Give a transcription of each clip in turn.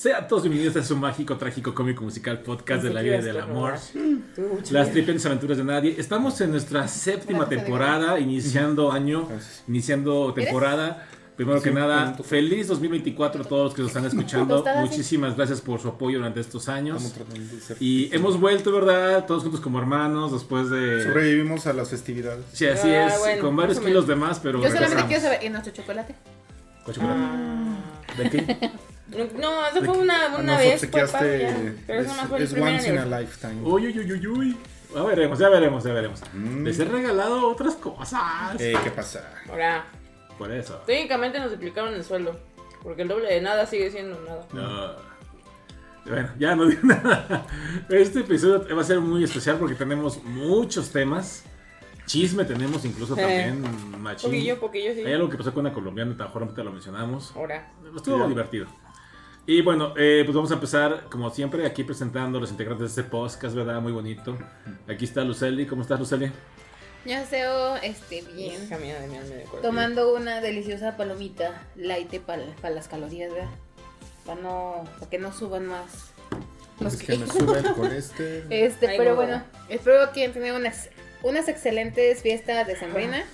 Sean todos bienvenidos a su mágico, trágico, cómico, musical podcast de la vida y del amor. Las tripientes aventuras de nadie. Estamos en nuestra séptima temporada, iniciando año, iniciando temporada. Primero que nada, feliz 2024 a todos los que nos están escuchando. Muchísimas gracias por su apoyo durante estos años. Y hemos vuelto, ¿verdad? Todos juntos como hermanos después de... Sobrevivimos a las festividades. Sí, así Ah, es. con varios kilos de más, pero Yo solamente quiero saber, ¿y nuestro chocolate? ¿Con chocolate? ¿De qué? No, eso fue una, una Nos vez. Padre, ya. Pero eso no fue el es primer once in a lifetime. Uy, uy, uy, uy, uy. Ya veremos, ya veremos, ya veremos. Mm. Les he regalado otras cosas. Eh, ¿Qué pasa? Ahora, Por eso. técnicamente nos duplicaron el sueldo. Porque el doble de nada sigue siendo nada. No. Bueno, ya no digo nada. Este episodio va a ser muy especial porque tenemos muchos temas. Chisme tenemos incluso Eh. también, machín. Poquillo, poquillo, sí. Hay algo que pasó con una colombiana, a lo mencionamos. Ahora. Estuvo Ya. divertido. Y bueno, eh, pues vamos a empezar, como siempre, aquí presentando a los integrantes de este podcast, ¿verdad? Muy bonito. Aquí está Luceli. ¿Cómo estás, Luceli? Yo deseo, este, bien. Hija mía de corazón. Tomando una deliciosa palomita light para las calorías, ¿verdad? Para no, para que no suban más. los Es que me. Este, Ay, pero no. bueno, espero que hayan tenido unas, unas excelentes fiestas de sembrina,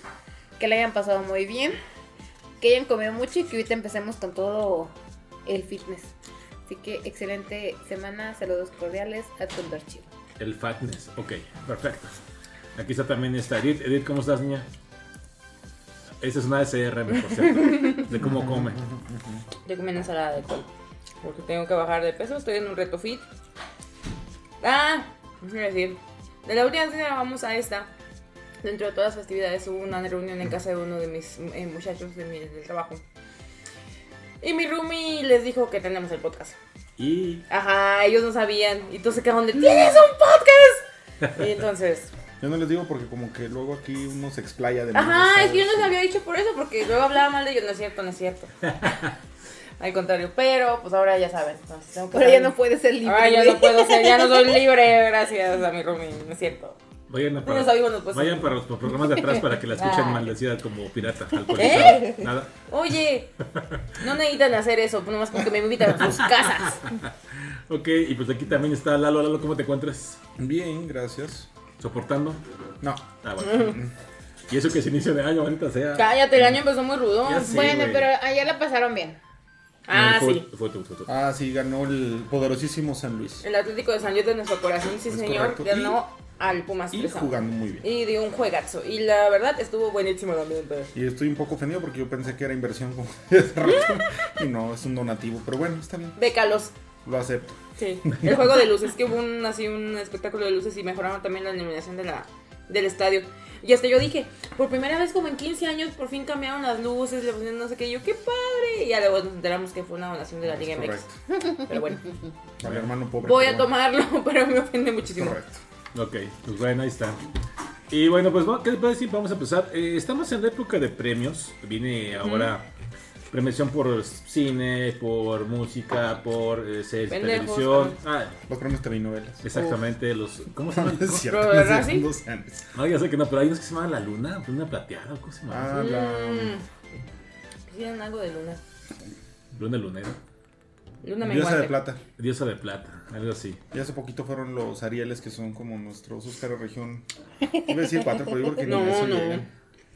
que le hayan pasado muy bien, que hayan comido mucho y que ahorita empecemos con todo el fitness. Así que excelente semana, saludos cordiales a tu archivo. El fatness. Ok, perfecto. Aquí está también esta Edith. Edith, ¿cómo estás, niña? Esa es una SRM, por cierto. De cómo come. Yo comí una ensalada de col. Porque tengo que bajar de peso. Estoy en un reto fit. Ah, a decir. De la última vez grabamos a esta, dentro de todas las festividades, hubo una reunión en casa de uno de mis eh, muchachos de mi, del trabajo. Y mi roomie les dijo que tenemos el podcast. Y Ajá, ellos no sabían. Y entonces se quedaron de ¡Tienes un podcast! Y entonces. Yo no les digo porque como que luego aquí uno se explaya de Ajá, es que yo no les había dicho por eso, porque luego hablaba mal de ellos. No es cierto, no es cierto. Al contrario, pero pues ahora ya saben. Entonces tengo que Pero ya no puede ser libre. Ahora ya no puedo ser, ya no soy libre gracias a mi roomie, no es cierto. Vayan, a No audífonos, pues. vayan para los programas de atrás para que la escuchen maldecida como pirata. alcoholizada. Nada. Oye, no necesitan hacer eso, pues nomás como que me invitan a sus casas. Ok, y pues aquí también está Lalo. Lalo, ¿cómo te encuentras? Bien, gracias. ¿Soportando? No. Ah, bueno. y eso que es inicio de año, ahorita sea. Cállate, el año empezó muy rudo. Sé. Bueno, pero allá la pasaron bien. Ah, No, fue- sí. Fue fue. Ah, sí, ganó el poderosísimo San Luis. El Atlético de San Luis de nuestro corazón, sí Es señor, correcto. ganó al Pumas Y Trezano. jugando muy bien. Y dio un juegazo. Y la verdad estuvo buenísimo el ambiente. Y estoy un poco ofendido porque yo pensé que era inversión como. Y no, es un donativo. Pero bueno, está bien. Bécalos. Lo acepto. Sí. El juego de luces, que hubo un, así un espectáculo de luces y mejoraron también la iluminación de la, del estadio. Y hasta yo dije, por primera vez como en 15 años, por fin cambiaron las luces, le pusieron no sé qué, y yo, qué padre. Y ya luego nos enteramos que fue una donación de la Liga MX. Pero bueno, Al hermano pobre. voy a tomarlo, pero me ofende muchísimo. Correcto. Ok, pues bueno, ahí está. Y bueno, pues ¿qué les puedo decir? Vamos a empezar. Eh, estamos en la época de premios. Viene ahora premiación por cine, por música, por eh, series, de Pendejos, televisión. Ah, Los premios telenovelas. exactamente, los... ¿Cómo se llaman? Es cierto, Pero, no ¿verdad, sé sí? No, ya sé que no, pero hay unos que se llaman La Luna, Luna Plateada, ¿cómo se llama? Ah, la... Mm. Hicieron algo de luna. Luna Lunera. Luna Diosa menguante. de plata. Diosa de Plata, algo así. Y hace poquito fueron los Arieles que son como nuestros Oscar de región. Iba a decir cuatro, pero yo creo que ni No, a eso no. llegan.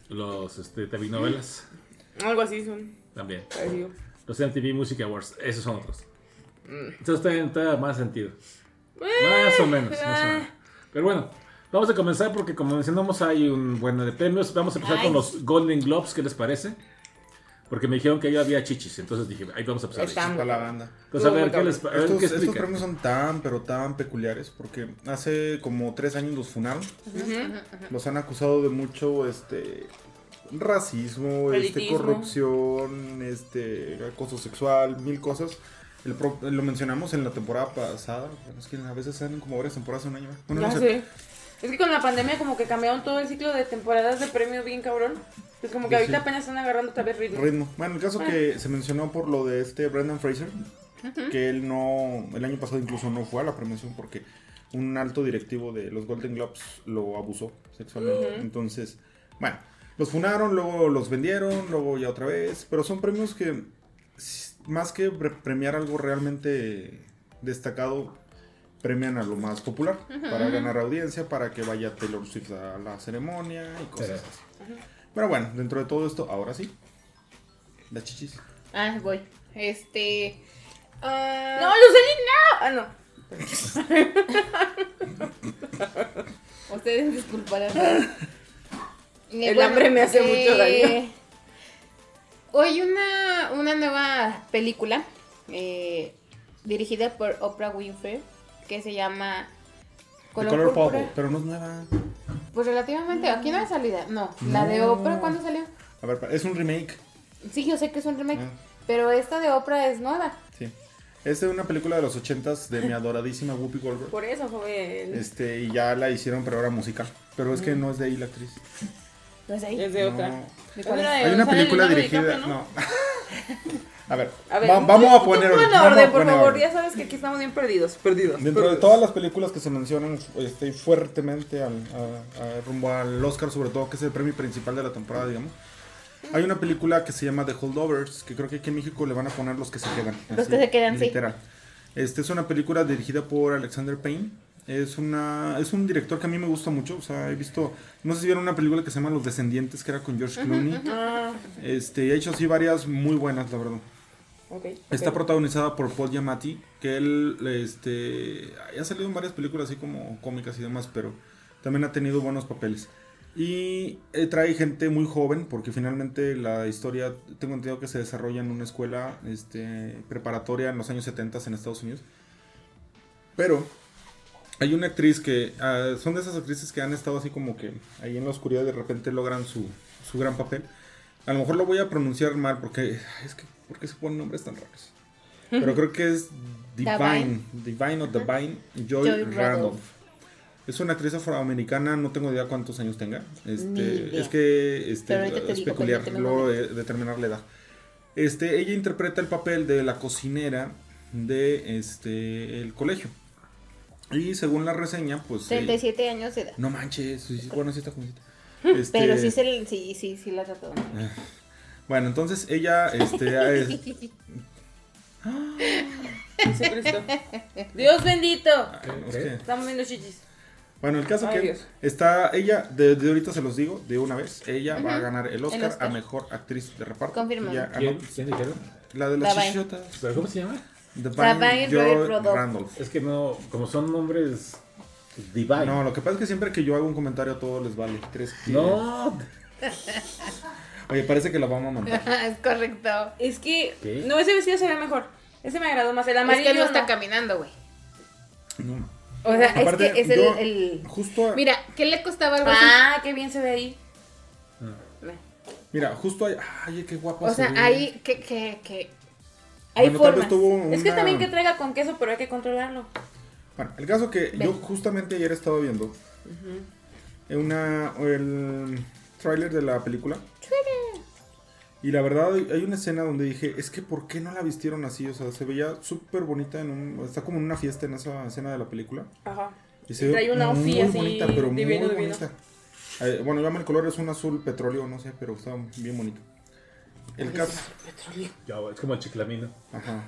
Los este, telenovelas Algo así son. también. parecido. Los MTV Music Awards, esos son otros. Mm. Entonces está, está más sentido. Más o menos, más o menos. Pero bueno, vamos a comenzar porque como mencionamos hay un buen de premios. Vamos a empezar Ay. con los Golden Globes, ¿qué les parece? Porque me dijeron que ahí había chichis, entonces dije, ahí vamos a empezar. Está. Para la banda. Entonces a ver, ¿qué les a ver, Estos, ¿qué estos premios son tan, pero tan peculiares porque hace como tres años los funaron. Los han acusado de mucho, este, racismo, este, corrupción, este, acoso sexual, mil cosas. El pro- lo mencionamos en la temporada pasada. Bueno, es que a veces salen como varias temporadas en un año. ¿eh? Bueno, Ya no sé. Es que con la pandemia como que cambiaron todo el ciclo de temporadas de premios bien cabrón. Es como que ahorita sí. apenas están agarrando otra vez ritmo. Ritmo. Bueno, el caso que se mencionó por lo de este Brendan Fraser, que él no, el año pasado incluso no fue a la premiación porque un alto directivo de los Golden Globes lo abusó sexualmente. Entonces, bueno, los funaron, luego los vendieron, luego ya otra vez, pero son premios que más que premiar algo realmente destacado, premian a lo más popular para ganar audiencia, para que vaya Taylor Swift a la ceremonia y cosas así. Pero bueno, dentro de todo esto, ahora sí. Las chichis. Ah, voy. Este. Uh... ¡No, Lucelina! Ah, no. Ustedes disculparán. El hambre me hace mucho daño. Eh, hoy una, una nueva película eh, dirigida por Oprah Winfrey que se llama Color, Color pero no es nueva. Pues relativamente, aquí no hay salida. No, la de Oprah, ¿cuándo salió? A ver, es un remake. Sí, yo sé que es un remake, ah. pero esta de Oprah es nueva. Sí. Es de una película de los ochentas de mi adoradísima Whoopi Goldberg. Por eso fue Este, y ya la hicieron, pero ahora musical. Pero es que no es de ahí la actriz. ¿No es de ahí? Es de otra. Hay una película dirigida... no. A ver, vamos a poner en orden, por favor. Ya sabes que aquí estamos bien perdidos. Perdidos. Dentro de todas las películas que se mencionan estoy fuertemente al, rumbo al Oscar, sobre todo, que es el premio principal de la temporada, digamos. Hay una película que se llama The Holdovers, que creo que aquí en México le van a poner los que se quedan. Los que se quedan, literal. Este es una película dirigida por Alexander Payne. Es una es un director que a mí me gusta mucho, o sea, he visto, no sé si vieron una película que se llama Los Descendientes, que era con George Clooney. Ah. Este, y ha hecho así varias muy buenas, la verdad. Está protagonizada por Paul Giamatti, que él este, ha salido en varias películas así como cómicas y demás, pero también ha tenido buenos papeles. Y eh, trae gente muy joven, porque finalmente la historia, tengo entendido que se desarrolla en una escuela este, preparatoria en los años 70 en Estados Unidos. Pero hay una actriz que, ah, son de esas actrices que han estado así como que ahí en la oscuridad de repente logran su, su gran papel. A lo mejor lo voy a pronunciar mal porque es que ¿Por qué se ponen nombres tan raros? Pero creo que es Divine, Divine o Divine Joy, Randolph. Es una actriz afroamericana, no tengo idea cuántos años tenga. Este, es que este, es peculiar luego de determinar la edad. Este, ella interpreta el papel de la cocinera de este el colegio. Y según la reseña, pues. 37 años de edad. No manches, bueno, sí está jovencita. Pero sí, se, sí, sí, sí la trató. Ah. Bueno, entonces ella, este, es... Dios bendito. Estamos viendo chichis. Bueno, el caso que está ella, de, ahorita se los digo, de una vez, ella va a ganar el Oscar, a Mejor Actriz de Reparto. Confirmado. ¿Quién, ¿Quién? La de las chichotas. ¿Pero cómo se llama? Divine Joy Randolph. Es que no, como son nombres Divine. No, lo que pasa es que siempre que yo hago un comentario a todos les vale. Tres no. Oye, parece que lo vamos a montar. es correcto. Es que. No, ese vestido se ve mejor. Ese me agradó más. El amarillo. Es que no está caminando, güey. No. O sea, es que es el, Justo. Mira, ¿qué le costaba algo Ah, qué bien se ve ahí. Ah. Mira, justo ahí. Ay, qué guapo. O sea, ahí. Que, que, que... Hay formas. Es que también que traiga con queso, pero hay que controlarlo. Bueno, el caso que yo justamente ayer estaba viendo. en Una. El tráiler de la película. Y la verdad hay una escena donde dije, es que ¿por qué no la vistieron así? O sea, se veía súper bonita en un... Está como en una fiesta en esa escena de la película. Ajá. Y se ve muy bonita, pero muy bonita. Eh, bueno, llama el color es un azul petróleo, no sé, pero está bien bonito. El caso... Ya, es como el chiclamino. Ajá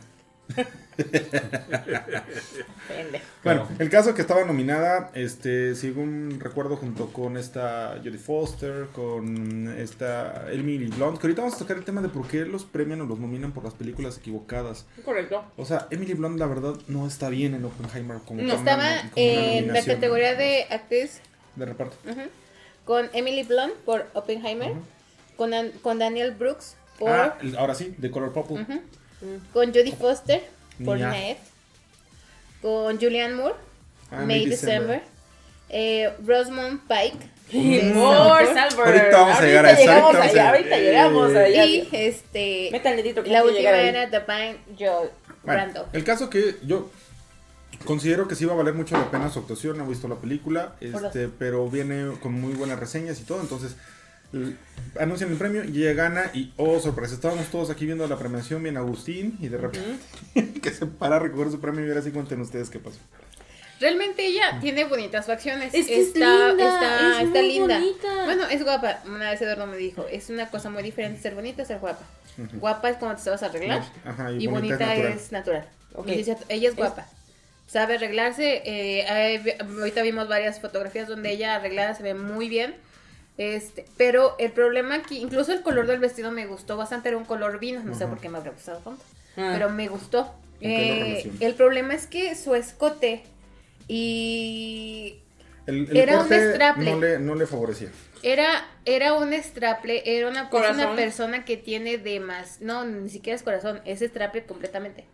bueno, el caso que estaba nominada, este, según recuerdo, junto con esta Jodie Foster, con esta Emily Blunt, que ahorita vamos a tocar el tema de por qué los premian o los nominan por las películas equivocadas. Correcto. O sea, Emily Blunt, la verdad, no está bien en Oppenheimer. Como no estaba en la categoría de actriz. De reparto. Con Emily Blunt por Oppenheimer. con, con Daniel Brooks por... Ah, ahora sí, de Color Purple. Con Jodie Foster por Ned. Con Julianne Moore. Ah, May December. Eh, Rosamund Pike. Moore, Salvador. Ahorita vamos a llegar a eso. Ahorita, llegamos allá. Y este. La última era The Pine Joe bueno, El caso que yo considero que sí va a valer mucho la pena su actuación. No he visto la película, este, pero viene con muy buenas reseñas y todo. Entonces, anuncian el premio y ella gana y oh sorpresa, estábamos todos aquí viendo la premiación bien Agustín y de repente que se para a recoger su premio y ahora sí cuenten ustedes qué pasó. Realmente ella tiene bonitas facciones. Es que es está, linda, está, es está muy linda. bonita. Bueno, es guapa. Una vez Eduardo me dijo, es una cosa muy diferente ser bonita, ser guapa. Guapa es cuando te vas a arreglar. Ajá, y, y bonita bonita es natural. dice, ella es guapa. Sabe arreglarse. eh, ahorita vimos varias fotografías donde ella arreglada se ve muy bien. Este, pero el problema aquí, incluso el color del vestido me gustó bastante, era un color vino, no sé por qué me habría gustado tanto, Ah. pero me gustó. Eh, el problema es que su escote y El, el Era un corte straple. no le, no le favorecía. era, era un straple, era una, es Corazón. una persona que tiene de más, no, ni siquiera es corazón, es straple completamente.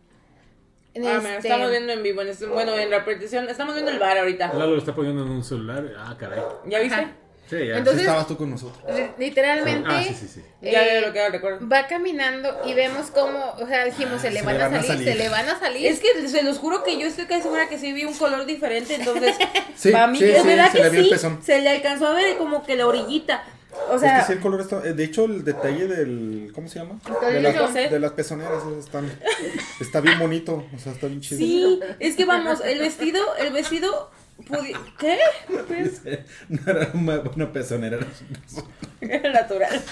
Ah, mira, Este, estamos viendo en vivo, en este- bueno, en la repetición. Estamos viendo el bar ahorita. Lalo lo está poniendo en un celular. Ah, caray. ¿Ya viste? Ajá. Sí, ya. Entonces- estabas tú con nosotros. li- Literalmente Ah, sí, sí, sí. Ya eh, veo lo que ahora recuerdo. va caminando y vemos cómo, o sea, dijimos, se le Se van, le a van a salir, salir. se le van a salir. Es que se los juro que yo estoy casi segura que sí vi un color diferente, entonces Sí, para mí sí, es sí, verdad se que sí, pezón. se le alcanzó a ver como que la orillita. O sea, es que sí, el color está. eh, De hecho, el detalle del. ¿Cómo se llama? De las, de las pezoneras. Están, está bien bonito. O sea, está bien chido. sí, es que vamos, el vestido, el vestido pudi- ¿Qué? No era una buena pezonera. Era natural.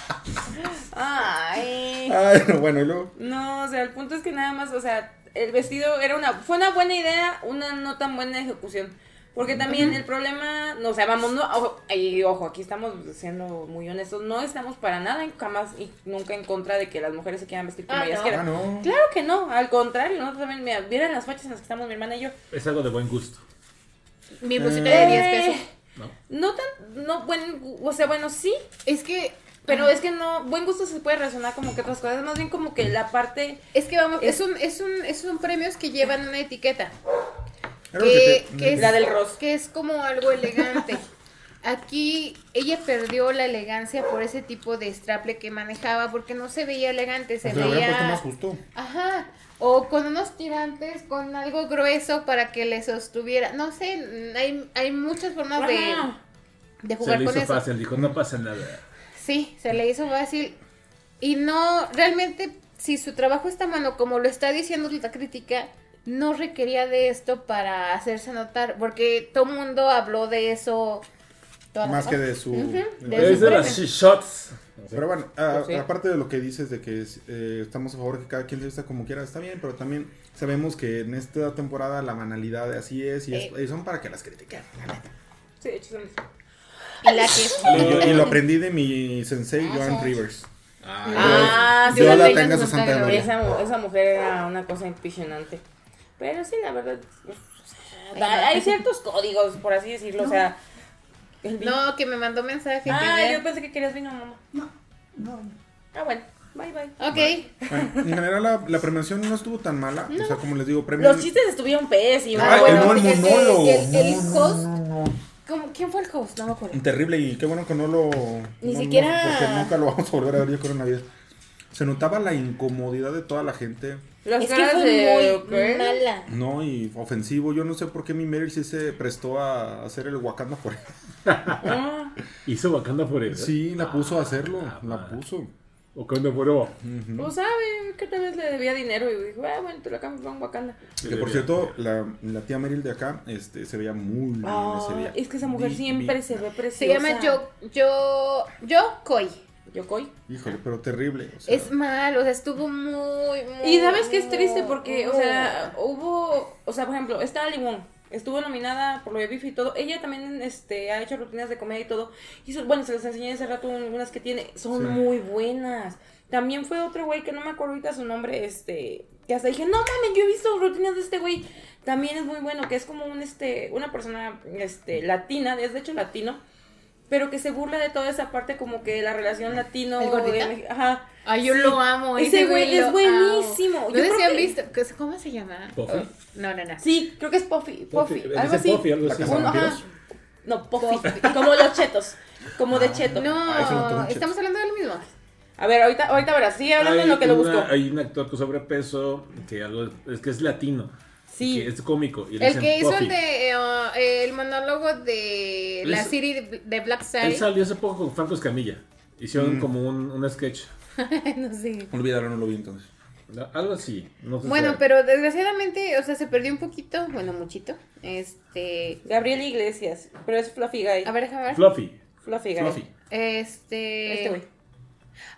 Ay. Ay, no, bueno, y luego. No, o sea, el punto es que nada más, o sea, el vestido era una, fue una buena idea, una no tan buena ejecución. Porque también el problema, no, o sea, vamos, no, ojo, y ojo, aquí estamos siendo muy honestos, no estamos para nada, en- jamás y nunca en contra de que las mujeres se quieran vestir como Ah, ellas no. Ah, quieran. no. Claro que no, al contrario, nosotros también, mira, vieran las fachas en las que estamos mi hermana y yo. Es algo de buen gusto. Mi blusita Eh. de 10 pesos. ¿no? No tan, no, buen, o sea, bueno, sí, Es que, pero es que no, buen gusto se puede relacionar como que otras cosas, más bien como que la parte, es que vamos, Es- es un, es un, es un premios que llevan una etiqueta. Era lo que, que te- que es, La del Ross. que es como algo elegante. Aquí ella perdió la elegancia por ese tipo de straple que manejaba porque no se veía elegante, se Se le puesto veía más justo. Ajá. O con unos tirantes, con algo grueso para que le sostuviera. No sé, hay, hay muchas formas de, Ajá. de Se jugar le con hizo eso. fácil. Dijo, no pasa nada. Sí, se le hizo fácil. Y no, realmente, si su trabajo está malo, como lo está diciendo la crítica, no requería de esto para hacerse notar, porque todo el mundo habló de eso. Toda Más que de su. Ujú, de- de Es de las shots. Pero bueno, a- Pues sí. aparte de lo que dices de que eh, estamos a favor de que cada quien se vista como quiera, está bien, pero también sabemos que en esta temporada la banalidad así es y, es- Sí. y son para que las critiquen. la neta. Sí, de hecho, son- Y Y, yo- y lo aprendí de mi sensei, Joan Rivers. Ah, sí, Dios la la tenga tenga en su santa. Esa, esa mujer era una cosa impresionante. Pero sí, la verdad. pues, o sea, hay ciertos códigos, por así decirlo. O sea. El vino- No, que me mandó mensaje. que ah, vea- yo pensé que querías vino, mamá. No, no. Ah, bueno. Bye, bye. Ok. Bueno, en general la, la premiación no estuvo tan mala. O sea, como les digo, premio. Los chistes estuvieron pésimos. Ah, bueno, no, el el- el- monólogo. el- el No, no, host- no, no, no. ¿Cómo- ¿Quién fue el host? No me acuerdo. Terrible y qué bueno que no lo. Ni no- no, siquiera- porque nunca lo vamos a volver a ver, yo creo, en la vida. Se notaba la incomodidad de toda la gente. Las es que caras fue de. muy ¿qué? mala. No, y ofensivo. Yo no sé por qué mi Meryl sí se prestó a hacer el Wakanda por Ah, Hizo Wakanda él. Sí, la puso a hacerlo. Ah, La puso. Wakanda por Pues sabe que tal vez le debía dinero y dijo, ah, bueno, te lo cambio por un Wakanda. Que por cierto, la, la tía Meryl de acá este, se veía muy linda. Ah, se veía es que esa mujer di- siempre se ve preciosa. Se llama Yo, Yo, Yo Koi. Yokoi. Híjole, pero terrible. o sea, Es mal, o sea, estuvo muy, muy. Y sabes que es triste porque, o muy- sea, hubo, o sea, por ejemplo, esta Ali Wong estuvo nominada por lo de Biff y todo. Ella también este, ha hecho rutinas de comedia y todo. Y eso- bueno, se las enseñé hace rato algunas que tiene. Son Sí. muy buenas. También fue otro güey que no me acuerdo ahorita su nombre, este, que hasta dije, no mames, yo he visto rutinas de este güey. También es muy bueno, que es como un, este, una persona, este, latina, es de hecho latino. Pero que se burla de toda esa parte como que la relación latino. ¿El gordita? de- ajá. Ay, yo Sí. lo amo. Ese güey es lo buenísimo. amo. Yo No sé creo si han que- visto. que- ¿Cómo se llama? ¿Puffy? No, no, no. Sí, creo que es Puffy. Puffy. Puffy, algo dice así. Puffy, algo así. de. No, Puffy. Como los chetos. Como de cheto. No, Ah, eso no un estamos hablando de lo mismo. A ver, ahorita, ahorita verás. Sigue hablando en lo que lo una- busco. hay un actor con sobrepeso que algo es que es latino. Sí. que es cómico. Y le El dicen que hizo Puffy. el de eh, el monólogo de la Es- serie de, Black Él Sari. salió hace poco con Franco Escamilla. Hicieron Mm. como un, un sketch. no sé. Olvídalo, no lo vi entonces. Algo así. No sé Bueno, si- pero desgraciadamente, o sea, se perdió un poquito, bueno, muchito. Este. Gabriel Iglesias, pero es Fluffy Guy. A ver, déjame ver. Fluffy. Fluffy Guy. Fluffy. Este. Este güey.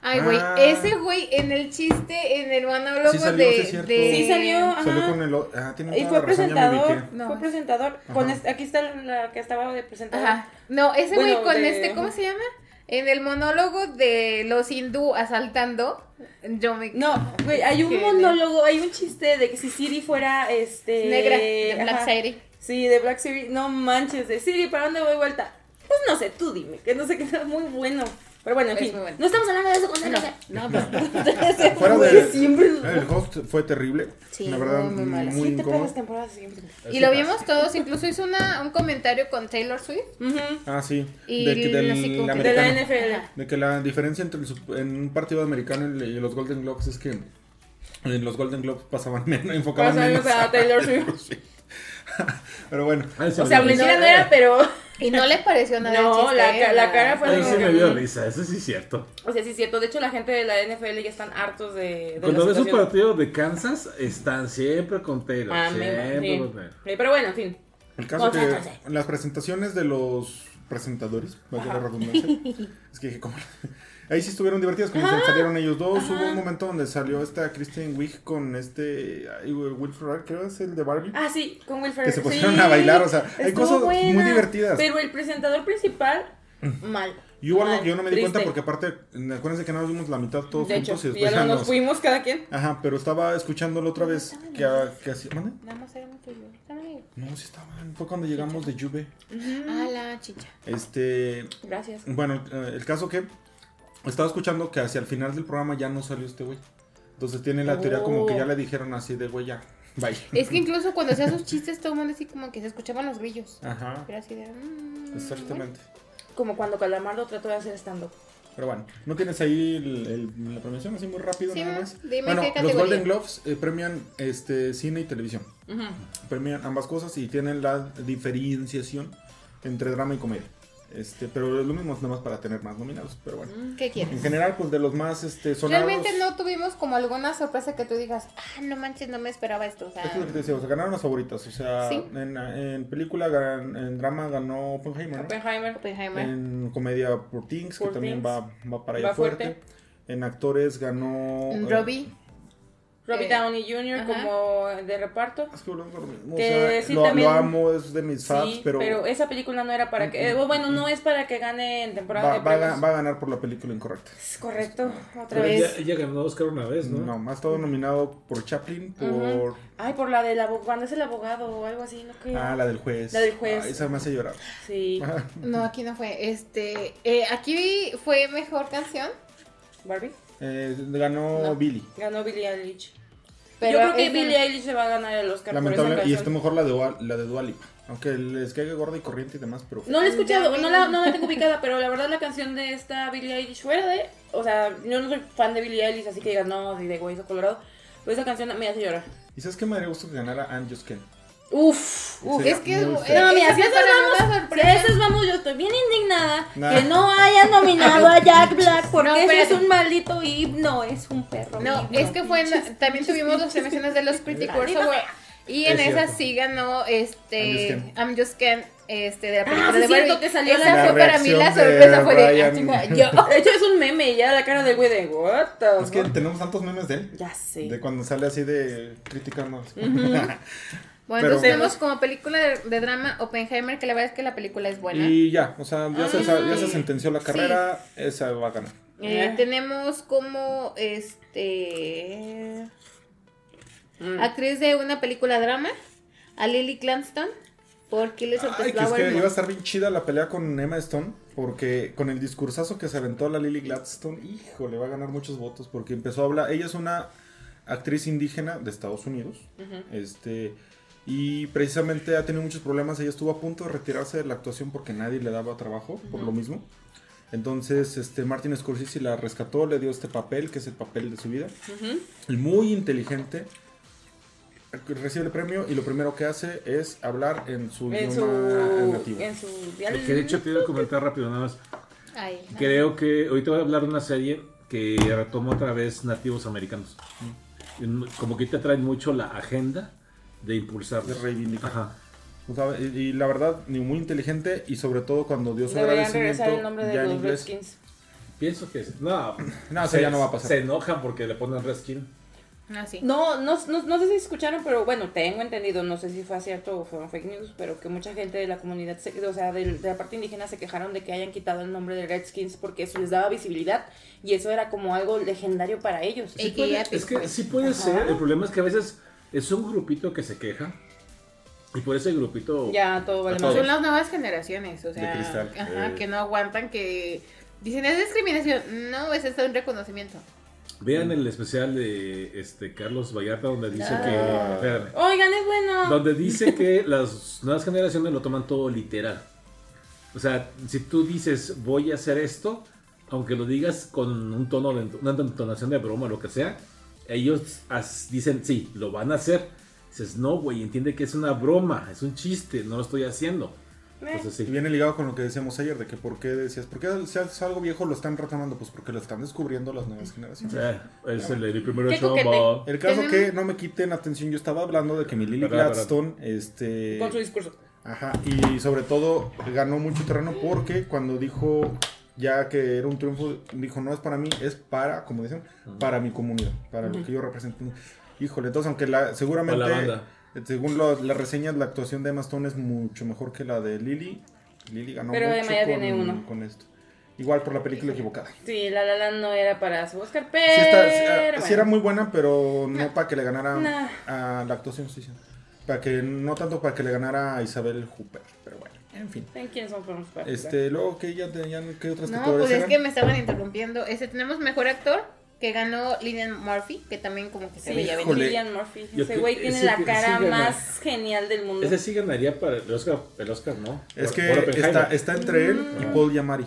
Ay, güey, Ah. ese güey en el chiste, en el monólogo Sí salió, de, sí de- Sí salió. Ajá. Salió con el. Ah, tiene Y fue presentador. No. Fue presentador. Con este- aquí está la que estaba de presentador. Ajá. No, ese Bueno, güey con de- este, ¿cómo se llama? En el monólogo de los hindú asaltando, yo me... No, güey, hay un monólogo, hay un chiste de que si Siri fuera este Negra, de Black ajá. Siri. Sí, de Black Siri. No manches, de Siri, ¿para dónde voy vuelta? Pues no sé, tú dime, que no sé qué es muy bueno. Pero bueno, en Es fin. bueno. No estamos hablando de eso con No, no, Ese Fuera de- siempre. El host fue terrible. Sí, la verdad, muy, muy incómodo. Y lo vimos todos, incluso hizo una, un comentario con Taylor Swift. Ah, sí. Y de, que- del De la. NFL. De que la diferencia entre el en un partido americano y los Golden Globes es que en los Golden Globes pasaban menos, enfocaban menos a Taylor Swift. Pero bueno, Ay, se O sea, mentira no era, pero. Y no le pareció nada No, la ca- ¿eh? la cara fue de- sí me dio risa, eso sí es cierto. O sea, sí es cierto. De hecho, la gente de la NFL ya están hartos de. de Cuando la ves un partido de Kansas, están siempre con Taylor. Amén, siempre sí. con Taylor. Sí, Pero bueno, en fin. el caso que las presentaciones de los presentadores, valga la redundancia, es que como ahí sí estuvieron divertidas, como salieron ellos dos, hubo un momento donde salió esta Kristen Wiig con este ay, Will Ferrell, creo es el de Barbie. Ah, sí, con Will Que Ferrell. se pusieron Sí, a bailar, o sea, hay cosas muy divertidas. Pero el presentador principal, mal. Y hubo algo que yo no me di cuenta porque aparte, acuérdense que no nos vimos la mitad todos De hecho, juntos y después no ya nos nos... fuimos cada quien. Ajá, pero estaba escuchándolo otra vez que, ah, que hacía... ¿Mande? Nada más era mucho yo. Estaba ahí. No, sí estaban. Fue cuando llegamos de Juve. Ah, la chicha. Este... Gracias. Bueno, eh, el caso que estaba escuchando que hacia el final del programa ya no salió este güey. Entonces tiene la teoría como que ya le dijeron así de güey ya, bye. Es que incluso cuando hacía sus chistes, todo el mundo así como que se escuchaban los grillos. Ajá, Era así de... mm, exactamente. Como cuando Calamardo trató de hacer stand-up. Pero bueno, ¿no tienes ahí el- el- la premiación así muy rápido Sí, nada más? dime bueno, qué los. Golden Globes eh, premian este cine y televisión. Premian ambas cosas y tienen la diferenciación entre drama y comedia. Este, pero es lo mismo, nada más para tener más nominados, pero bueno. ¿Qué En quieres? general, pues de los más este, sonados. Realmente no tuvimos como alguna sorpresa que tú digas, ah, no manches, no me esperaba esto. O sea, Es lo que te decía, o sea, ganaron las favoritas. O sea, Sí. en, en película, gan- en drama ganó Oppenheimer. ¿no? Oppenheimer. Oppenheimer. En comedia por Things, que también va, va para allá Va fuerte. fuerte. En actores ganó. eh, Robbie. Robbie Eh, Downey Jr. ajá. como de reparto. Es que volvemos a lo mismo. O Que sea, sí, lo, también- lo amo, es de mis faps, sí, pero, pero... esa película no era para que. eh, bueno, no es para que gane en temporada va, de va a premios. va a ganar por la película incorrecta. Es correcto, otra Pero vez. ella, ella ganó Oscar una vez, ¿no? No, ha estado nominado por Chaplin, por. Ujú. Ay, por la del abogado. Cuando es el abogado o algo así, ¿no? ¿Qué? Ah, la del juez. La del juez. Ah, esa me hace llorar. Sí. No, aquí no fue. Este, eh, aquí fue mejor canción. Barbie. Eh, ganó No. Billy. Ganó Billie Eilish. Pero Yo creo que Billie Eilish se va a ganar el Oscar por esa Lamentable. Y está mejor la de, la de Dua Lipa. Aunque les caiga gorda y corriente y demás, pero. No la he escuchado, no la, no la tengo ubicada, pero la verdad la canción de esta Billie Eilish fuera de... O sea, yo no soy fan de Billie Eilish, así que digas, no, ni de Hueso Colorado. Pero esa canción me hace llorar. ¿Y sabes qué me daría gusto que ganara I'm Just Ken? Uf, uf. Es que eh. No, mira, si esas vamos, si sorpresa. a esas vamos, yo estoy bien indignada Nah. que no hayan nominado a Jack Black porque No, ese es un maldito himno, es un perro. No, himno. es que fue en también tuvimos las premiaciones de los Critics Awards y en Es esa sí ganó este I'm Just Ken este de la Ah, película sí, de cierto, que salió esa la- fue para mí la de sorpresa fue de ah, yo. De hecho es un meme, ya la cara del güey de what the Es que tenemos tantos memes de él. Ya sé. De cuando sale así de criticando. Bueno, Pero- entonces tenemos como película de, de drama Oppenheimer que la verdad es que la película es buena. y ya, o sea, ya, se, ya se Ah, sentenció la carrera, esa va a ganar. Eh, Ah. tenemos como este Mm. actriz de una película drama a Lily Clanston por Killers of the Ay, que es Flower que iba a estar bien chida la pelea con Emma Stone, porque con el discursazo que se aventó la Lily Gladstone, híjole, va a ganar muchos votos, porque empezó a hablar, ella es una actriz indígena de Estados Unidos, este, y precisamente ha tenido muchos problemas, ella estuvo a punto de retirarse de la actuación porque nadie le daba trabajo, por lo mismo. Entonces, este, Martin Scorsese la rescató, le dio este papel, que es el papel de su vida. Y muy inteligente. Recibe el premio y lo primero que hace es hablar en su En idioma su, nativo. en su Que de hecho te iba a comentar rápido nada más. Ay, Creo que ahorita voy a hablar de una serie que retomó otra vez nativos americanos. como que te traen mucho la agenda de impulsar. De reivindicar. Ajá. O sea, y, y la verdad, ni muy inteligente y sobre todo cuando dio su Deberían regresar el agradecimiento nombre de ya en los inglés. Redskins. Pienso que no, No, eso ya no va a pasar. Se enojan porque le ponen reskin. Ah, sí. No, no, no, no sé si escucharon, pero bueno, tengo entendido, no sé si fue cierto o fueron fake news, pero que mucha gente de la comunidad, se- o sea, del- de, la parte indígena se quejaron de que hayan quitado el nombre de Redskins porque eso les daba visibilidad y eso era como algo legendario para ellos. Sí. Puede- es que sí puede Ajá. ser. El problema es que a veces es un grupito que se queja. Y por ese grupito. Ya todo vale más. Son las nuevas generaciones, o sea, De cristal. ajá, Eh. que no aguantan que dicen es discriminación, no, es esto un reconocimiento. Vean el especial de este Carlos Vallarta donde dice Ah. que. espérame. Oigan, es bueno. Donde dice que las nuevas generaciones lo toman todo literal. O sea, si tú dices voy a hacer esto, aunque lo digas con un tono de una entonación de broma lo que sea, ellos as- dicen sí, lo van a hacer. Dices, no, güey, entiende que es una broma, es un chiste, no lo estoy haciendo. Entonces Y viene ligado con lo que decíamos ayer, de que por qué decías, ¿por qué si es algo viejo lo están retomando? Pues porque lo están descubriendo las nuevas generaciones. Eh, es el, el primero coquete. El caso Tenemos- que no me quiten atención, yo estaba hablando de que mi Lily. Gladstone, este... Con su discurso. Ajá, y sobre todo ganó mucho terreno porque cuando dijo ya que era un triunfo, dijo, no es para mí, es para, como dicen, para mi comunidad, para lo que yo represento. Híjole, entonces aunque la, seguramente, la banda. según lo- las reseñas, la actuación de Emma Stone es mucho mejor que la de Lily. Lily ganó Pero mucho con, tiene uno. con esto. Igual por la película equivocada. Sí, La La Land no era para su Oscar, Sí, pero... está- sí, ah, era muy buena, pero no para que le ganara Nah. a la actuación, sí, sí. Para que, no tanto para que le ganara a Isabel Hooper, en fin. ¿Saben quiénes son para- Este, luego que ya tenían, ¿qué otras No, pues es que me estaban interrumpiendo. Este tenemos mejor actor que ganó Lilian Murphy, que también como que se Sí, veía Híjole. venir. Cillian Murphy. Yo Ese güey tiene ese la cara más genial del mundo. Ese sí ganaría para el Oscar, el Oscar ¿no? Es Por- que por está, está entre él y Paul Yamari.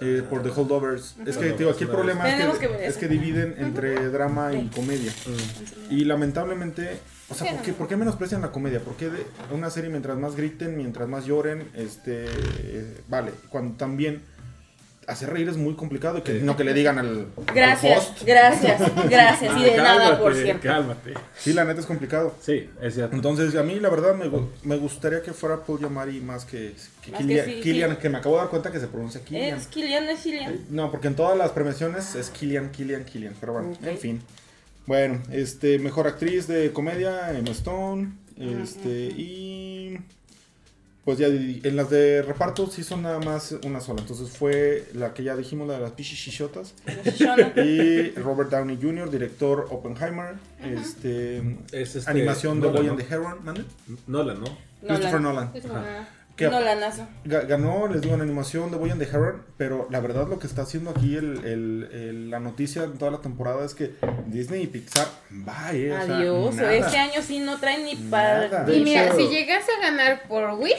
eh, por The Holdovers. Es que, tío, aquí el problema es que, que ver es eso. que dividen entre drama y comedia. Y lamentablemente, o sea, ¿por qué, por qué menosprecian la comedia? ¿Por qué de una serie mientras más griten, mientras más lloren, este, eh, vale, cuando también hacer reír es muy complicado y que no que le digan al, al Gracias, host. gracias, gracias. Y de nada, por cierto. Cálmate. Sí, la neta es complicado. Sí, es cierto. Entonces, a mí la verdad me, me gustaría que fuera Paul Yamari más que, que Más que Killian, sí, Killian, sí. que me acabo de dar cuenta que se pronuncia Killian. Es Killian, es Killian. No, porque en todas las premiaciones es Killian, Killian, Killian. Pero bueno, en fin. Bueno, este, mejor actriz de comedia, Emma Stone. Este, y. Pues ya en las de reparto sí son nada más una sola. Entonces fue la que ya dijimos, la de las pichichichotas. Shona. Y Robert Downey Jr., director Oppenheimer. Este. Es este, animación de Nolan, Boy ¿no? and the Heron. ¿mande? Nolan, ¿no? Christopher Nolan. Ajá. Que- Nolanazo. Ga- Ganó, les digo, en animación de Boy and the Heron, pero la verdad lo que está haciendo aquí el, el- el- la noticia de toda la temporada es que Disney y Pixar, eh, o sea, Adiós. este año sí no traen ni para. De Y mira, hecho- si llegase a ganar por Wish,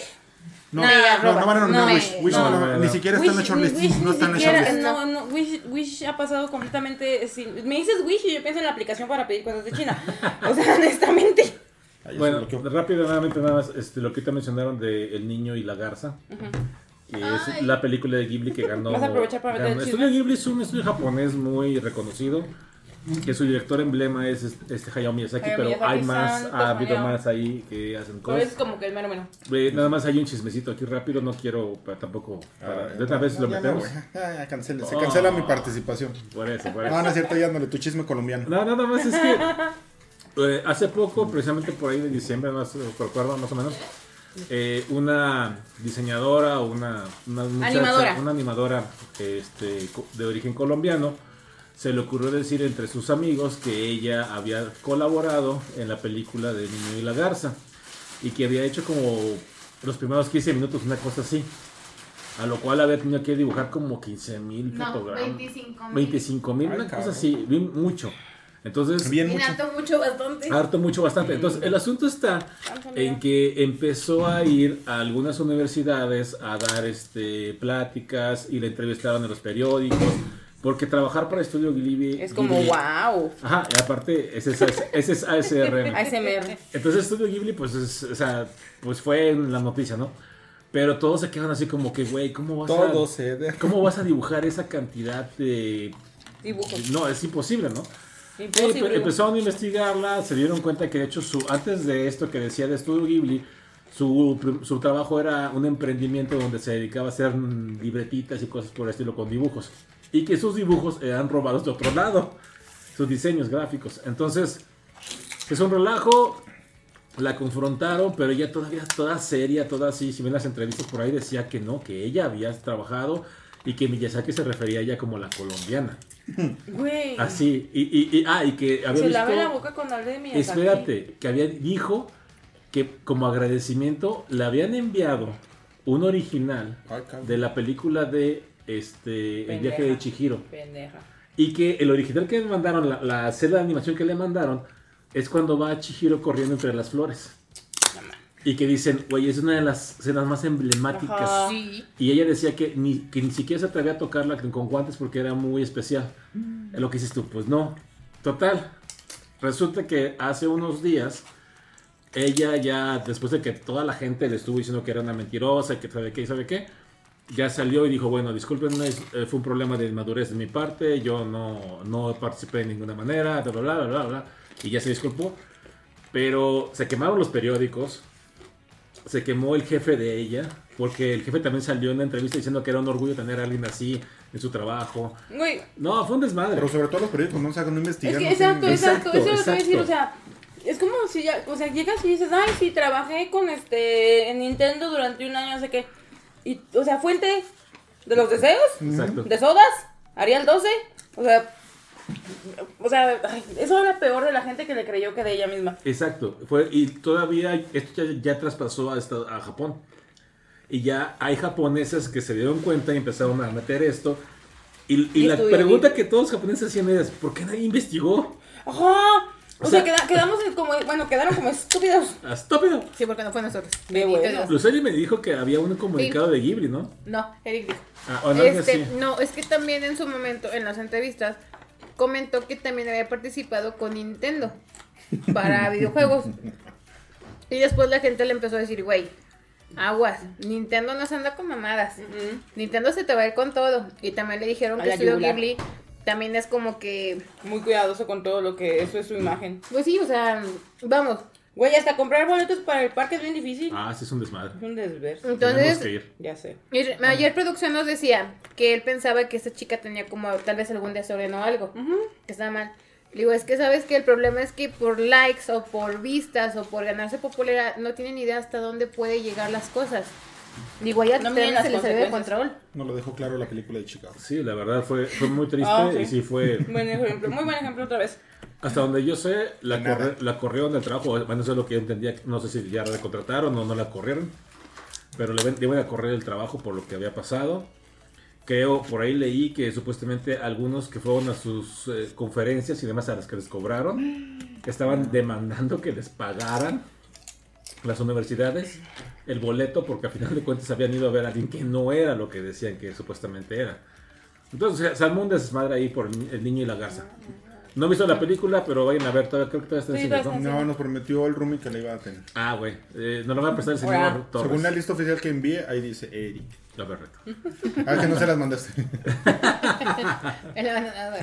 No, no, no no, Wish, Wish no, no, no, ni no. siquiera está en la Wish- shortlist, Wish no está en la shortlist. No, no, Wish, Wish ha pasado completamente. sin- me dices Wish y yo pienso en la aplicación para pedir cosas de China. O sea, honestamente. Ahí Bueno, rápidamente nada más, este, lo que te mencionaron de El Niño y la Garza. Que es Ay. la película de Ghibli que ganó. Vas a aprovechar para meter ganó- el estudio Ghibli es un estudio japonés muy reconocido. Que su director emblema es este este Hayao Miyazaki, Hayao pero Miyazaki, hay más, santo ha habido Hayao. más ahí que hacen Pero es cosas. como que el mero menos. Eh, nada más hay un chismecito aquí rápido, no quiero para tampoco. para- Ah, de otra vez no, lo metemos. Ya, ya, cancele, se Oh. cancela mi participación. Por eso, por eso. No, no es cierto, ya no le tu chisme colombiano. No, nada más es que eh, hace poco, precisamente por ahí de diciembre, más, recuerdo más o menos, eh, una diseñadora o una, una muchacha- Animadora. una animadora este, co- de origen colombiano, se le ocurrió decir entre sus amigos que ella había colaborado en la película de Niño y la Garza y que había hecho como los primeros 15 minutos, una cosa así. A lo cual había tenido que dibujar como 15 mil no, fotogramas. 25 mil. 25 mil, Ay, una cosa así, mucho. Entonces, Bien mucho. harto mucho, bastante. harto mucho bastante. Entonces, el asunto está en que empezó a ir a algunas universidades a dar este pláticas y le entrevistaron en los periódicos. Porque trabajar para Estudio Ghibli... Es como Ghibli- wow. Ajá, y aparte, ese es, ese es ASRM. ASMR. Entonces Estudio Ghibli, pues, es- o sea, pues fue en la noticia, ¿no? Pero todos se quedan así como que, güey, ¿cómo vas Todo a... ¿Cómo vas a dibujar esa cantidad de Dibujos. no, es imposible, ¿no? Imposible. empezaron a investigarla, se dieron cuenta que de hecho su, antes de esto que decía de Estudio Ghibli, su, su trabajo era un emprendimiento donde se dedicaba a hacer libretitas y cosas por el estilo con dibujos. Y que sus dibujos eran robados de otro lado, sus diseños gráficos. Entonces, es un relajo, la confrontaron, pero ella todavía toda seria, toda así, si ven las entrevistas por ahí decía que no, que ella había trabajado y que Miyazaki se refería a ella como la colombiana. Güey. Así, y, y, y- ah, y que había Se visto... lave la boca con hable de Miyazaki. Espérate, que había dijo que como agradecimiento le habían enviado un original de la película de este El viaje de. Chihiro Pendeja. y que el original que le mandaron, la, la celda de animación que le mandaron es cuando va Chihiro corriendo entre las flores. Y que dicen, güey, es una de las escenas más emblemáticas. Ajá. Sí. Y ella decía que ni, que ni siquiera se atrevía a tocarla con guantes porque era muy especial. Es lo que dices tú, pues no. Total. Resulta que hace unos días, ella ya, después de que toda la gente le estuvo diciendo que era una mentirosa, que sabe qué y sabe qué, ya salió y dijo, bueno, discúlpenme, eh, fue un problema de inmadurez de mi parte, yo no, no participé de ninguna manera, bla, bla, bla, bla, bla, y ya se disculpó. Pero se quemaron los periódicos, se quemó el jefe de ella, porque el jefe también salió en una entrevista diciendo que era un orgullo tener a alguien así en su trabajo. Güey, No, fue un desmadre. Pero sobre todo los periódicos no saben, no es investigan. que no exacto, exacto, Exacto, eso es lo que voy a decir, o sea, es como si ya, o sea, llegas y dices, ay, sí, trabajé con este, en Nintendo durante un año, no sé qué, y, o sea, fuente de los deseos, Exacto. de sodas, Arial 12, o sea, o sea, ay, eso era peor de la gente que le creyó que de ella misma. Exacto. Fue, y todavía esto ya, ya traspasó a, esta- a Japón. Y ya hay japoneses que se dieron cuenta y empezaron a meter esto. Y, y la pregunta que todos los japoneses hacían es, ¿por qué nadie investigó? Ajá. O, O sea, sea- queda- quedamos como, bueno, quedaron como estúpidos. ¡Estúpido! Sí, porque no fue nosotros. Bendito bueno. Me dijo que había un comunicado de Ghibli, ¿no? No, Eric dijo. Ah, o no, Este, así. no, es que también en su momento, en las entrevistas, comentó que también había participado con Nintendo para videojuegos. Y después la gente le empezó a decir, güey, aguas, Nintendo no se anda con mamadas. Nintendo se te va a ir con todo. Y también le dijeron A que Studio. Ghibli también es como que, Muy cuidadoso con todo lo que eso es su imagen. pues sí, o sea, vamos. Güey, hasta comprar boletos para el parque es bien difícil. Ah, sí es un desmadre. Es un desver. Tenemos Entonces, que ir. Ya sé. Y Ayer producción nos decía que él pensaba que esta chica tenía como tal vez algún desorden o algo, que estaba mal. Le digo, es que sabes que el problema es que por likes o por vistas o por ganarse popularidad no tienen idea hasta dónde puede llegar las cosas. Digo, ya No se le salió de control. No lo dejó claro la película de Chicago. Sí, la verdad fue, fue muy triste Ah, sí. y sí fue... Buen ejemplo, muy buen ejemplo otra vez. Hasta donde yo sé, la, corre- la corrieron del trabajo. Bueno, eso es lo que yo entendía. No sé si ya la contrataron o no la corrieron. Pero le, le iban a correr el trabajo por lo que había pasado. Creo, por ahí leí que supuestamente algunos que fueron a sus eh, conferencias y demás a las que les cobraron, estaban demandando que les pagaran las universidades el boleto porque a final de cuentas habían ido a ver a alguien que no era lo que decían que supuestamente era. Entonces, un desmadre ahí por el niño y la garza. No he visto la película, pero vayan a ver, todavía, creo que todavía está en Sí, todavía ¿no? nos prometió el roomie que le iba a tener. Ah, güey, eh, nos lo va a prestar el señor. Torres. Según la lista oficial que envié, ahí dice Eric. La correcto. Ah, que no se las mandaste.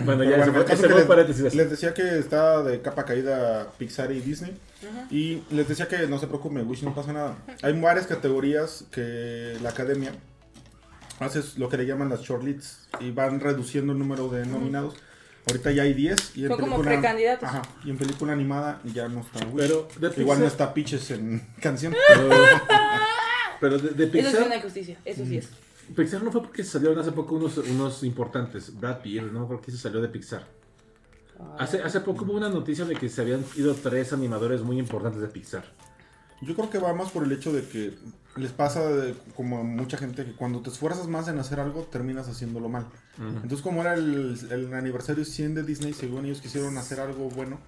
Bueno, Pero ya, bueno, el caso ese que les, paréntesis. les decía que está de capa caída Pixar y Disney. Y les decía que no se preocupen, Wish no pasa nada. Hay varias categorías que la academia hace lo que le llaman las short leads y van reduciendo el número de nominados. Ahorita ya hay 10 y en Son como película precandidatos. Ajá, y en película animada ya no está Wish. Pero de Igual no Pixar- está Peaches en canción. Pero, pero de, de Eso sí es una Pixar, injusticia, eso sí es. Pixar no fue porque salieron hace poco unos, unos importantes. Brad Pitt, no me acuerdo quién se salió de Pixar. Hace, hace poco hubo una noticia de que se habían ido tres animadores muy importantes de Pixar. Yo creo que va más por el hecho de que les pasa de- como a mucha gente que cuando te esfuerzas más en hacer algo terminas haciéndolo mal. Entonces como era el, el aniversario 100 de Disney, según ellos quisieron hacer algo bueno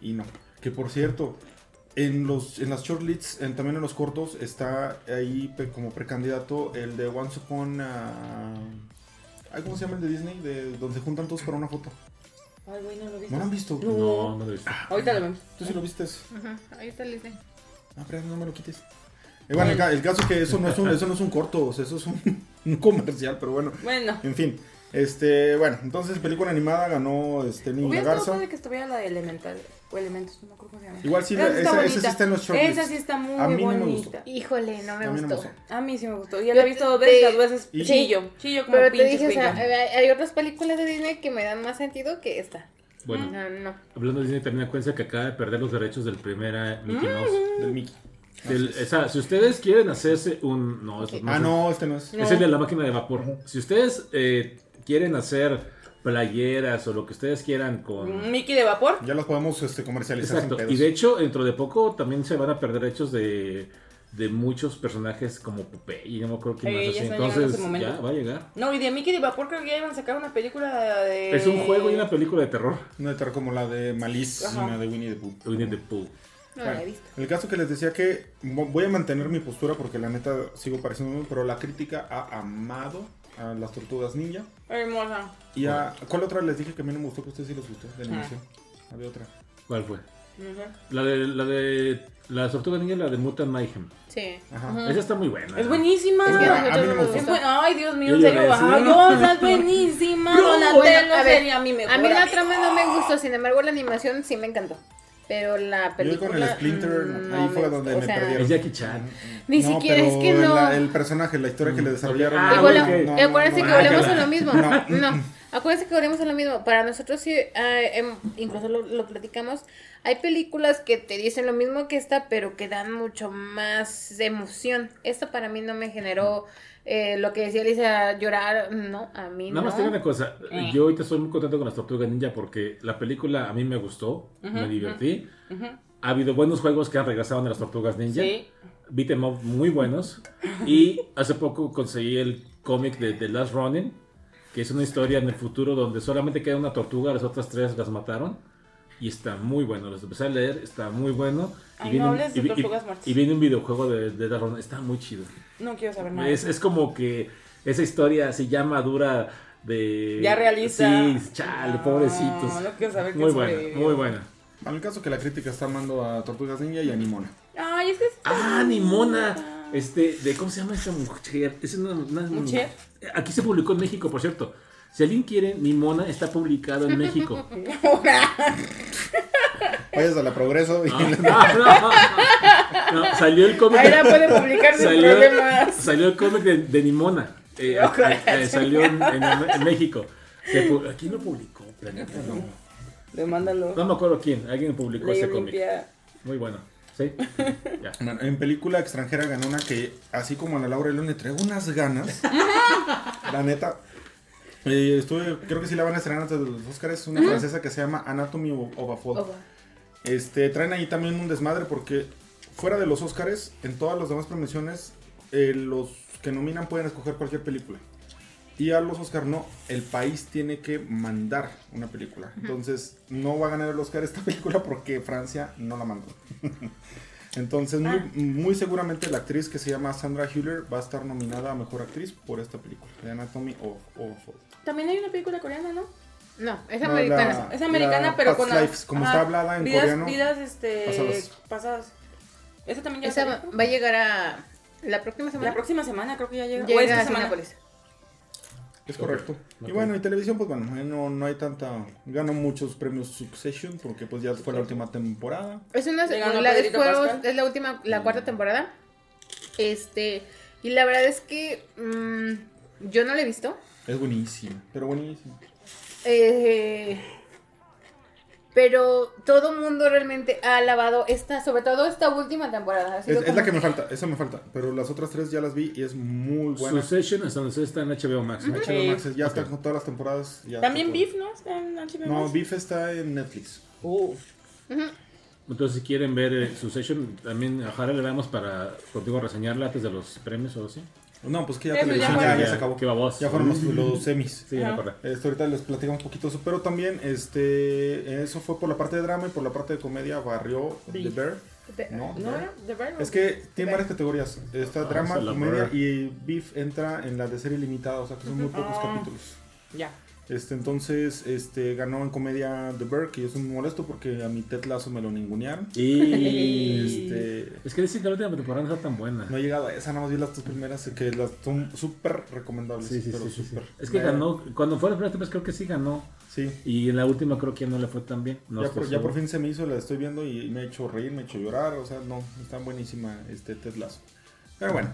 y no. Que por cierto, en los en las short leads, en- también en los cortos, está ahí pe- como precandidato el de Once Upon a... ¿Cómo se llama el de Disney? De donde se juntan todos para una foto. Ay, güey, no lo viste. ¿No lo han visto? No, no lo he visto. Ahorita lo vemos. Tú sí lo viste. Ajá, ahí está el Disney. Ah, pero no me lo quites. Eh, bueno, el, ca- el caso es que eso no es un, eso no es un corto, o sea, eso es un, un comercial, pero bueno. Bueno, En fin, Este, bueno, entonces película animada ganó este estado Garza. padre que estuviera la de Elemental o Elementos, no me acuerdo cómo se llama. Igual sí, Esa esa, está esa bonita. sí está en los shortlists. Esa sí está muy A mí no me gustó. bonita. Híjole, no me A mí no me gustó. gustó. A mí sí me gustó. Ya la he visto dos veces, las veces ¿Y? chillo. Chillo como Pero te pinche dije, o sea, hay otras películas de Disney que me dan más sentido que esta. Bueno, No, no. hablando de Disney, también acuérdense que acaba de perder los derechos del primer eh, Mickey Mouse. Del Mickey. Del- o sea, si ustedes quieren hacerse un... No, eso no Ah, es- no, este no es. Es el de la máquina de vapor. Si ustedes eh, quieren hacer playeras o lo que ustedes quieran con... Mickey de vapor. Ya los podemos este, comercializar Exacto. sin Y de hecho, dentro de poco también se van a perder derechos de, de muchos personajes como Popeye, no me acuerdo quién Eh, más así. Entonces, momento. ya va a llegar. No, y de Mickey de vapor creo que ya iban a sacar una película de. Es un juego y una película de terror. No de terror como la de Malice y Ajá. la de Winnie the Pooh. Winnie the Pooh. No Bueno, la he visto. el caso que les decía que vo- voy a mantener mi postura porque la neta sigo pareciendo, pero la crítica ha amado a las tortugas ninja. Hermosa. Y a. ¿Cuál otra les dije que a mí no me gustó? Que a ustedes sí les gustó de animación. Había otra. ¿Cuál fue? No sé. La de la de la tortuga niña, la de Mutant Mayhem. Sí. Ajá. Esa está muy buena. Es buenísima. Es que a- a mí no me Es gustó. buen- Ay, Dios mío, Yo en serio. es buenísima. Donatello, Bueno, a ver, sería mi mejor A mí la trama no me gustó, sin embargo la animación sí me encantó. Pero la Yo película. con el Splinter, mm, ahí no fue me donde gustó, me o sea, perdieron. Es Jackie Chan. Ni No, siquiera pero es que no. la- el personaje, la historia que le desarrollaron. Ah, no, volvemos- no, acuérdense no, que no. volvemos Ah, a lo mismo. No. Acuérdense que volvemos a lo mismo. Para nosotros sí, em, incluso lo, lo platicamos. Hay películas que te dicen lo mismo que esta, pero que dan mucho más emoción. Esta para mí no me generó eh, lo que decía Lisa, llorar. No, a mí Nada no. más te digo una cosa. Eh. Yo ahorita estoy muy contento con las tortugas ninja porque la película a mí me gustó, me divertí. Ha habido buenos juegos que han regresado de las tortugas ninja. Sí. Beat 'em up muy buenos. Y hace poco conseguí el cómic de The Last Running, que es una historia en el futuro donde solamente queda una tortuga, las otras tres las mataron. Y está muy bueno, los empecé a leer, está muy bueno. Y Ay, viene, no un- y y- y viene un videojuego de, de está muy chido. No quiero saber nada. Es, es como que esa historia así ya madura de... Ya realista. Sí, chale, No, pobrecitos. no quiero saber muy qué buena, muy buena. Bueno, el caso que la crítica está amando a Tortugas Ninja y a Nimona. Ay, es que es Ah, Nimona. Este, de ¿cómo se llama esta mujer? Es una, una- ¿Mujer? Aquí se publicó en México, por cierto. Si alguien quiere, Nimona está publicado en México. Vayas a la progreso y Ah, no, no, no, salió el cómic. Ahí la puede publicar sin salió, problemas. salió el cómic de, de Nimona. Eh, Ok. eh, eh, salió en, en- en México. Se ¿Quién lo publicó? Planeta, no. Demándalo. No me acuerdo quién. Alguien publicó Ley ese cómic. Muy bueno. ¿Sí? Ya. Bueno, en película extranjera ganó una que, así como a la Laura León le traigo unas ganas. la neta. eh, estuve, creo que sí la van a estrenar antes de los Oscars. Es una francesa que se llama Anatomy of, a Fall. Este, traen ahí también un desmadre porque fuera de los Oscars, en todas las demás premiaciones, eh, los que nominan pueden escoger cualquier película. Y a los Oscar no, el país tiene que mandar una película. Entonces, no va a ganar el Oscar esta película porque Francia no la mandó. Entonces, muy, muy seguramente la actriz que se llama Sandra Hüller va a estar nominada a Mejor Actriz por esta película, The Anatomy of, of Fall. También hay una película coreana, ¿no? No, es No, americana. la- Es americana, la pero Past con Lives, como ajá, está hablada en vidas, coreano. Vidas este, pasadas. pasadas. Esa también ya Esa va a llegar a. La próxima semana. La próxima semana creo que ya llega. o llega esta a semana. Cinépolis. Es correcto. Y bueno, y televisión, pues bueno, eh, no, no hay tanta. Ganó muchos premios Succession porque pues ya fue la última temporada. Es una la de es la última, la cuarta temporada. Este, y la verdad es que mm, yo no la he visto. Es buenísima, pero buenísima. Eh, pero todo mundo realmente ha alabado esta, sobre todo esta última temporada. Es, la que me falta, esa me falta. Pero las otras tres ya las vi y es muy buena. Succession es donde está en HBO Max. ¿no? HBO Max, ya está con todas las temporadas. ya También. Beef, ¿no? Está en HBO No, Max. Beef está en Netflix. Uh, Entonces, si quieren ver eh, Succession, también a Jara le damos para contigo reseñarla antes de los premios o así. No, pues que ya Eso ya televisión fue. ya, ya Ya, se acabó. qué baboso. Ya fueron los, los semis. Sí, me ahorita les platicamos un poquito eso, pero también este eso fue por la parte de drama y por la parte de comedia barrió The. Bear. No, ¿No Bear. ¿De Bear? Es que tiene varias categorías. Está Ah, drama, comedia y Beef entra en la de serie limitada, o sea que son muy pocos Ah. capítulos. Ya. Este, entonces, este, ganó en comedia The que yo soy muy molesto porque a mi Ted Lasso me lo ningunearon. Y. Este, Es que dicen que la última temporada no está tan buena. no he llegado a esa, nada más vi las dos primeras, que las son súper recomendables. Sí, sí, pero sí. Es que Eh, ganó, cuando fue la primera vez creo que sí ganó. Sí, Y en la última creo que ya no le fue tan bien. No ya, por, ya por fin se me hizo, la estoy viendo y me ha hecho reír, me ha hecho llorar, o sea, no, está buenísima este Ted Lasso. Pero bueno.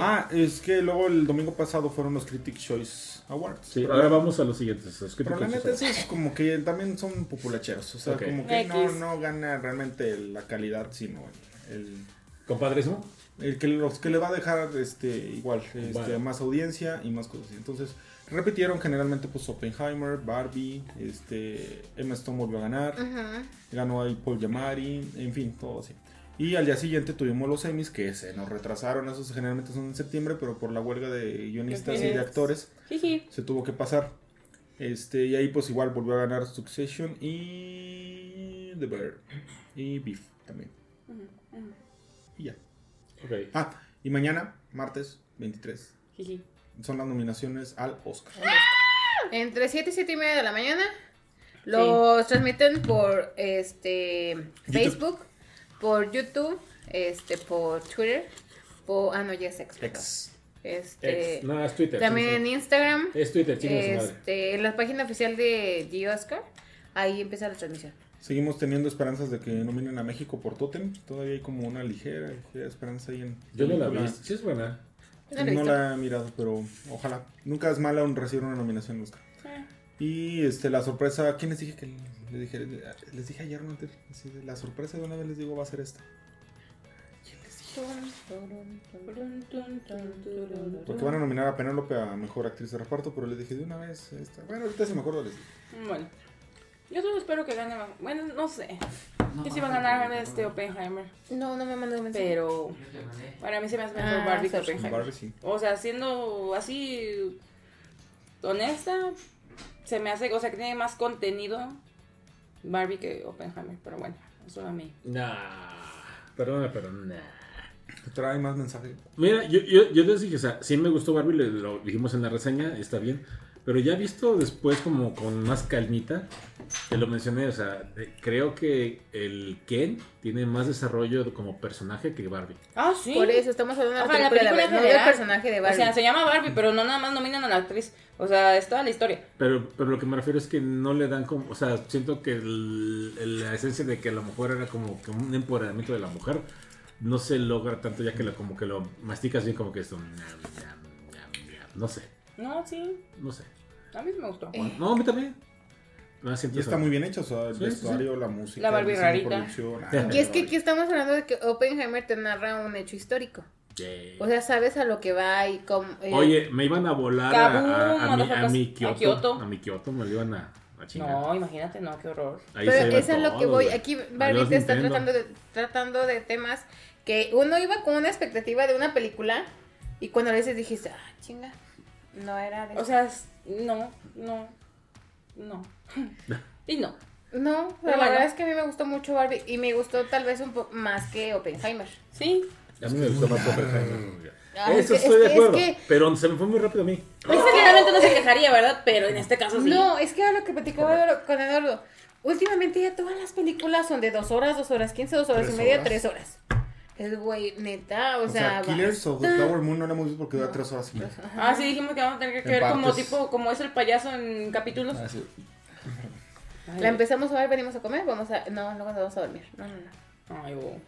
Ah, es que luego el domingo pasado fueron los Critics Choice Awards. Sí, ahora vamos a los siguientes. los Pero la neta es como que también son populacheros. O sea, Ok. como que no, X. no gana realmente la calidad, sino el, Compadrísimo. el que los que le va a dejar este igual este, Vale. más audiencia y más cosas. así. Entonces, repitieron generalmente pues Oppenheimer, Barbie, este Emma Stone volvió a ganar, Ujú. ganó ahí Paul Giamatti, en fin, todo así. Y al día siguiente tuvimos los Emmys que se nos retrasaron, esos generalmente son en septiembre, pero por la huelga de guionistas y de actores Jiji. se tuvo que pasar. Este, y ahí pues igual volvió a ganar Succession y The Bear y Beef también. Y ya. Ok. Ah, y mañana, martes 23, Jiji. son las nominaciones al Oscar. Entre 7 y 7 y media de la mañana. Los transmiten por este Facebook, por YouTube, este, por Twitter, por ah no ya es X. Este, Ex. No, es Twitter. también en sí, Instagram, sí. Es Twitter, madre. este, en la página oficial de G Oscar, ahí empieza la transmisión. Seguimos teniendo esperanzas de que nominen a México por Totem. Todavía hay como una ligera, ligera esperanza ahí en. Yo no la vi. Sí, es buena. No la he No visto. la he mirado, pero ojalá. Nunca es mala un recibir una nominación Oscar. Y este, la sorpresa, ¿quién les dije que les dije? Les dije ayer, no la sorpresa de una vez les digo va a ser esta. ¿Quién les dije? Porque van a nominar a Penélope a mejor actriz de reparto, pero les dije de una vez esta. Bueno, ahorita se me acuerdo les digo. Bueno. Yo solo espero que gane. más- Bueno, no sé. Yo sí va a ganar este Oppenheimer. No, no me mandó mensaje. Pero para mí se me hace mejor Ah, Barbie que. Oppenheimer. Barbie sí. O sea, siendo así honesta, se me hace, o sea, que tiene más contenido Barbie que Oppenheimer. Pero bueno, eso a mí. Nah. Perdóname, pero nah. Trae más mensaje. Mira, yo, yo, yo les dije, o sea, sí me gustó Barbie, le- lo dijimos en la reseña, está bien. Pero ya visto después como con más calmita, te lo mencioné, o sea, creo que el Ken tiene más desarrollo como personaje que Barbie. Ah, sí. Por eso estamos hablando de Ajá, la la película, película de, no general. del personaje de O Barbie. sea, se llama Barbie, pero no nada más nominan a la actriz. O sea, es toda la historia. Pero, pero lo que me refiero es que no le dan como, o sea, siento que el- el- la esencia de que la mujer era como que un empoderamiento de la mujer no se logra tanto ya que lo, como que lo masticas bien como que esto, no sé, No, sí. no sé. A mí sí me gustó. No, a mí también. No, siento Y está muy bien hecho, o sea, el Sí, sí, vestuario, la música, La rarita. producción, ah, Y la es que aquí estamos hablando de que Oppenheimer te narra un hecho histórico. Yeah. O sea, sabes a lo que va y cómo... eh, Oye, me iban a volar a, a- a mi, a mi A Kioto, a mi Kioto, me lo iban a, a chingar. No, imagínate, no, qué horror. Ahí Pero es lo que voy. Aquí Barbie te está tratando de, tratando de temas que uno iba con una expectativa de una película y cuando a veces dijiste, ah, chinga, no era de O sea, no, no, no. y no. No, Pero la bueno. verdad es que a mí me gustó mucho Barbie y me gustó tal vez un poco más que Oppenheimer. Sí. A mí me gustó más Oppenheimer. Eso es que- estoy es de que- acuerdo. es que- Pero se me fue muy rápido a mí. Pues generalmente no se quejaría, ¿verdad? Pero en este caso sí. No, es que era lo que platicaba con Eduardo. Últimamente ya todas las películas son de dos horas, dos horas quince, dos horas y media, horas. tres horas. Es güey, neta, o, O sea, sea, Killers of the. Flower Moon no la hemos visto porque dura tres horas y media. Ah, sí, dijimos que vamos a tener que En ver como tipo, como es el payaso en capítulos. Ah, sí. Ay, La empezamos a ver, venimos a comer, vamos a... No, luego nos vamos a dormir. No, no, no. Ay, wow.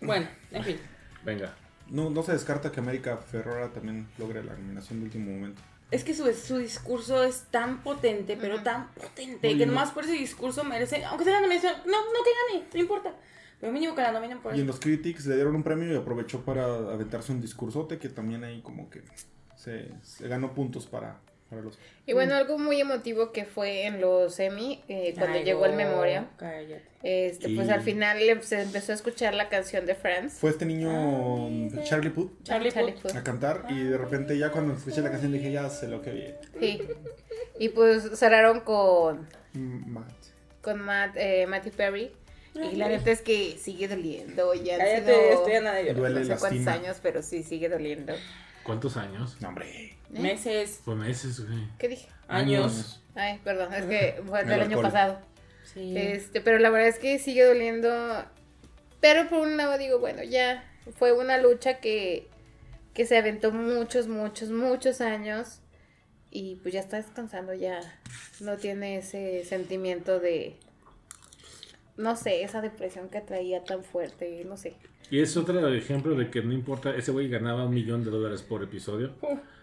Bueno, en fin. Venga. No, no se descarta que América Ferrara también logre la nominación de último momento. Es que su, su discurso es tan potente, pero tan potente, Muy que no. nomás por ese discurso merece, aunque sea la nominación, no, no que gane, no importa. Pero mínimo que la nominen por Y en eso. los Critics le dieron un premio y aprovechó para aventarse un discursote que también ahí como que se, se ganó puntos para, para los... Y bueno, algo muy emotivo que fue en los Emmy, eh, cuando Ay, llegó el no, Memoria, Cállate. este, pues Y- al final se empezó a escuchar la canción de Friends. Fue este niño Ay, sí. Charlie Puth Charlie Puth. Puth. a cantar y de repente ya cuando escuché la canción dije ya sé lo que viene. Sí. Y pues cerraron con, Mm, Matt. con Matt, eh, Matthew Perry. Y la neta es que sigue doliendo. Ya han Cállate, sido estoy a nada de llorar. Duele, no sé cuántos lastima. años, pero sí sigue doliendo. ¿Cuántos años? No, hombre. Meses, Fue meses, güey. ¿Qué dije? años. Ay, perdón, es que fue El del año pasado. Sí. Este, pero la verdad es que sigue doliendo. Pero por un lado digo, bueno, ya fue una lucha que, que se aventó muchos, muchos, muchos años. Y pues ya está descansando, ya no tiene ese sentimiento de, no sé, esa depresión que traía tan fuerte, no sé. Y es otro ejemplo de que no importa, ese güey ganaba un millón de dólares por episodio.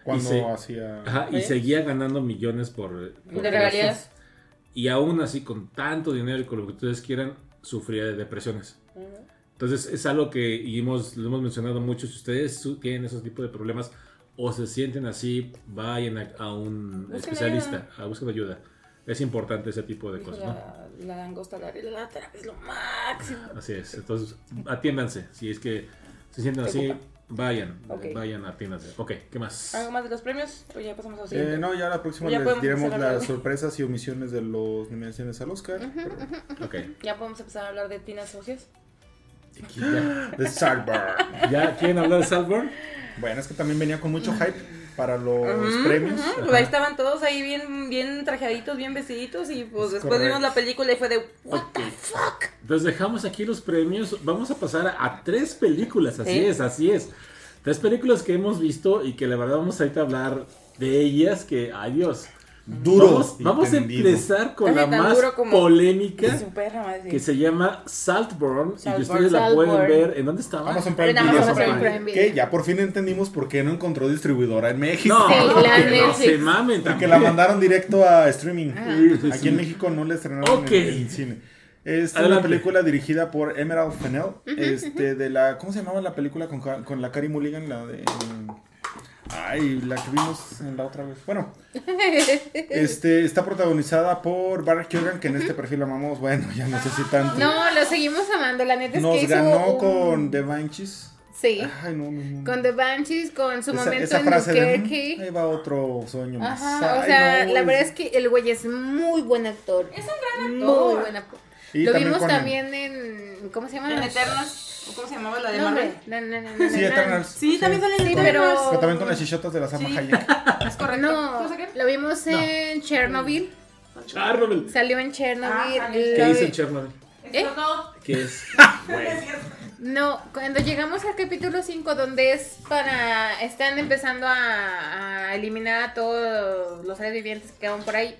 Cuando Y se- hacía. Ajá, y seguía ganando millones por... por De regalías. Y aún así, con tanto dinero y con lo que ustedes quieran, sufría de depresiones. Entonces, es algo que y hemos, lo hemos mencionado mucho. Si ustedes tienen esos tipos de problemas o se sienten así, vayan a, a un Busquen especialista, a buscar ayuda. Es importante ese tipo de cosas, ¿no? La, la langosta la, la terapia es lo máximo. Así es. Entonces, atiéndanse. Si es que se sienten Te así, ocupa. vayan. Ok. Vayan, atiéndanse. Ok, ¿qué más? ¿Algo más de los premios? ¿O ya pasamos a lo siguiente? Eh, no, ya la próxima Ya les diremos las de- sorpresas y omisiones de los nominaciones al Oscar. Ya podemos empezar a hablar de Tina Socios. Aquí ya. De Salvar. ¿Ya quieren hablar de Salborn? Bueno, es que también venía con mucho hype para los premios. ahí estaban todos ahí bien, bien trajeaditos, bien vestiditos y pues Es después correcto. vimos la película y fue de what the fuck. Entonces dejamos aquí los premios. Vamos a pasar a, a tres películas. Así Sí. es, así es. Tres películas que hemos visto y que la verdad vamos ahorita a hablar de ellas. Que, adiós. Duro. Vamos, a empezar con la más polémica. Su perra madre. Que se llama Saltburn. Y que Saltburn. ustedes la pueden ver. ¿En dónde estaba? Amazon Prime En Video. Amazon Prime Prime Video. Que ya por fin entendimos por qué no encontró distribuidora en México. No, Sí, la que no se mamen Porque la mandaron directo a streaming. Sí, sí, Aquí en México no la estrenaron Ok. en, en cine. Es una película dirigida por Emerald Fennell. este, de la. ¿Cómo se llamaba la película con, con la Carey Mulligan? La de. Ay, la que vimos en la otra vez. Bueno, este está protagonizada por Barry Keoghan, que en este perfil amamos. Bueno, ya no sé si tanto. No, lo seguimos amando, la neta es Nos que hizo ganó un- con The Banshees. Sí, Ay, no, no, no. con The Banshees, con su esa, momento esa en frase de. "Mm, Ahí va otro sueño más. Ajá, o sea, no, la verdad es que el güey es muy buen actor. Es un gran Muy actor. buen actor. Y Lo también vimos también en. ¿Cómo se llama? En Eternos. ¿O ¿Cómo se llamaba la de Marvel? hombre, no, no, no, no, Sí, no, no. Eternals. Sí, también sale Sí, Eternals. pero- Pero también con las chichotas de la Sama Sí. Hayek. Es correcto. No, lo vimos en Chernobyl. Chernobyl. Salió en Chernobyl. Ah, lo ¿Qué dice vi- en Chernobyl? ¿Eh? ¿Qué es? No, cuando llegamos al capítulo 5, donde es para. Están empezando a, a eliminar a todos los seres vivientes que quedan por ahí.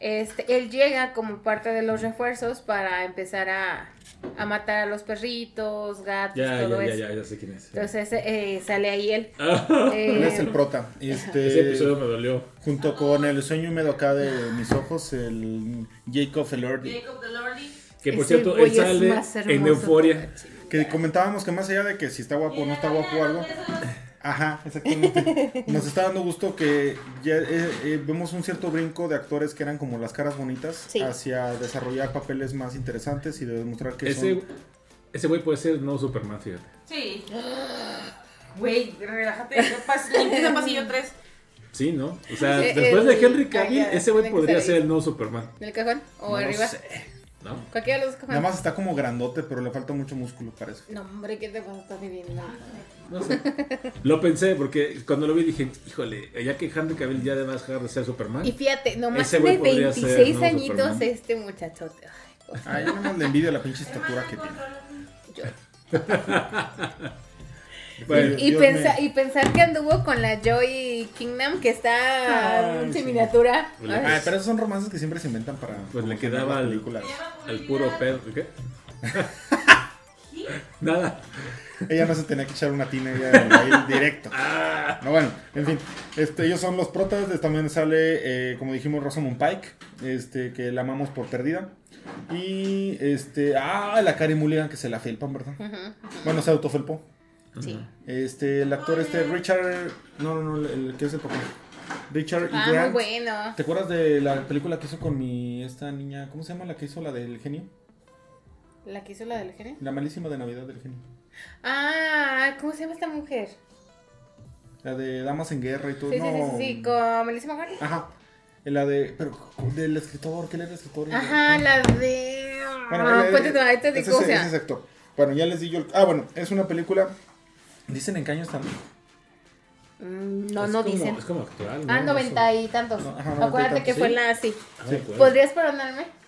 Este, él llega como parte de los refuerzos para empezar a, a matar a los perritos, gatos, Ya, todo ya, ya, eso. ya, ya sé quién es. Entonces eh, sale ahí él. Ah, Eh, Él es el prota. Este, ese episodio me dolió. Junto con el sueño húmedo acá de mis ojos, el Jacob Elordi. Jacob de Lordy. Que por Ese cierto, él sale en. Euforia. Que comentábamos que más allá de que si está guapo o no está guapo o algo. Ajá, exactamente. Nos está dando gusto que ya eh, eh, vemos un cierto brinco de actores que eran como las caras bonitas Sí. hacia desarrollar papeles más interesantes y de demostrar que Ese, son... ese güey puede ser no Superman, fíjate. Sí. Güey, relájate. Empieza pasillo 3. Sí, ¿no? O sea, Sí, después el- de Henry Cavill, ese güey podría ser el no Superman, ¿En el cajón? ¿O No arriba? sé. ¿No? Cualquiera de los dos Nada más está como grandote, pero le falta mucho músculo, parece. No, hombre, ¿qué te pasa? Estás viviendo. No sé. Lo pensé porque cuando lo vi dije, híjole, ya que Henry Cavill ya debe dejar de ser Superman. Y fíjate, nomás tiene podría ser, 26 ¿no? añitos Superman. este muchachote. Ay. Ay, yo nada más le envidio la pinche estatura que tiene. Bueno, Y, pensa- me- y pensar que anduvo con la Joy Kingdom, que está en sí. miniatura. Ay, pero esos son romances que siempre se inventan para... Pues le quedaba las al- puro pedo. ¿Qué? Nada. Ella no se tenía que echar una tina, ella directo. No, bueno, en fin, este, ellos son los protas, también sale, eh, como dijimos, Rosamund Pike, este, que la amamos por perdida. Y, este, ah, la Carey Mulligan que se la felpan, ¿verdad? Bueno, se autofelpó. Sí. Este, el actor este, Richard, no, no, no, el, el que es el papá. Richard. Ah, muy Grant. bueno. ¿Te acuerdas de la película que hizo con mi, esta niña, ¿cómo se llama la que hizo la del genio? ¿La que hizo la del genio? La malísima de Navidad del genio. Ah, ¿cómo se llama esta mujer? La de Damas en Guerra y todo. Sí, sí, sí, sí, sí, con Melissa McCarthy. Ajá. La de. Pero del escritor, ¿qué era el escritor? Ajá, Ah. la de. Bueno, Ah, eh, cuéntame, ahorita te ese, ese- es actor. Bueno, ya les di yo. el- Ah, bueno, es una película. Dicen en qué año están. Mm, No, Es no como- dicen. Es como actual. Ah, ¿no? noventa y tantos. No, ajá, noventa y Acuérdate que tantos, fue sí. la así. Ah, me acuerdo. ¿Podrías perdonarme?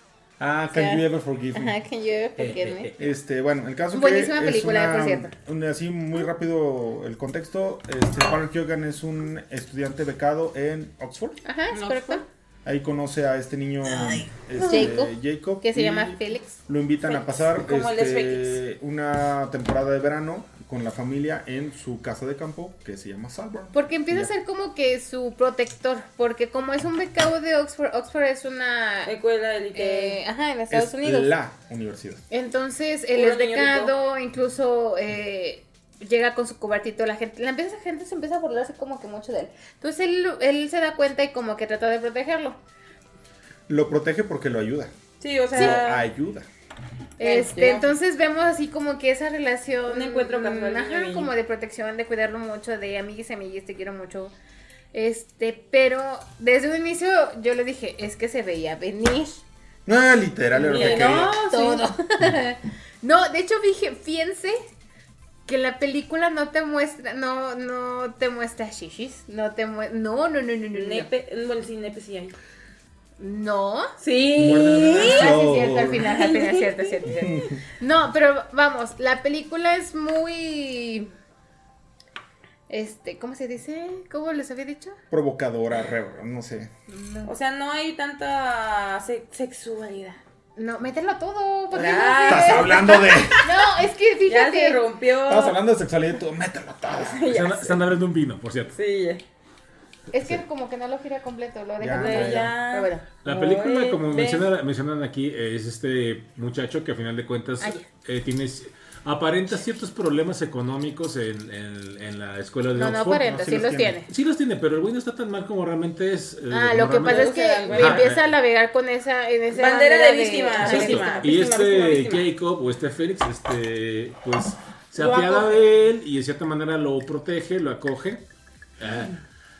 Ah, Can sea, You Ever Forgive Me. Ajá, can you ever forgive Eh, me? eh, Este, bueno, el caso Buenísima que película, es una, por cierto. un- así muy rápido el contexto. Este, Barry Keoghan es un estudiante becado en Oxford. Ajá, es correcto. Ahí conoce a este niño este, Jacob, Jacob, Que se llama Félix. Lo invitan a pasar este, una temporada de verano con la familia en su casa de campo que se llama Salburn. Porque empieza Ya. a ser como que su protector. Porque como es un becado de Oxford, Oxford es una. Escuela élite. eh, ajá, en Estados es Unidos. la universidad. Entonces, él es becado, incluso eh, llega con su cubertito, la gente, la empieza, la gente se empieza a burlarse como que mucho de él. Entonces él, él se da cuenta y como que trata de protegerlo. Lo protege porque lo ayuda. Sí, o Lo sea. ayuda. Este, entonces vemos así como que esa relación, Un encuentro casual, mm, ajá, como de protección, de cuidarlo mucho, de amiguis y amiguis, te quiero mucho. Este, pero desde un inicio yo le dije, es que se veía venir No, literal, era lo que. ¿no? Sí. todo. no, de hecho dije, fíjense que la película no te muestra, no, no te muestra shishis, no te muestra, no, no, no, no, no, no. Nepe, bueno, sí, nepe sí hay. No. Sí. Ah, sí, No. cierto, al final, al final, cierto, cierto, cierto. No, pero vamos, la película es muy. Este, ¿cómo se dice? ¿Cómo les había dicho? Provocadora, re- no sé. O sea, no hay tanta se- sexualidad. No, mételo todo. porque Ah. no sé. Estás hablando de. No, es que Ya se fíjate. rompió. Estás hablando de sexualidad y tú, mételo todo. Están, están abriendo un vino, por cierto. Sí, ya. Es que como que no lo gira completo, lo deja Ya, ya, ya. Pero bueno. La película, como mencionan, mencionan aquí, es este muchacho que a final de cuentas eh, tiene aparenta ciertos problemas económicos en, en- en la escuela de No, no Oxford. aparenta, no, sí sí los tiene. tiene. Sí los tiene, pero el güey no está tan mal como realmente es. eh, Ah, lo que pasa es que empieza a navegar con esa, en esa Bandera de víctima. Y este víctima, víctima. Jacob o este Félix, este, pues se Lo apiada acoge. de él y de cierta manera lo protege, lo acoge. Ah,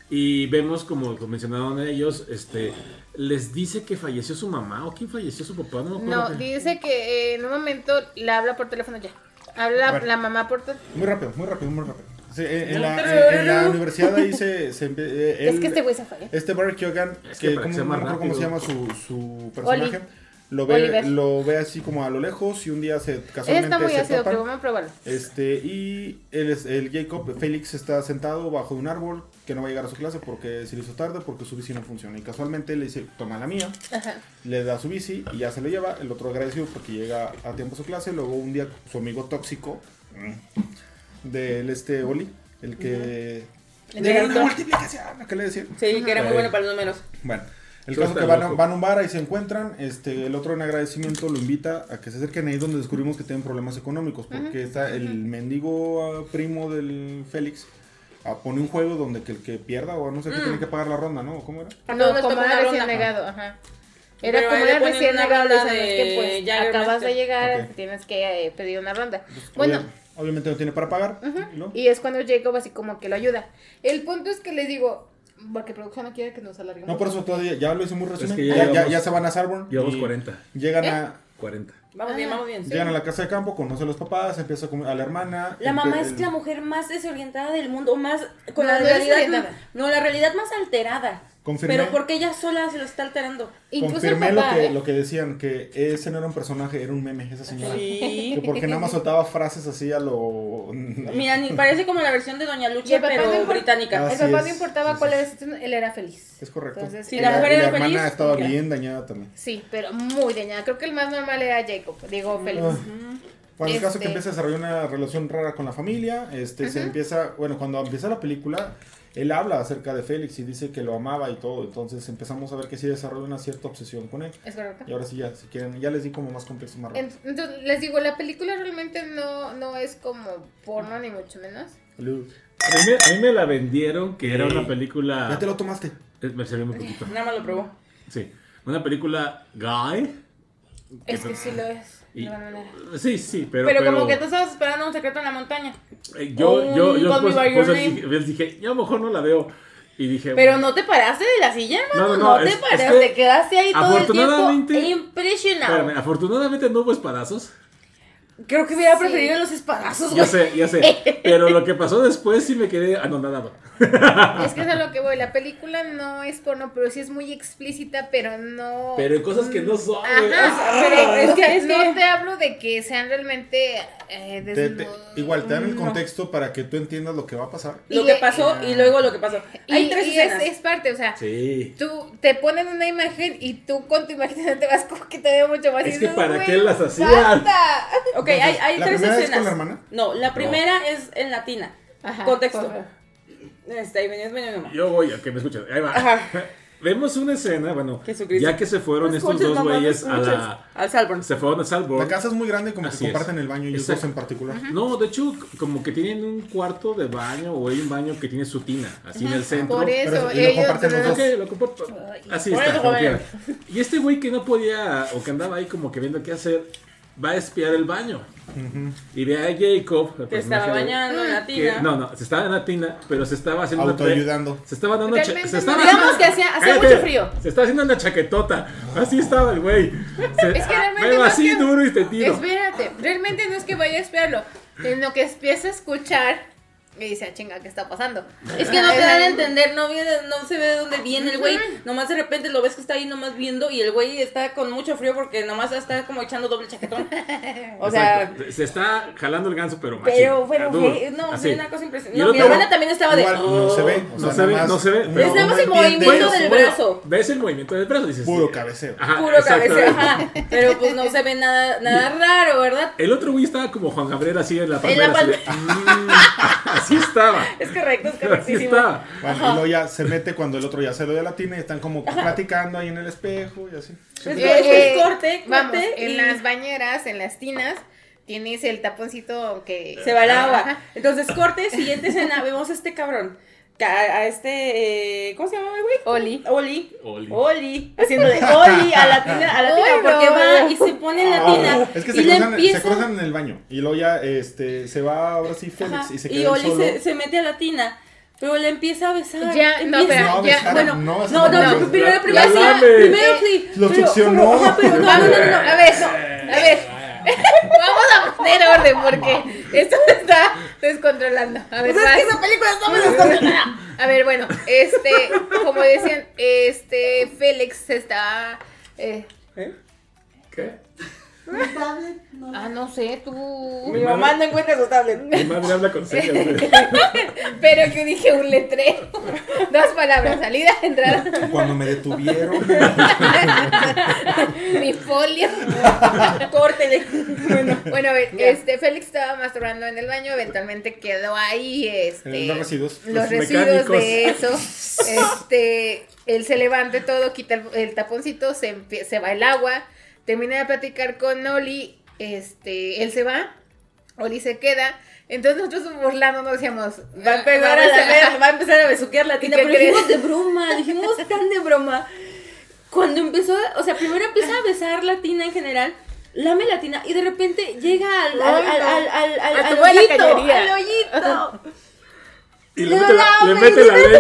y vemos, como lo mencionaron ellos, este, les dice que falleció su mamá o quién falleció su papá, no me No, que- dice que eh, en un momento le habla por teléfono ya. Habla la, ver. la mamá por teléfono. Muy rápido, muy rápido, muy rápido. Sí, en, la, en- en la universidad ahí se. se eh, Es que este güey se fue. Este Barry Keoghan, Es que que, como, no más me acuerdo cómo se llama su, su personaje, Oli. lo ve, Oliver. lo ve así como a lo lejos y un día se Él casualmente está muy se ácido, topan. pero vamos a probarlo. Este, y él es, el Jacob, Félix está sentado bajo un árbol que no va a llegar a su clase porque se le hizo tarde porque su bici no funciona. Y casualmente le dice, toma la mía, Ajá. le da su bici y ya se lo lleva. El otro agradecido porque llega a tiempo a su clase. Luego un día su amigo tóxico mm, del este Oli, el que... El de la multiplicación, ¿qué le decía? Sí, que era muy bueno para los números. Bueno, el Sí, caso que van a, loco. van a un bar, ahí se encuentran, este, el otro en agradecimiento lo invita a que se acerquen ahí donde descubrimos que tienen problemas económicos, porque está el mendigo ah, primo del Félix, ah, pone un juego donde que el que pierda o no sé qué tiene que pagar la ronda, ¿no? ¿Cómo era? A No, les como era recién negado, ajá. Era Pero como era recién negado, ronda dicen, es que de pues acabas de llegar, Ok. tienes que eh, pedir una ronda. Obvia- Bueno, obviamente no tiene para pagar, ¿no? y es cuando Jacob así como que lo ayuda. El punto es que les digo, porque producción no quiere que nos alarguemos. No, por eso todavía, ya lo hice muy resumen, que ya, ya ya, llevamos- ya se van a Sarborn. Llevamos y 40. Llegan ¿Eh? a... 40. Vamos bien, Ah, vamos bien. Llegan a la casa de campo, conoce a los papás, empieza a a la hermana. La mamá es la mujer más desorientada del mundo, más con No, la no realidad, no, la realidad más alterada. Confirmé. Pero porque ella sola se lo está alterando. El Confirmé papá, lo, que, ¿eh? lo que decían, que ese no era un personaje, era un meme, esa señora. Sí. Que porque nada más soltaba frases así a lo... Mira, ni parece como la versión de Doña Lucha, el papá pero no importa- británica. El papá es, no importaba cuál era la situación, él era feliz. Es correcto. Entonces, Sí, Y la mujer y era hermana feliz, estaba mira. bien dañada también. Sí, pero muy dañada. Creo que el más normal era Jacob, digo Félix. Ah. Bueno, el caso Este- que empieza a desarrollar una relación rara con la familia, este, se empieza, bueno, cuando empieza la película, él habla acerca de Félix y dice que lo amaba y todo, entonces empezamos a ver que sí desarrolla una cierta obsesión con él. Es correcto. Y ahora sí ya, si quieren, ya les di como más contexto más rápido. En- Entonces, les digo, la película realmente no, no es como porno, ni mucho menos. A mí, me, a mí me la vendieron que era una película. Ya te lo tomaste. Eh, Me salió muy poquito. Nada más lo probó. Sí. Una película guy. Es que sí lo es. Y- de alguna manera. Sí, sí, pero. Pero, como que tú estabas esperando un secreto en la montaña. eh, yo, un yo, yo después Name. dije, dije, yo a lo mejor no la veo. Y dije, Pero no te paraste de la silla, hermano. No, No, no, no, te es- es paraste. que te quedaste ahí todo el tiempo impresionado. espérame, afortunadamente no hubo espadazos. Creo que hubiera Sí. preferido los espadazos, Ya sé, ya sé. Pero lo que pasó después sí me quedé anonadado. Es que es a lo que voy. La película no es porno, pero sí es muy explícita, pero no. Pero hay cosas que no son. Ajá, pero es que- es no te hablo de que sean realmente eh, Te- igual te dan el No. contexto para que tú entiendas lo que va a pasar. Lo Y- que pasó y luego lo que pasó. Y, Hay tres y es, escenas. es parte, o sea, Sí. tú te ponen una imagen y tú con tu imaginación te vas como que te veo mucho más. y Es que dices, para "Güey, qué las hacían". basta". Ok, hay, hay ¿la tres primera es con la hermana? No, la primera es en latina. Ajá, Contexto. por. Este, ahí venías nomás. Yo voy a que me escuchen. Ahí va. Ajá. Vemos una escena, bueno, ya que se fueron No estos escuches, dos no güeyes a escuches. la. Al Salborn. Se fueron a Salborn. La casa es muy grande como Así que es. comparten el baño ellos Exacto. dos en particular. No, de hecho, como que tienen un cuarto de baño o hay un baño que tiene su tina, así en el centro. Por eso, Pero- y lo ellos. comparten los dos. Ok, lo comparto. Así Por está, eso, como. Y este güey que no podía, o que andaba ahí como que viendo qué hacer, va a espiar el baño. Y ve a Jacob, Que estaba bañando en la que- tina. no, no, se estaba en la tina, pero se estaba haciendo Autoayudando. Se estaba dando se estaba Digamos haciendo- que hacía- hacía Cállate. mucho frío. Se estaba haciendo una chaquetota. Así estaba el güey. Se- Es que realmente Pero no es así que- duro y te tiro. Espérate, realmente no es que vaya a esperarlo, sino que empieza a escuchar y dice, "Ah, chinga, ¿qué está pasando? Es que no te dan a entender, no viene, no se ve de dónde viene el güey. Nomás de repente lo ves que está ahí nomás viendo y el güey está con mucho frío porque nomás está como echando doble chaquetón. O sea, se está jalando el ganso, pero machín. pero, pero, güey, no, fue una cosa impresionante. No, mi hermana también estaba de. Igual no se ve. No sea, se ve, no se ve. Es nada más el movimiento del Bueno, brazo. Ves el movimiento del brazo, dices. Puro cabeceo. Ajá, Puro cabeceo, ajá. Pero pues no se ve nada, nada raro, ¿verdad? El otro güey estaba como Juan Gabriel así en la palmera. Así, así estaba. Es correcto, es Así correctísimo. estaba. Bueno, y luego ya se mete cuando el otro ya se lo de la tina y están como platicando ahí en el espejo y así. Es, Eh, es corte, corte. Vamos, y en las bañeras, en las tinas, tienes el taponcito que... se va el agua. Ajá. Entonces, corte, siguiente escena, vemos a este cabrón. A, a este, eh, ¿cómo se llama el güey? Oli. Oli. Oli. Oli. Haciéndole Oli a la tina, a la tina, Ay, porque no. va y se pone en la tina. Ah, Es que se y le cruzan, empieza. se cruzan en el baño. Y luego ya este, se va ahora sí Félix Ajá, y se queda Oli solo. se, se mete a la tina. Pero le empieza a besar. Ya, no, empieza- pero No, ya, besar, bueno, no, No, no, no, no, primero, la- primero, lame. primero sí. Lo pero- succionó. pero- ajá, pero no, no, no, no, no, a ver, a ver, vamos a poner orden porque esto se está descontrolando. A ver, Pues es que vas. esa película está muy descontrolada. A ver, bueno, este, como decían, este, Félix se está, eh, ¿Qué? ah, no sé, tú, Mi mamá no encuentra su tablet. Mi madre habla con señas. pero yo dije un letrero, dos palabras, salida, entrada, Cuando me detuvieron. mi folio. Córtele. Bueno, Bueno, a ver, Ya. este, Félix estaba masturbando en el baño, eventualmente quedó ahí, este... En los residuos. Los Los residuos mecánicos. de eso. Este, él se levanta todo, quita el, el taponcito, se, se va el agua, termina de platicar con Oli, este, él se va, Oli se queda, entonces nosotros burlando nos decíamos, va a empezar a, va a empezar a besuquear la tina, pero dijimos de broma, dijimos tan de broma. Cuando empezó, o sea, primero empieza a besar la tina en general, lame la tina y de repente llega al, al, al, al, al, al, hoyito, al hoyito. Y le mete la, le mames, mete la neta,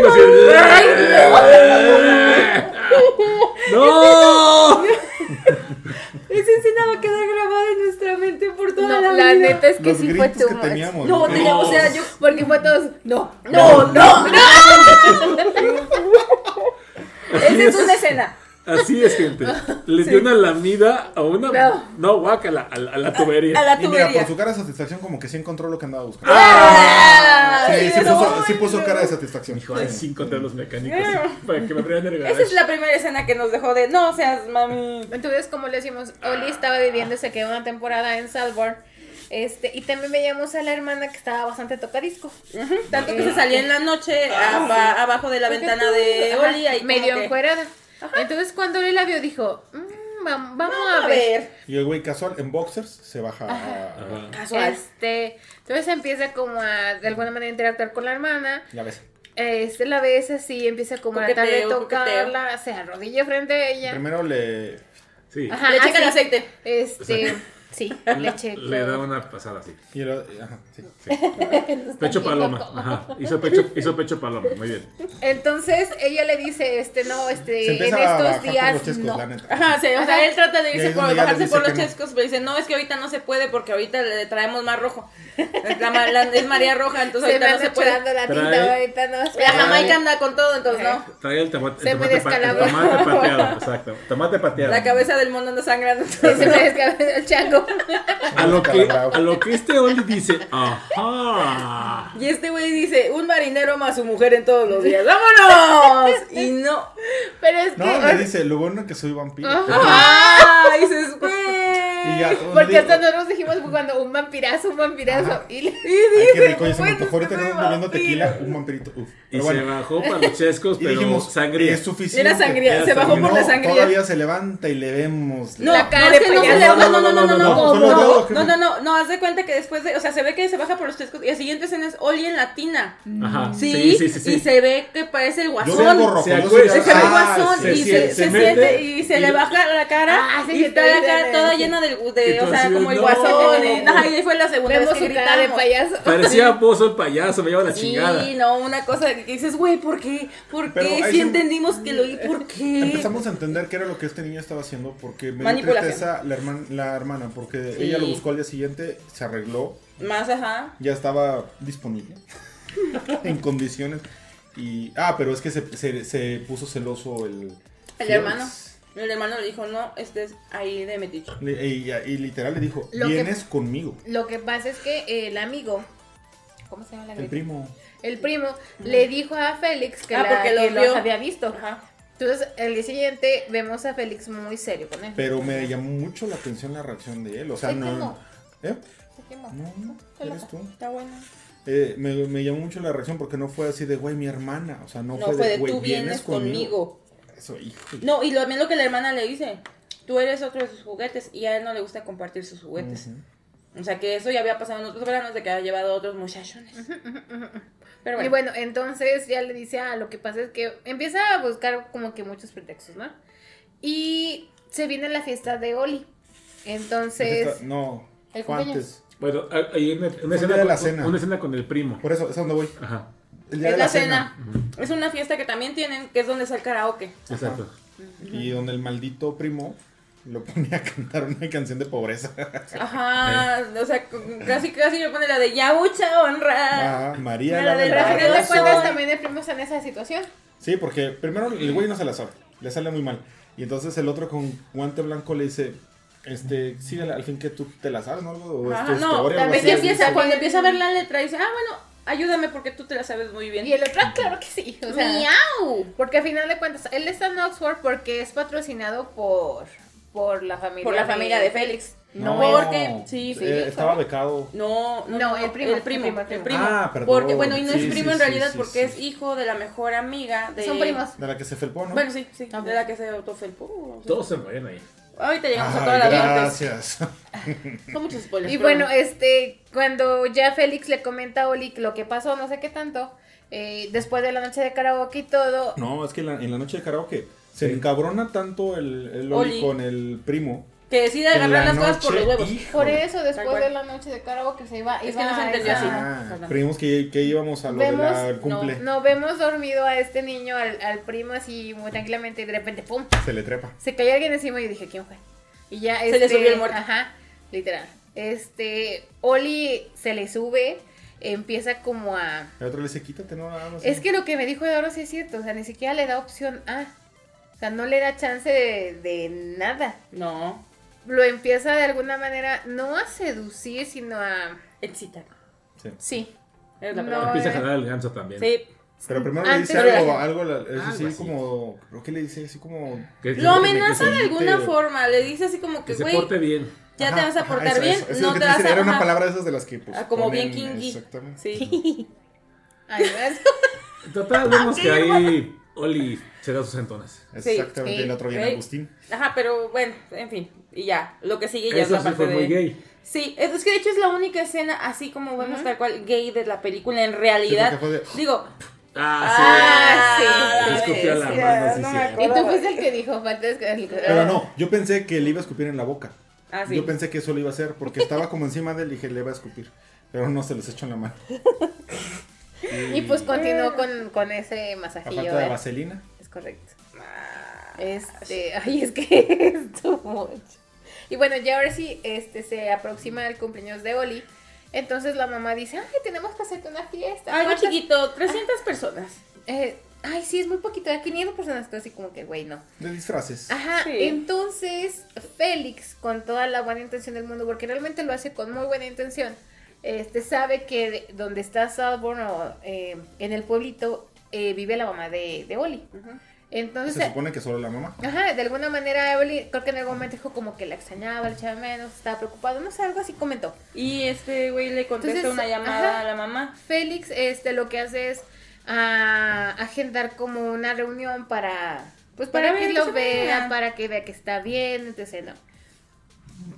lengua. ¡No! Esa escena va a quedar grabada en nuestra mente por toda No, la, la vida. neta es que Los sí fue tu que teníamos. No, ¿no? tenía- o sea, yo... Porque fue todos, no, No, no, no. Esa es una escena. Así es, gente. Le dio una lamida a una. No. No, guácala, a, la- a la tubería. A la Y mira, tubería. por su cara de satisfacción, como que sí encontró lo que andaba buscando. ¡Ah! Sí, sí puso, sí puso cara de satisfacción. Hijo, ay, sí encontré a los mecánicos. sí, para que me aprendan el Esa es la primera escena que nos dejó de no seas mami. Entonces, como le decimos, Oli estaba viviendo, se quedó una temporada en Salborn. Este, y también veíamos a la hermana que estaba bastante tocadisco. Tanto que se salía en la noche aba- abajo de la ventana de Oli ahí medio que, Entonces, cuando Oli la vio, dijo: "Mm, vam- Vamos, Vamos a ver. Y el güey casual en boxers se baja Ajá. Casual. Este, entonces empieza como a de alguna manera interactuar con la hermana. Ya ves. Este la ves así, empieza como a tratar de Coqueteo, tocarla, se arrodilla frente a ella. Primero le. Sí. Ajá, Le checa el aceite. Este, Sí, leche. Le da una pasada así. Y ajá, sí. Pecho paloma. Ajá. Hizo pecho, hizo pecho paloma. Muy bien. Entonces ella le dice, este, no, Se este, en estos días chescos, no. Ajá, sí, o sea, él trata de irse por bajarse por los que no. chescos, pero dice, no, es que ahorita no se puede porque ahorita le traemos más rojo. La la- es María Roja, entonces Se ahorita no se puede. la Pero tinta, ahorita no. La Jamaica anda con todo, entonces no. Trae el tomate, Se el me tomate, pa- el descalabró. tomate pateado. Exacto. Tomate pateado. La cabeza del mundo anda sangrando. Se me descabezó el chango. A lo, que, a lo que este Oli dice, ajá. Y este güey dice, un marinero más su mujer en todos los días. ¡Vámonos! Y no. Pero es No, que... me dice, lo bueno que soy vampiro. ¡Ah! dices, güey. Y ya, todo Porque digo, hasta nosotros dijimos cuando un vampirazo, un vampirazo. Ajá. Y le- Ay, qué rico, y se me antojó es ahorita bebiendo tequila, un vampirito. Uf. Y Pero se bueno, bajó para los chescos, y pero dijimos, sangría. es suficiente. Era sangría, se bajó por la sangría. Todavía se levanta y le vemos. No, La cara no, de es no le- no, no, no, no, no, no, no, no, no, no, no, no, haz de cuenta que después de, o sea, se ve que se baja por los chescos y la siguiente escena es Oli en la tina. Ajá. Sí, Sí, sí, sí. sí. y se ve que parece el guasón. rojo. Se ve el Ah, guasón y se, se se mete siente y se y- le baja la cara Ah, sí, y está la cara toda llena del, Y de, o sea, como el "No". guasón y, ajá, y ahí fue la segunda vez que de payaso. Parecía Pozo el payaso, me lleva la chingada. Sí, no, una cosa que dices, güey, ¿por qué? ¿Por qué? Si entendimos que lo ¿por qué? Empezamos a entender qué era lo que este niño estaba haciendo porque me dio tristeza la, herman- la hermana porque Sí. ella lo buscó al día siguiente, se arregló, Más, ajá. ya estaba disponible en condiciones y ah, pero es que se, se, se puso celoso el El hermano. El hermano le dijo, no, estés ahí de metiche. Y, y literal le dijo, Lo que- vienes conmigo. Lo que pasa es que el amigo, ¿cómo se llama la El grita? primo. El primo le dijo a Félix que, Ah, la- porque lo que vio. los había visto. Ajá. Entonces, el día siguiente vemos a Félix muy serio con él. Pero me llamó mucho la atención la reacción de él. O sea, Se no. quemó. ¿Eh? Se quemó. No, no, eres tú. Está bueno. Eh, me, me llamó mucho la reacción porque no fue así de, güey, mi hermana. O sea, no, No, fue de güey, tú vienes conmigo. Eso, hijo. No, y lo, también lo que la hermana le dice, tú eres otro de sus juguetes y a él no le gusta compartir sus juguetes. O sea que eso ya había pasado en otros veranos de que había llevado a otros muchachones. Pero bueno, Y bueno, entonces ya le dice, ah, lo que pasa es que empieza a buscar como que muchos pretextos, ¿no? Y se viene la fiesta de Oli. Entonces, no. Bueno, hay una, una escena de la con, cena. una escena con el primo. Por eso, es a donde voy. Ajá, El día es de la cena. Es una fiesta que también tienen, que es donde está el karaoke. exacto. Y donde el maldito primo lo ponía a cantar una canción de pobreza. Ajá, o sea, casi casi le pone la de ya mucha honra. Ah, María la del de la final de cuentas también el primo está en esa situación. Sí, porque primero el güey no se la sabe, le sale muy mal. Y entonces el otro con guante blanco le dice, este, síguela, al fin que tú te la sabes, ¿no? O es tu no, historia, empieza, dice. cuando empieza a ver la letra, dice, ah, bueno, ayúdame porque tú te la sabes muy bien. Y el otro, claro que sí. O sea, ¡Miau! porque a final de cuentas, él está en Oxford porque es patrocinado por, por la familia. Por la familia de Félix. No, porque, sí, sí. eh, estaba becado. No, no, No, no, el primo, el primo, el primo, el el primo. Ah, perdón. Porque, bueno, y no Sí, es primo sí, en sí, realidad sí, porque sí. es hijo de la mejor amiga de... Son primos. De la que se felpó, ¿no? Bueno, sí, sí, Ah, de la que se autofelpó. Todos se mueren ahí. Ahorita llegamos a Ay, las partes. gracias. Son muchos spoilers. Y pero bueno, este, cuando ya Félix le comenta a Oli lo que pasó, no sé qué tanto, eh, después de la noche de karaoke y todo, No, es que en la, en la noche de karaoke se encabrona tanto el, el Oli, Oli. con el primo. Que decide que agarrar la las cosas por los huevos. híjole. por eso después de la noche de karaoke se iba, Es iba que no se entendió así. Ah, creímos que, que íbamos a lo Vemos- del cumple. No vemos dormido a este niño, al, al primo así muy tranquilamente y de repente, ¡pum! Se le trepa. Se cayó alguien encima y yo dije, ¿quién fue? Y ya Se este, le subió el muerto. Ajá, literal. Este, Oli se le sube, empieza como a... El otro le dice, quítate, no, nada más. Es que lo que me dijo Eduardo sí es cierto, o sea, ni siquiera le da opción A. O sea, no le da chance de, de nada. No, Lo empieza de alguna manera, no a seducir, sino a... excita. Sí. Sí. Es la No, palabra. Empieza a eh. jalar el ganso también. Sí. Pero primero Antes le dice algo, algo, es así así. como, creo que le dice así como... Que- Lo amenaza de alguna forma. Le dice así como Que que, se güey, porte bien. ya Ajá, te vas a ajá, portar eso, bien. eso, eso es no te te vas a. Era una palabra de esas de las que pues, Ah, como bien kinky. Exactamente. Sí. Ay, ¿ves? Total, vemos que ahí Oli se da sus entones. Exactamente, Sí, el otro viene ok. Agustín. Ajá, pero bueno, en fin. Y ya. Lo que sigue ya es la sí parte fue de. muy gay. Sí, es es que de hecho es la única escena así como vemos tal cual gay de la película en Sí, realidad. de- Digo, Ah, Ah, sí. la Le escupió la mano, sí, no sí. Y tú fuiste el que dijo, falta es que... Pero no, yo pensé que le iba a escupir en la boca. Ah, sí. Yo pensé que eso lo iba a hacer porque estaba como encima de él y dije, le va a escupir. Pero no se los echo en la mano. Y pues continuó con, con ese masajillo. falta de ¿eh? vaselina. Es correcto. Ah, Este, ay, es que es too much. Y bueno, ya ahora sí, este, se aproxima el cumpleaños de Oli. Entonces la mamá dice, ay, tenemos que hacerte una fiesta. Algo ¿Cuántas- chiquito, 300 personas. Eh, ay, sí, es muy poquito, de 500 personas, así como que, güey, no. De disfraces. Ajá, Sí. entonces Félix, con toda la buena intención del mundo, porque realmente lo hace con muy buena intención, este sabe que de- donde está Salborn o eh, en el pueblito eh, vive la mamá de, de Oli. Entonces, Se supone que solo la mamá. ajá, de alguna manera Oli creo que en algún momento dijo como que la extrañaba, le echaba menos, estaba preocupado, no sé, algo así comentó. Y este güey le contesta Entonces, una llamada ajá. a la mamá. Félix este lo que hace es ah, agendar como una reunión para pues para, Para que lo vea, para que vea que está bien, etc. ¿no?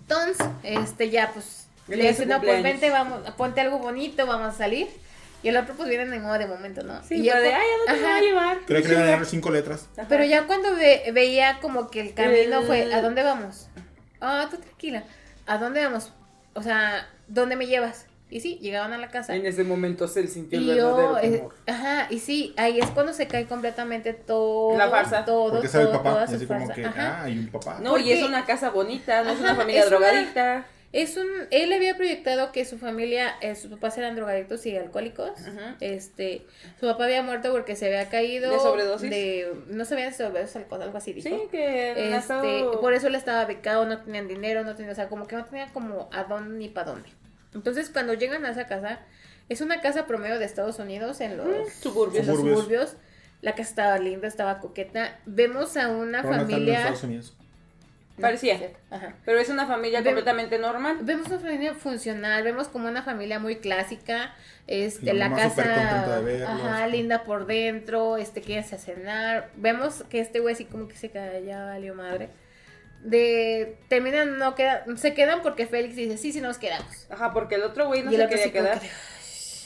Entonces, este ya pues El le dice, no, pues vente, vamos, ponte algo bonito, vamos a salir. Y el otro pues viene en modo de momento, ¿no? Sí, Y pero de, ay, ¿a dónde Ajá. a llevar? Creo que le iban a dar cinco letras. Ajá. Pero ya cuando ve- veía como que el camino El- fue, ¿a dónde vamos? Ah, tú tranquila. ¿A dónde vamos? O sea, ¿dónde me llevas? Y sí, llegaban a la casa. En ese momento se sintió el yo, verdadero eh, temor. ajá, y sí, ahí es cuando se cae completamente todo. La farsa. Todo, Porque sale el todo, papá. toda Y así como que, Ajá. ah, hay un papá. No, y es porque- una casa bonita, no es Ajá, una familia es una-. Es un, él había proyectado que su familia, eh, sus papás eran drogadictos y alcohólicos. Ajá. Este, su papá había muerto porque se había caído ¿De sobredosis? de- no se había de sobredosis alcohol, algo así dijo. Sí, que Este, por eso él estaba becado, no tenían dinero, no tenía, o sea, como que no tenía como a dónde ni para dónde. Entonces, cuando llegan a esa casa, es una casa promedio de Estados Unidos en los suburbios. en los Suburbios. suburbios. La casa estaba linda, estaba coqueta. Vemos a una Pero no están en familia. Estados Unidos. Parecía. Ajá. Pero es una familia Ve- completamente normal. Vemos una familia funcional, vemos como una familia muy clásica, este, La la, casa, verlos. ajá, linda por dentro, este, que a cenar, vemos que este güey así como que se queda, ya valió madre, de, terminan, no quedan, se quedan porque Félix dice, sí, sí nos quedamos, Ajá, porque el otro güey no y se quería quedar. que,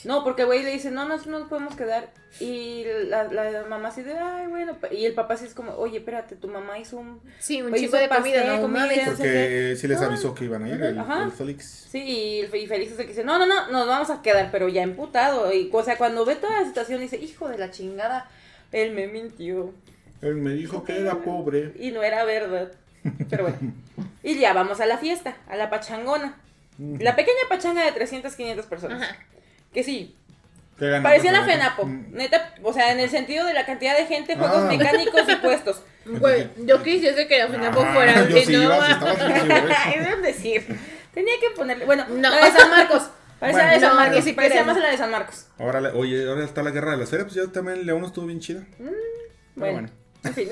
No, porque güey le dice, no, no, no nos podemos quedar. Y la, la mamá así de, ay, bueno. Y el papá así es como, oye, espérate, tu mamá hizo un. sí, un chico de comida, pastel, no comida, no sé Porque sí les No. avisó que iban a ir, el, Ajá. el Félix. Sí, y, y Félix es el que dice, no, no, no, nos vamos a quedar, pero ya emputado. Y, o sea, cuando ve toda la situación, dice, hijo de la chingada, él me mintió. Él me dijo que era pobre. Y no era verdad. Pero bueno. Y ya vamos a la fiesta, a la pachangona. La pequeña pachanga de 300, 500 personas. Ajá. Que sí, ¿Qué ganó parecía la? FENAPO. Mm. Neta, o sea, en el sentido de la cantidad de gente, juegos Ah. mecánicos y puestos. Güey, yo quisiese que la FENAPO Ah, fuera, yo y sí no, iba, sí deben decir. Tenía que ponerle. Bueno, No. la de San Marcos. Parecía Bueno. la de San No, Marcos. siquiera parecía más la de San Marcos. Ahora, le- oye, ahora está la guerra de las ferias, pues ya también León estuvo bien chida. Pero Bueno, bueno. en fin.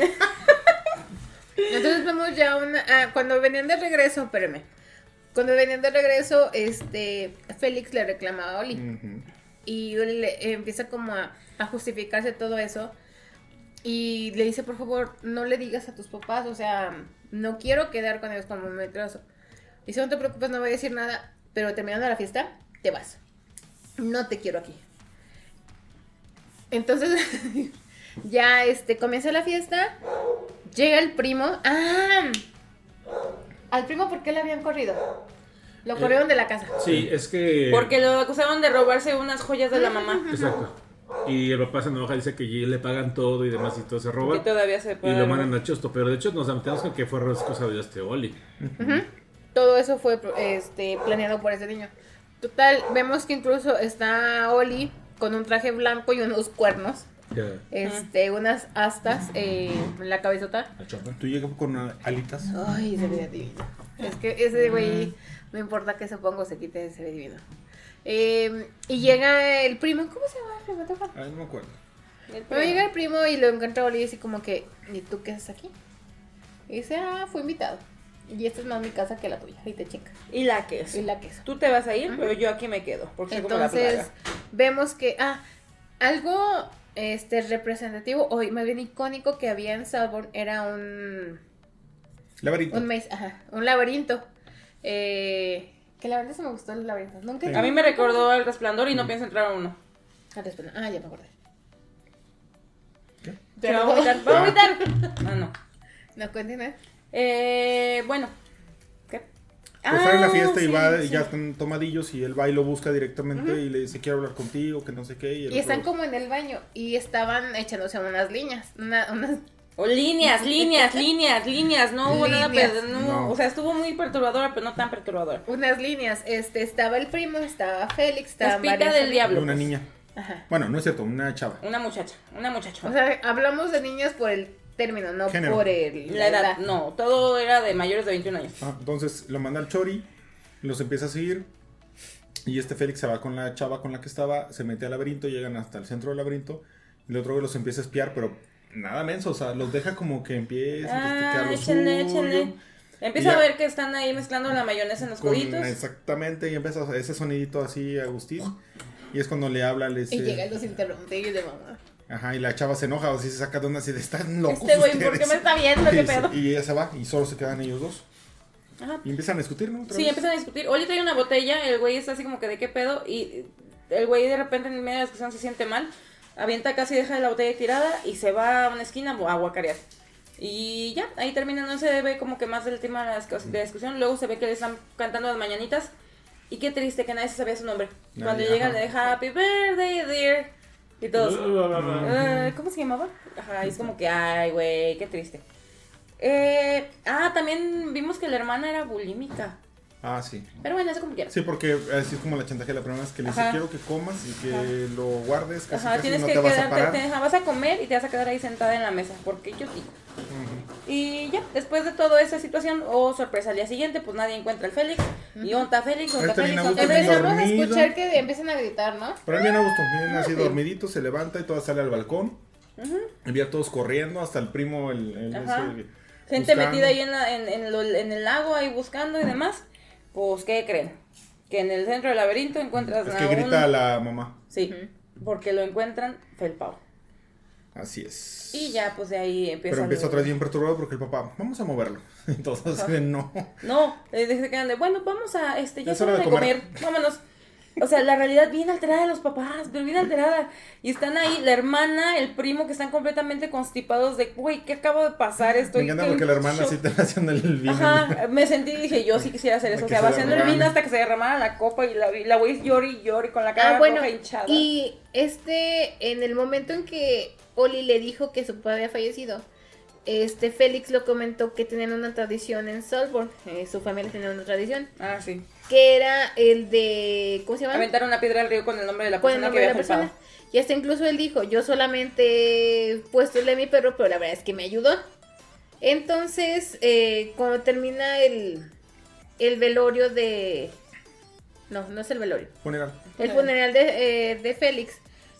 Entonces vemos ya una. ah, cuando venían de regreso, espérame. Cuando venían de regreso, este. Félix le reclamaba a Oli. Y Oli le empieza como a, a justificarse todo eso. Y le dice, por favor, no le digas a tus papás. O sea, no quiero quedar con ellos como me trazo. Dice, no te preocupes, no voy a decir nada. Pero terminando la fiesta, te vas. No te quiero aquí. Entonces, ya este, comienza la fiesta. Llega el primo. ¡Ah! Al primo, ¿por qué le habían corrido? Lo corrieron de la casa. Sí, es que. Porque lo acusaron de robarse unas joyas de la mamá. Exacto. Y el papá se enoja, dice que le pagan todo y demás y todo se roba. Que todavía se Y puede. lo mandan al chosto. Pero de hecho nos metemos con que fue cosa de este Oli. Todo eso fue este, planeado por ese niño. Total, vemos que incluso está Oli con un traje blanco y unos cuernos. Ya. Este, unas astas eh, en la cabezota. Tú llegas con uh, alitas. Ay, se ve divino. Es que ese güey, no importa que se ponga o se quite, se ve divino. Eh, y llega el primo, ¿cómo se llama el primo? Ay, no me acuerdo. Pero llega el primo y lo encuentra a Oli así como que, ¿y tú qué haces aquí? Y dice, ah, fui invitado. Y esta es más mi casa que la tuya. Y te chingas. Y la queso. Y la queso. Tú te vas a ir, pero yo aquí me quedo. Porque soy como la Entonces, vemos que, ah, algo este representativo, o más bien icónico que había en Salborn era un, Laberinto. un maze, ajá, un laberinto. Eh, que la verdad se me gustó el laberinto. Nunca. A mí me recordó el resplandor y no pienso entrar a uno. Ah. Ah, ya me acordé. Se va a vomitar. ¡Va a vomitar! Ah, no. No, continúa. Eh, bueno. Pues están en la Ah, fiesta y sí, va, y ya están tomadillos y él va y lo busca directamente y le dice quiero hablar contigo, que no sé qué. Y, están otro- como en el baño y estaban echándose unas líneas, una- unas O líneas, líneas, líneas, líneas. No hubo nada, Líneas. no, No. O sea, estuvo muy perturbadora, pero no tan perturbadora. unas líneas. Este estaba el primo, estaba Félix, estaba Espita del diablo. una pues. niña. Ajá. Bueno, no es cierto, una chava. Una muchacha, una muchacha. O sea, hablamos de niños por el término, no Género. por el la edad, no, todo era de mayores de 21 años. Ah, entonces lo manda al Chori, los empieza a seguir. Y este Félix se va con la chava con la que estaba, se mete al laberinto, llegan hasta el centro del laberinto. Y el otro los empieza a espiar, pero nada menso, o sea, los deja como que empiecen a Ah, lo échenle, suyo. échenle. Empieza a ver que están ahí mezclando la mayonesa en los coditos. exactamente, y empieza ese sonidito así, Agustín. Y es cuando le habla, le dice. Y llegan los interrumpidos de mamá. Ajá, y la chava se enoja, o si se saca de onda así de están locos. Este güey, ¿por ustedes?" qué me está viendo? ¿Qué Y, pedo? y ella se va y solo se quedan ellos dos. Ajá. Y empiezan a discutir, ¿no? Sí, vez. empiezan a discutir. Oli trae una botella, el güey está así como que de qué pedo. Y el güey de repente en medio de la discusión se siente mal. Avienta casi, deja la botella tirada y se va a una esquina a guacarear. Y ya, ahí termina, no se ve como que más del tema de la de la discusión. Luego se ve que le están cantando las mañanitas. Y qué triste que nadie se sabía su nombre. Nadie, Cuando llega ajá. le deja Happy Birthday, dear. Y todos. "Ah, ¿Cómo se llamaba? Ajá, es como que, ay, güey, qué triste. Eh, ah, también vimos que la hermana era bulímica. Ah, sí. Pero bueno, eso como quieras. Sí, porque así es como la chantaje de la primera vez que le dice, Ajá. quiero que comas y que lo guardes, casi, Ajá, casi tienes no que te vas a quedarte, parar. te deja- vas a comer y te vas a quedar ahí sentada en la mesa, porque yo digo. Y ya, después de toda esa situación, oh sorpresa, al día siguiente, pues nadie encuentra al Félix. Y onta Félix, onta Este Félix, onta Félix. Empezamos a escuchar que empiezan a gritar, ¿no? Pero él bien a gusto, viene así Sí. dormidito, se levanta y todo sale al balcón. Vi a todos corriendo, hasta el primo, el, el Ajá. ese, Gente buscando. metida ahí en, la- en, en lo- en el lago, ahí buscando y demás. Pues, ¿qué creen? Que en el centro del laberinto encuentras Es a que un- grita a la mamá. Sí, porque lo encuentran felpado. Así es. Y ya, pues de ahí empieza. Pero empieza otra vez bien perturbado porque el papá, vamos a moverlo. Entonces, no. No, eh, se quedan de, bueno, vamos a, este, ya Es hora de comer. comer. vámonos. O sea, la realidad bien alterada de los papás, pero bien alterada. Y están ahí la hermana, el primo, que están completamente constipados de, güey, ¿qué acabo de pasar? Estoy Me encanta en porque la hermana shock". sí te haciendo el vino. Ajá, me sentí y dije, yo sí quisiera hacer eso. O sea, se vaciando el vino hasta que se derramara la copa y la, y la güey llori y llori con la cara Ah, bueno, roja hinchada. y este, en el momento en que Oli le dijo que su papá había fallecido, este Félix lo comentó que tenían una tradición en Salzburg, eh, su familia tenía una tradición, Ah, sí. Que era el de, ¿cómo se llama? Aventar una piedra al río con el nombre de la Con el persona nombre que de había la persona. felpado. Y hasta incluso él dijo, yo solamente he puesto el de mi perro, pero la verdad es que me ayudó. Entonces, eh, cuando termina el, el velorio de... No, no es el velorio. Funeral. El funeral de, eh, de Félix,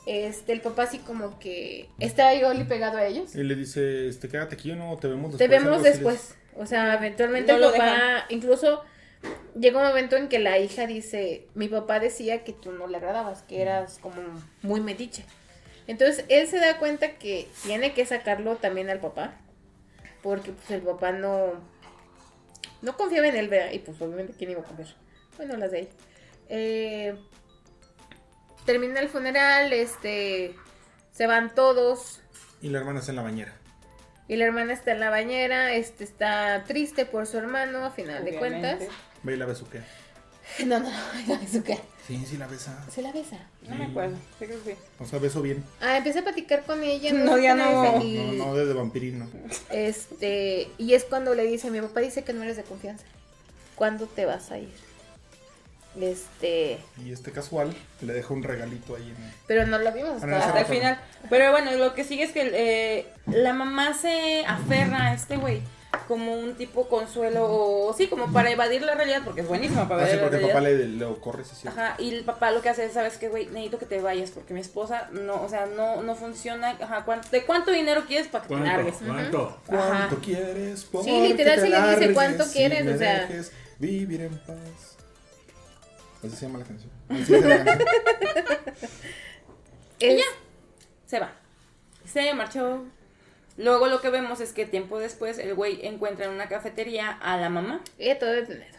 este, el papá así como que estaba ahí Oli pegado a ellos. Y le dice, este, quédate aquí o no, te vemos después. Te vemos después. O sea, eventualmente No el lo papá, incluso llega un momento en que la hija dice, mi papá decía que tú no le agradabas, que eras como muy metiche. Entonces él se da cuenta que tiene que sacarlo también al papá, porque pues el papá no, no confiaba en él, ¿verdad? Y pues obviamente quién iba a confiar. Bueno, las de él. Eh, termina el funeral, este, se van todos. Y la hermana está en la bañera. Y la hermana está en la bañera, este está triste por su hermano, a final de cuentas. Ve y la besuquea. No, no, no, ¿eso qué? Sí, sí la besa. Se la besa. No me acuerdo. Sí, creo que sí. O sea, beso bien. Ah, empecé a platicar con ella. No, ya no. Y, No, no, de, de vampirino. Este, y es cuando le dice, mi papá dice que no eres de confianza. ¿Cuándo te vas a ir? Este, Y este casual le deja un regalito ahí en... pero no lo vimos Ah, no, hasta, Hasta el final. Pero bueno, lo que sigue es que eh, la mamá se aferra a este güey como un tipo consuelo, o sí, como para evadir la realidad, porque es buenísimo para Ah, sí, evadir la porque el papá le, le corre, sí, sí. Ajá, y el papá lo que hace es, ¿sabes qué, güey? Necesito que te vayas porque mi esposa no, o sea, no, no funciona. Ajá, ¿cuánto, ¿de cuánto dinero quieres para que te largues? ¿Cuánto? Ajá. ¿Cuánto quieres? Sí, literal, te sí le dice cuánto quieres, o sea. dejes vivir en paz. Así se llama la canción. Así se llama la canción. Es- Se va. Se marchó. Luego lo que vemos es que tiempo después el güey encuentra en una cafetería a la mamá. Ella todo es dinero.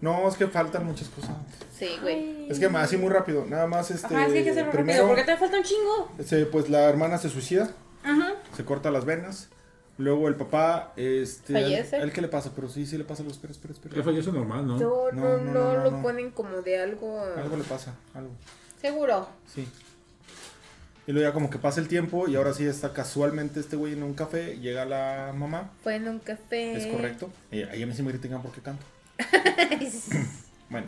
No, es que faltan muchas cosas. Sí, güey. Es que así muy rápido. Nada más este. Ajá, es que hay que hacerlo rápido primero, porque te falta un chingo. este, pues la hermana se suicida. Ajá. Se corta las venas. Luego el papá, este. ¿Fallece? ¿A él qué le pasa? Pero sí, sí le pasa. Espera, espera, espera. Que fallece normal, ¿no? No, no, No, no, no, no, lo no. ponen como de algo. Algo le pasa, algo. Seguro. Sí. Y luego ya como que pasa el tiempo y ahora sí está casualmente este güey en un café, llega la mamá, Fue en un café. es correcto. Y ahí a mí sí me critican porque canto. Bueno,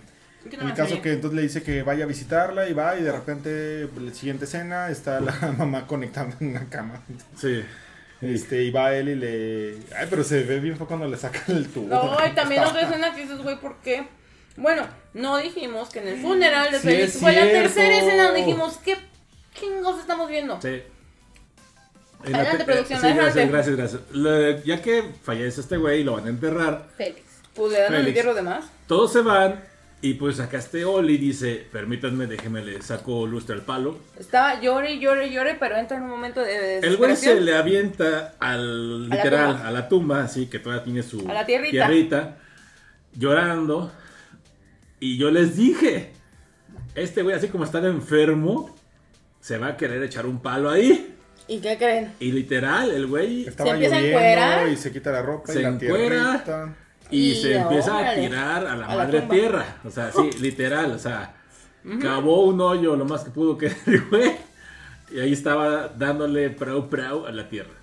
¿Qué en no el caso que entonces le dice que vaya a visitarla y va y de repente la siguiente escena está la mamá conectada en una cama. Sí. Este, y va él y le... Ay, pero se ve bien fue cuando le saca el tubo. No, y también otra escena que dices, güey, ¿por qué? Bueno, no dijimos que en el funeral de Sí, Félix fue la tercera escena donde dijimos, ¿qué chingos estamos viendo? Sí. En la Adelante, te- producción, sí, gracias, adelante. gracias, gracias. Le- ya que fallece este güey y lo van a enterrar, Félix. Pues le dan Félix. entierro de más. todos se van y pues acá este Oli dice, permítanme, déjeme, le saco lustre al palo. Estaba llore, llore, llore, pero entra en un momento de El güey se desesperación. le avienta al A la literal a la tumba, así que todavía tiene su A la tierrita. tierrita, llorando. Y yo les dije, este güey así como está de enfermo, se va a querer echar un palo ahí. ¿Y qué creen? Y literal, el güey Estaba Se empieza a lloviendo encuerar. y se quita la ropa Se y la encuera. y, Y se empieza a tirar a la a madre tierra. O sea, sí, literal, o sea, cavó un hoyo lo más que pudo que el güey. Y ahí estaba dándole prau prau a la tierra.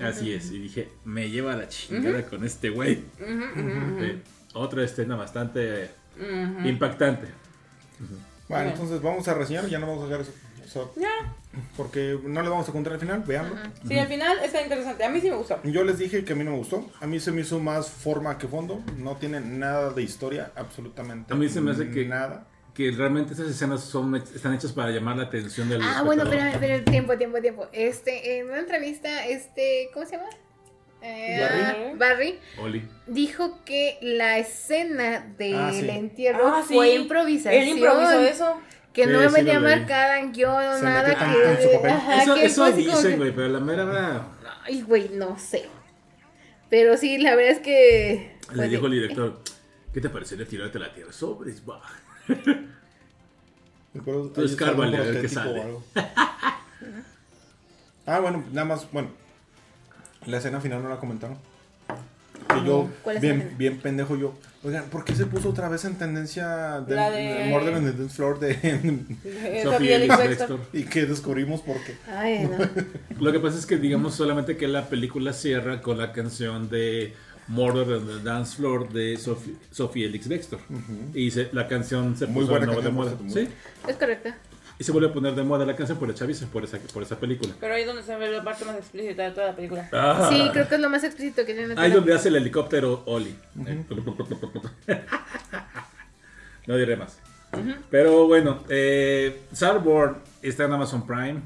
Así es. Y dije, me lleva la chingada con este güey. Sí, Otra escena bastante impactante. Bueno, entonces vamos a reseñar, ya no vamos a dejar eso. Ya. porque no le vamos a contar el final, veanlo. Sí, al final está interesante. A mí sí me gustó. Yo les dije que a mí no me gustó. A mí se me hizo más forma que fondo. No tiene nada de historia, absolutamente A mí se me hace que- nada. Que realmente esas escenas son, están hechas para llamar la atención del Ah, bueno, espérame, espérame, tiempo, tiempo, tiempo. Este, en una entrevista, este, ¿cómo se llama? Eh, Barry. Barry Oli. dijo que la escena del Ah, sí. entierro Ah, sí. fue improvisación. Él improvisó eso. Que Sí, no sí venía marcada en guion o nada metió que. tanto en su papel. Ajá, Eso, que eso dicen, que- güey, pero la mera verdad. Ay, güey, no sé. Pero sí, la verdad es que. Le fue dijo el director, ¿qué te parecería tirarte a la tierra? Sobres, va. Tú a ver qué o sale. ah, bueno, nada más, bueno. La escena final no la comentaron. Que yo, ¿Cuál es la bien, escena? bien pendejo yo. Oigan, ¿por qué se puso otra vez en tendencia de, La de- Murder on the Dance Floor de, Eh, Sofía Sofía. Bextor. y que descubrimos por qué? Ay, no. Lo que pasa es que digamos solamente que la película cierra con la canción de Murder on the Dance Floor de Sophie, Sophie Elix Bextor. Y se- la canción se Muy puso buena de de moda. Sí. muy Es correcta. Y se vuelve a poner de moda la canción por el chaviza, por esa, por esa película. Pero ahí es donde se ve la parte más explícita de toda la película. Ah. Sí, creo que es lo más explícito que tiene. Ahí donde hace el helicóptero Oli. no diré más. Pero bueno, eh, Starboard está en Amazon Prime.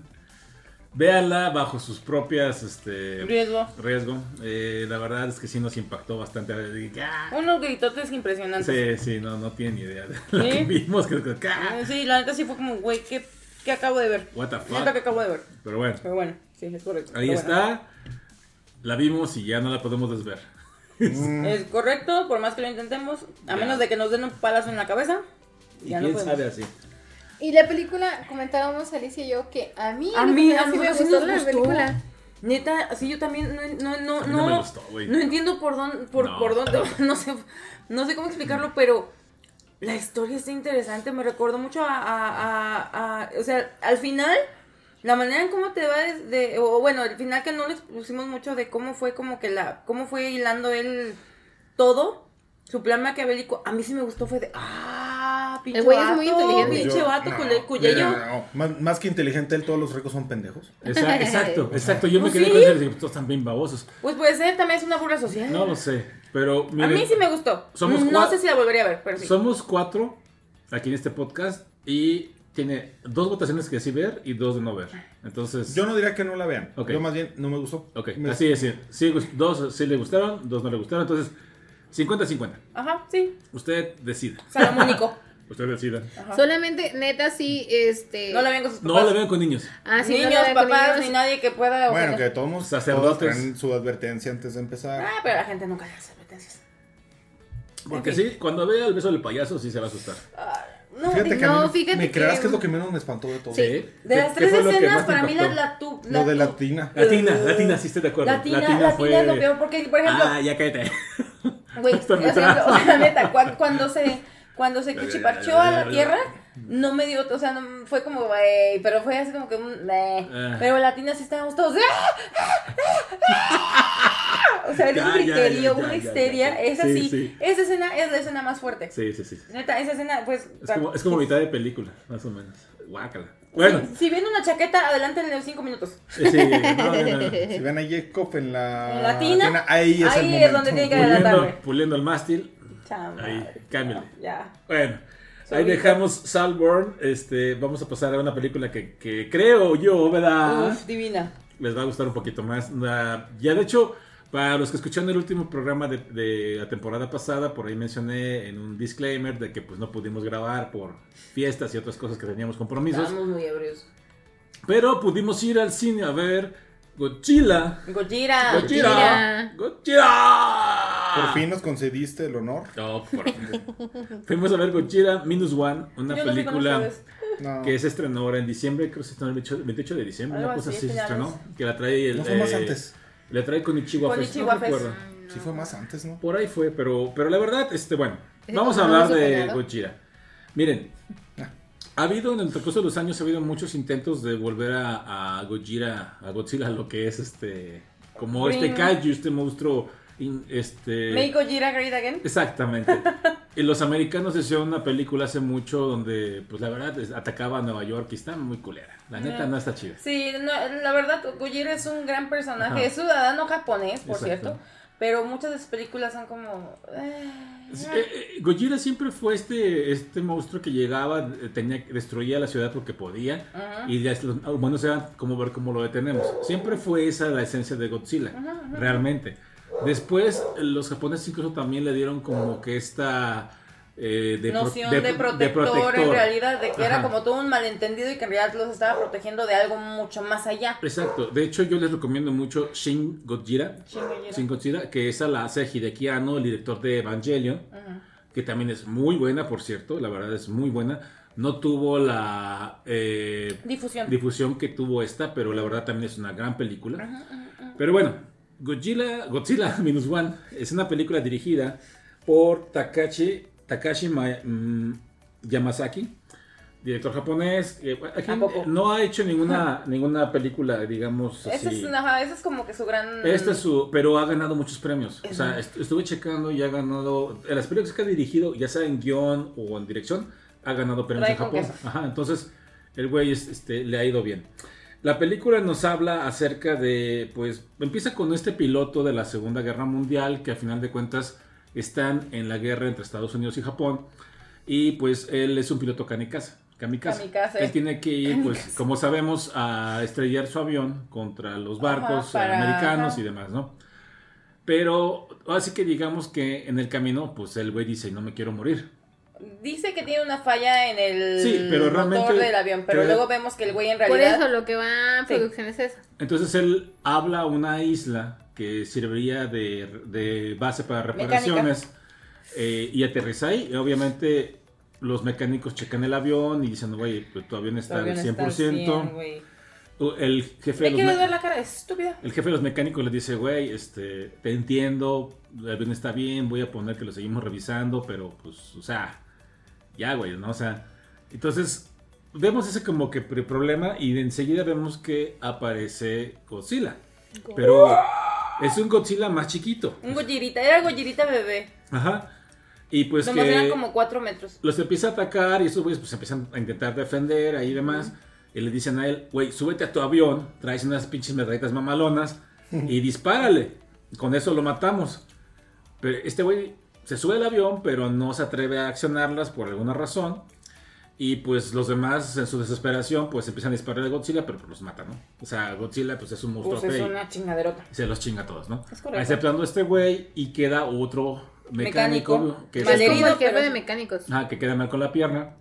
Véanla bajo sus propias este, Riesgo. riesgo. Eh, la verdad es que sí nos impactó bastante. Ah. Unos gritotes impresionantes. Sí, sí, no, no tienen ni idea de lo ¿Sí? que vimos. Que, ah, Sí, la neta sí fue como, güey, ¿qué, ¿qué acabo de ver? What the Neta que fuck. acabo de ver. Pero bueno, Pero bueno, sí, es correcto. ahí Pero bueno. está. La vimos y ya no la podemos desver. Es correcto, por más que lo intentemos, a Ya. menos de que nos den un palazo en la cabeza. Y Ya quién sabe así. Y la película, comentábamos Alicia y yo que a mí, A mí, a sí me gustó la gustó. película. Neta, sí, yo también no, no, no, mí no no, me gustó, güey. no entiendo por dónde, por, No. por dónde, no sé, no sé cómo explicarlo, pero la historia está interesante, me recordó mucho a, a, a- a- o sea, al final, la manera en cómo te va desde, o bueno, al final que no le pusimos mucho de cómo fue como que la, cómo fue hilando él todo, su plan maquiavélico, a mí sí me gustó, fue de, ah, pinche El güey es muy vato, inteligente. pinche Yo- vato, no, mira, yo- no, Más, más que inteligente, él, todos los ricos son pendejos. Exacto, exacto, exacto. Yo me Pues quedé sí. con eso y dije, todos están bien babosos. Pues puede ser, también es una burla social. No lo sé, pero A miren, mí sí me gustó. somos no sé si la volvería a ver, pero sí. somos cuatro aquí en este podcast y tiene dos votaciones que sí ver y dos de no ver. Entonces, Yo no diría que no la vean. Ok. Yo más bien no me gustó. ok, Me- así es. sí. Dos sí le gustaron, dos no le gustaron. Entonces, 50-50. Ajá, sí. Usted decida. Salomónico. Usted decida. Ajá. Solamente, neta, sí, este. No la ven con sus No papás. la vean con niños. Ah, sí, no Niños, la con papás, niños. ni nadie que pueda. Bueno, ofender. que todos, Sacerdotes. traen su advertencia antes de empezar. Ah, pero la gente nunca le hace advertencias. Porque En fin. sí, cuando vea el beso del payaso sí se va a asustar. Ah, No, Fíjate que mí no, no- fíjate me creerás que- que es lo que menos me espantó de todo. Sí. de ¿Qué- las tres escenas, para mí la, impactó? la, tu, Lo de tu- Latina. Latina, Latina, sí estoy de acuerdo. Latina, Latina, Latina fue... es lo peor, porque, por ejemplo, Ah, ya cállate. Güey, o sea, o sea, neta, cuando, cuando se cuando se cuchiparchó a la tierra, no me dio, o sea, no, fue como, güey, pero fue así como que un, meh. Ah. pero latina sí estábamos todos, ¡ah! o sea, era un griterío, una histeria, ya. esa Sí, esa escena es la escena más fuerte. Sí, sí, sí. Neta, esa escena, pues, Es como, es como mitad de película, más o menos. Guácala. Bueno, si, si viene una chaqueta, adelante en los cinco minutos. sí, no, no, no. Si ven a Jacob en la En Latina, ahí es ahí el es momento. donde tiene que Puliendo, adelantarme. puliendo el mástil. Ahí, cámbiale. Ya. Bueno, ahí dejamos Salborn. Este, vamos a pasar a una película que, que creo yo, ¿verdad? Uf, divina. Les va a gustar un poquito más. La- ya de hecho, para los que escucharon el último programa de, de la temporada pasada, por ahí mencioné en un disclaimer de que pues no pudimos grabar por fiestas y otras cosas que teníamos compromisos. Estamos muy ebrios. Pero pudimos ir al cine a ver Godzilla. Gojira. Godzilla. Godzilla. Por fin nos concediste el honor. No, por fin. Fuimos a ver Godzilla Minus One, una Yo no película. No. que se estrenó ahora en diciembre, creo que se estrenó el 28 28 de diciembre, Algo una cosa así, así se estrenó, que la trae el... No fue más eh, antes. La trae con Ichiwa Con Fest, no Ichiwa Fest. recuerdo. Sí fue más antes, ¿no? Por ahí fue, pero, pero la verdad, este, bueno, ¿Ese vamos a hablar de? Godzilla. Miren, ha habido en el transcurso de los años, ha habido muchos intentos de volver a, a Godzilla, a Godzilla, lo que es este, como este kaiju, este monstruo, este... Make Gojira great again. Exactamente. y los americanos hicieron una película hace mucho donde, pues la verdad, atacaba a Nueva York y está muy culera. La neta No. no está chida. Sí, no, la verdad, Gojira es un gran personaje. Ajá. Es ciudadano japonés, por Exacto. cierto. Pero muchas de sus películas son como. eh, Sí, eh, eh, Gojira siempre fue este, este monstruo que llegaba, eh, tenía, destruía la ciudad porque podía Ajá. y ya los humanos eran como ver cómo lo detenemos. Siempre fue esa la esencia de Godzilla, realmente. Después los japoneses incluso también le dieron como que esta eh, de, pro- noción de, protector, en realidad, de que era Ajá. como todo un malentendido y que en realidad los estaba protegiendo de algo mucho más allá. Exacto. De hecho, yo les recomiendo mucho Shin Godzilla. Shin Gojira. Shin Godzilla, que esa la hace Hideki Anno, el director de Evangelion, Ajá. que también es muy buena, por cierto, la verdad es muy buena. No tuvo la eh, Difusión. difusión que tuvo esta, pero la verdad también es una gran película. Pero bueno, Godzilla, Godzilla Minus One es una película dirigida por Takashi, Takashi Ma- mm, Yamazaki, director japonés. que, aquí no ha hecho ninguna, ninguna película, digamos así. es, ajá, es como que su gran. Este es su, pero ha ganado muchos premios. O sea, est- estuve checando y ha ganado, en las películas que ha dirigido, ya sea en guion o en dirección, ha ganado premios en Japón. Ajá, entonces el güey es- este, le ha ido bien. La película nos habla acerca de, pues, empieza con este piloto de la Segunda Guerra Mundial que a final de cuentas están en la guerra entre Estados Unidos y Japón y pues él es un piloto kamikaze. Kamikaze. Kamikaze. Él tiene que ir, pues, como sabemos, a estrellar su avión contra los barcos Ajá, para- americanos ajá. y demás, ¿no? Pero así que digamos que en el camino, pues el güey dice, no me quiero morir. Dice que tiene una falla en el Sí, pero motor del avión, pero luego vemos que el güey en Por realidad. eso lo que va a Sí. producción es eso. Entonces él habla a una isla que serviría de, de base para reparaciones eh, y aterriza ahí. Y obviamente los mecánicos checan el avión y dicen, güey, pues, tu avión está al no 100%. está al 100, güey. el jefe de ¿Le los ver la cara estúpida? El jefe de los mecánicos le dice, güey, este, te entiendo, el avión está bien, voy a poner que lo seguimos revisando, pero pues, o sea, ya, güey, ¿no? O sea, entonces vemos ese como que problema y de enseguida vemos que aparece Godzilla, pero es un Godzilla más chiquito. Un Gojirita, era Gojirita bebé. Ajá. Y pues Nomás que eran como 4 metros. los empieza a atacar y esos güeyes pues empiezan a intentar defender ahí y demás. Y le dicen a él, güey, súbete a tu avión, traes unas pinches metralletas mamalonas y dispárale. Con eso lo matamos. Pero este güey se sube al avión, pero no se atreve a accionarlas por alguna razón. Y pues los demás, en su desesperación, pues empiezan a disparar a Godzilla, pero pues los matan, ¿no? O sea, Godzilla pues es un monstruo Pues es una chingaderota. y se los chinga a todos, ¿no? Es correcto. Exceptuando este güey y queda otro mecánico, Mecánico. que es Es Malherido, como el jefe pero- de mecánicos. Ah, que queda mal con la pierna.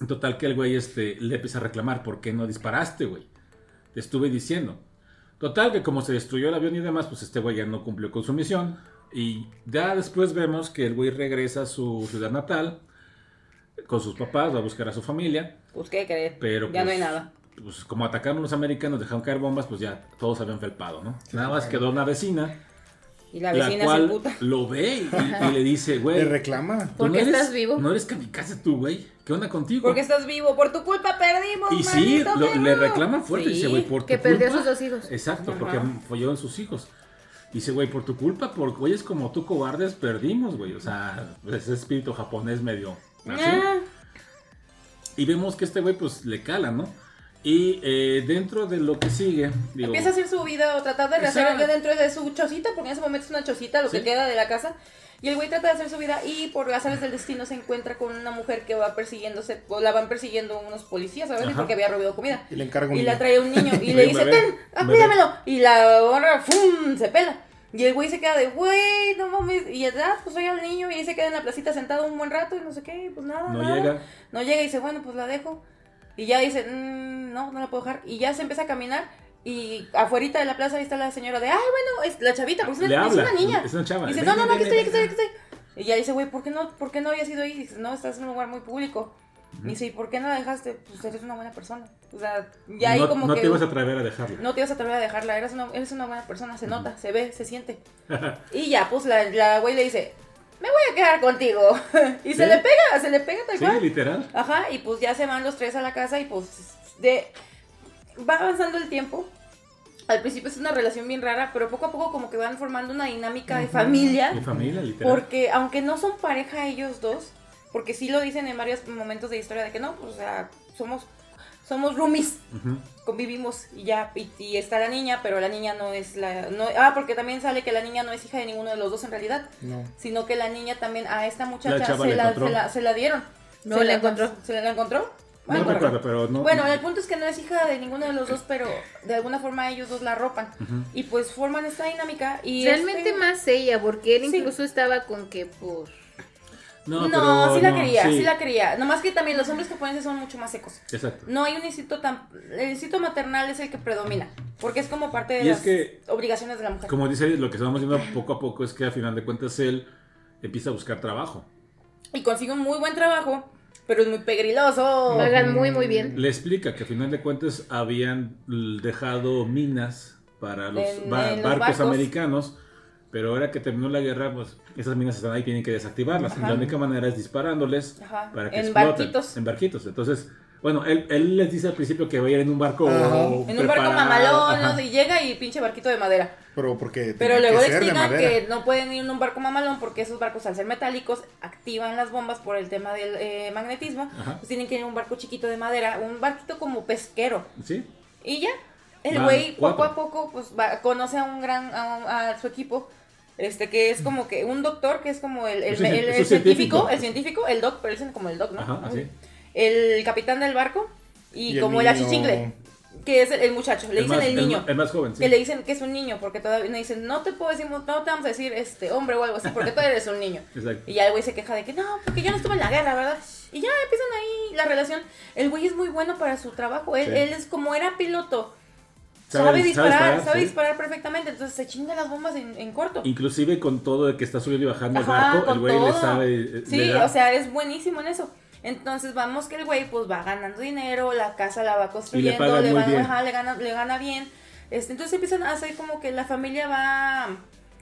En total que el güey este, le empieza a reclamar, ¿por qué no disparaste, güey? Te estuve diciendo. Total que como se destruyó el avión y demás, pues este güey ya no cumplió con su misión. Y ya después vemos que el güey regresa a su ciudad natal. con sus papás, va a buscar a su familia. Pues qué creer. Pero ya no pues, hay nada. Pues como atacaron los americanos, dejaron caer bombas, pues ya todos habían felpado, ¿no? Nada más quedó una vecina. Y la La vecina cual se puta. lo ve y, y le dice, güey. Le reclama. ¿tú ¿Por no qué eres- estás vivo? No eres kamikaze tú, güey. ¿Qué onda contigo? Porque estás vivo, por tu culpa perdimos. Y sí, lo- le perro. reclama fuerte. Sí. Dice, güey, por tu Que perdió a sus dos hijos. Exacto, Ajá. porque folló en sus hijos. Dice, güey, por tu culpa, por güeyes como tú cobardes, perdimos, güey. O sea, ese espíritu japonés medio así. Ah, Y vemos que este güey, pues, le cala, ¿no? Y eh, dentro de lo que sigue, digo, Empieza a hacer su vida o tratar de rehacer Exacto. ya dentro de su chocita, porque en ese momento es una chocita lo Sí. que queda de la casa. Y el güey trata de hacer su vida y por azares del destino se encuentra con una mujer que va persiguiéndose, o la van persiguiendo unos policías, ¿sabes? Ajá. Porque había robado comida. Y le encarga un Y la niño. trae un niño y le dice, ten, ah, bebé". cuídamelo. Y la morra, ¡fum! se pela. Y el güey se queda de, güey, no mames. Y ya, pues soy al niño y ahí se queda en la placita sentado un buen rato y no sé qué, pues nada. no nada. llega. No llega y dice, bueno, pues la dejo. Y ya dice, "Mm, no, no la puedo dejar. Y ya se empieza a caminar. Y afuera de la plaza ahí está la señora de, ay, bueno, es la chavita, porque es una, es habla, una niña. es una chava. Y dice, no, no, no, que estoy, que estoy, que estoy. Y ya dice, güey, ¿por qué no, por qué no habías ido ahí? Y dice, no, estás en un lugar muy público. Y dice, ¿y por qué no la dejaste? Pues eres una buena persona. O sea, ya ahí no, como no que... te ibas a atrever a dejarlo. No te ibas a atrever a dejarla, eres una, eres una buena persona, se nota, se ve, se siente. y ya, pues la, la güey le dice, me voy a quedar contigo. y se Sí. le pega, se le pega tal Sí, cual. literal. Ajá, y pues ya se van los tres a la casa y pues de va avanzando el tiempo. Al principio es una relación bien rara, pero poco a poco como que van formando una dinámica de familia. Mi familia, literal. Porque aunque no son pareja ellos dos, porque sí lo dicen en varios momentos de historia de que no, pues, o sea, somos somos roomies, convivimos y ya y, y está la niña, pero la niña no es la no, ah, porque también sale que la niña no es hija de ninguno de los dos en realidad, No. sino que la niña también a esta muchacha se la se, la, se la dieron. No se la encontró. ¿Se la encontró? No Bueno, recuerdo, pero no. bueno, el punto es que no es hija de ninguno de los dos, pero de alguna forma ellos dos la ropan. Y pues forman esta dinámica y... Realmente este- más ella, porque él Sí. incluso estaba con que, pues. No, pero sí la no, quería, sí. sí. la quería. Nomás que también los hombres japoneses son mucho más secos. Exacto. No hay un instinto tan... El instinto maternal es el que predomina, porque es como parte de Y es las que- obligaciones de la mujer. Como dice, lo que estamos viendo poco a poco es que a final de cuentas él empieza a buscar trabajo. Y consigue un muy buen trabajo, pero es muy pegriloso. Pagan muy, muy bien. Le explica que a final de cuentas habían dejado minas para los, En- ba- en los barcos, barcos. americanos, pero ahora que terminó la guerra, pues esas minas están ahí, tienen que desactivarlas. Ajá. La única manera es disparándoles Ajá, para que en exploten. barquitos. En barquitos. Entonces, bueno, él, él les dice al principio que va a ir en un barco. En un barco mamalón. ¿no? y llega y pinche barquito de madera. Pero porque. Pero luego que no pueden ir en un barco mamalón porque esos barcos al ser metálicos activan las bombas por el tema del eh, magnetismo. Ajá. Pues tienen que ir en un barco chiquito de madera, un barquito como pesquero. ¿Sí? Y ya, el güey poco a poco pues va- conoce a un gran, a, su equipo. Este que es como que un doctor que es como el, científico, científico. el científico, el doc, pero dicen como el doc, ¿no? Ajá, así. El capitán del barco y, como el achichincle, que es el, el muchacho, le El dicen más- el niño. El, más joven, sí. Que le dicen que es un niño, porque todavía me dicen, no te puedo decir, no te vamos a decir este hombre o algo así, porque tú eres un niño. Exacto. Y ya el güey se queja de que no, porque yo no estuve en la guerra, ¿verdad? Y ya empiezan ahí la relación. El güey es muy bueno para su trabajo. Él, Sí. él es como era piloto. Sabe- Sabe, sabe disparar, sabe sí. disparar perfectamente. Entonces se chinga las bombas en, en corto. Inclusive con todo de que está subiendo y bajando Ajá, el barco, el güey le sabe. eh, Sí, le o sea, es buenísimo en eso. Entonces vamos que el güey pues va ganando dinero, la casa la va construyendo, le, muy va- ajá, le gana, le gana bien. Este, entonces empiezan a hacer como que la familia va,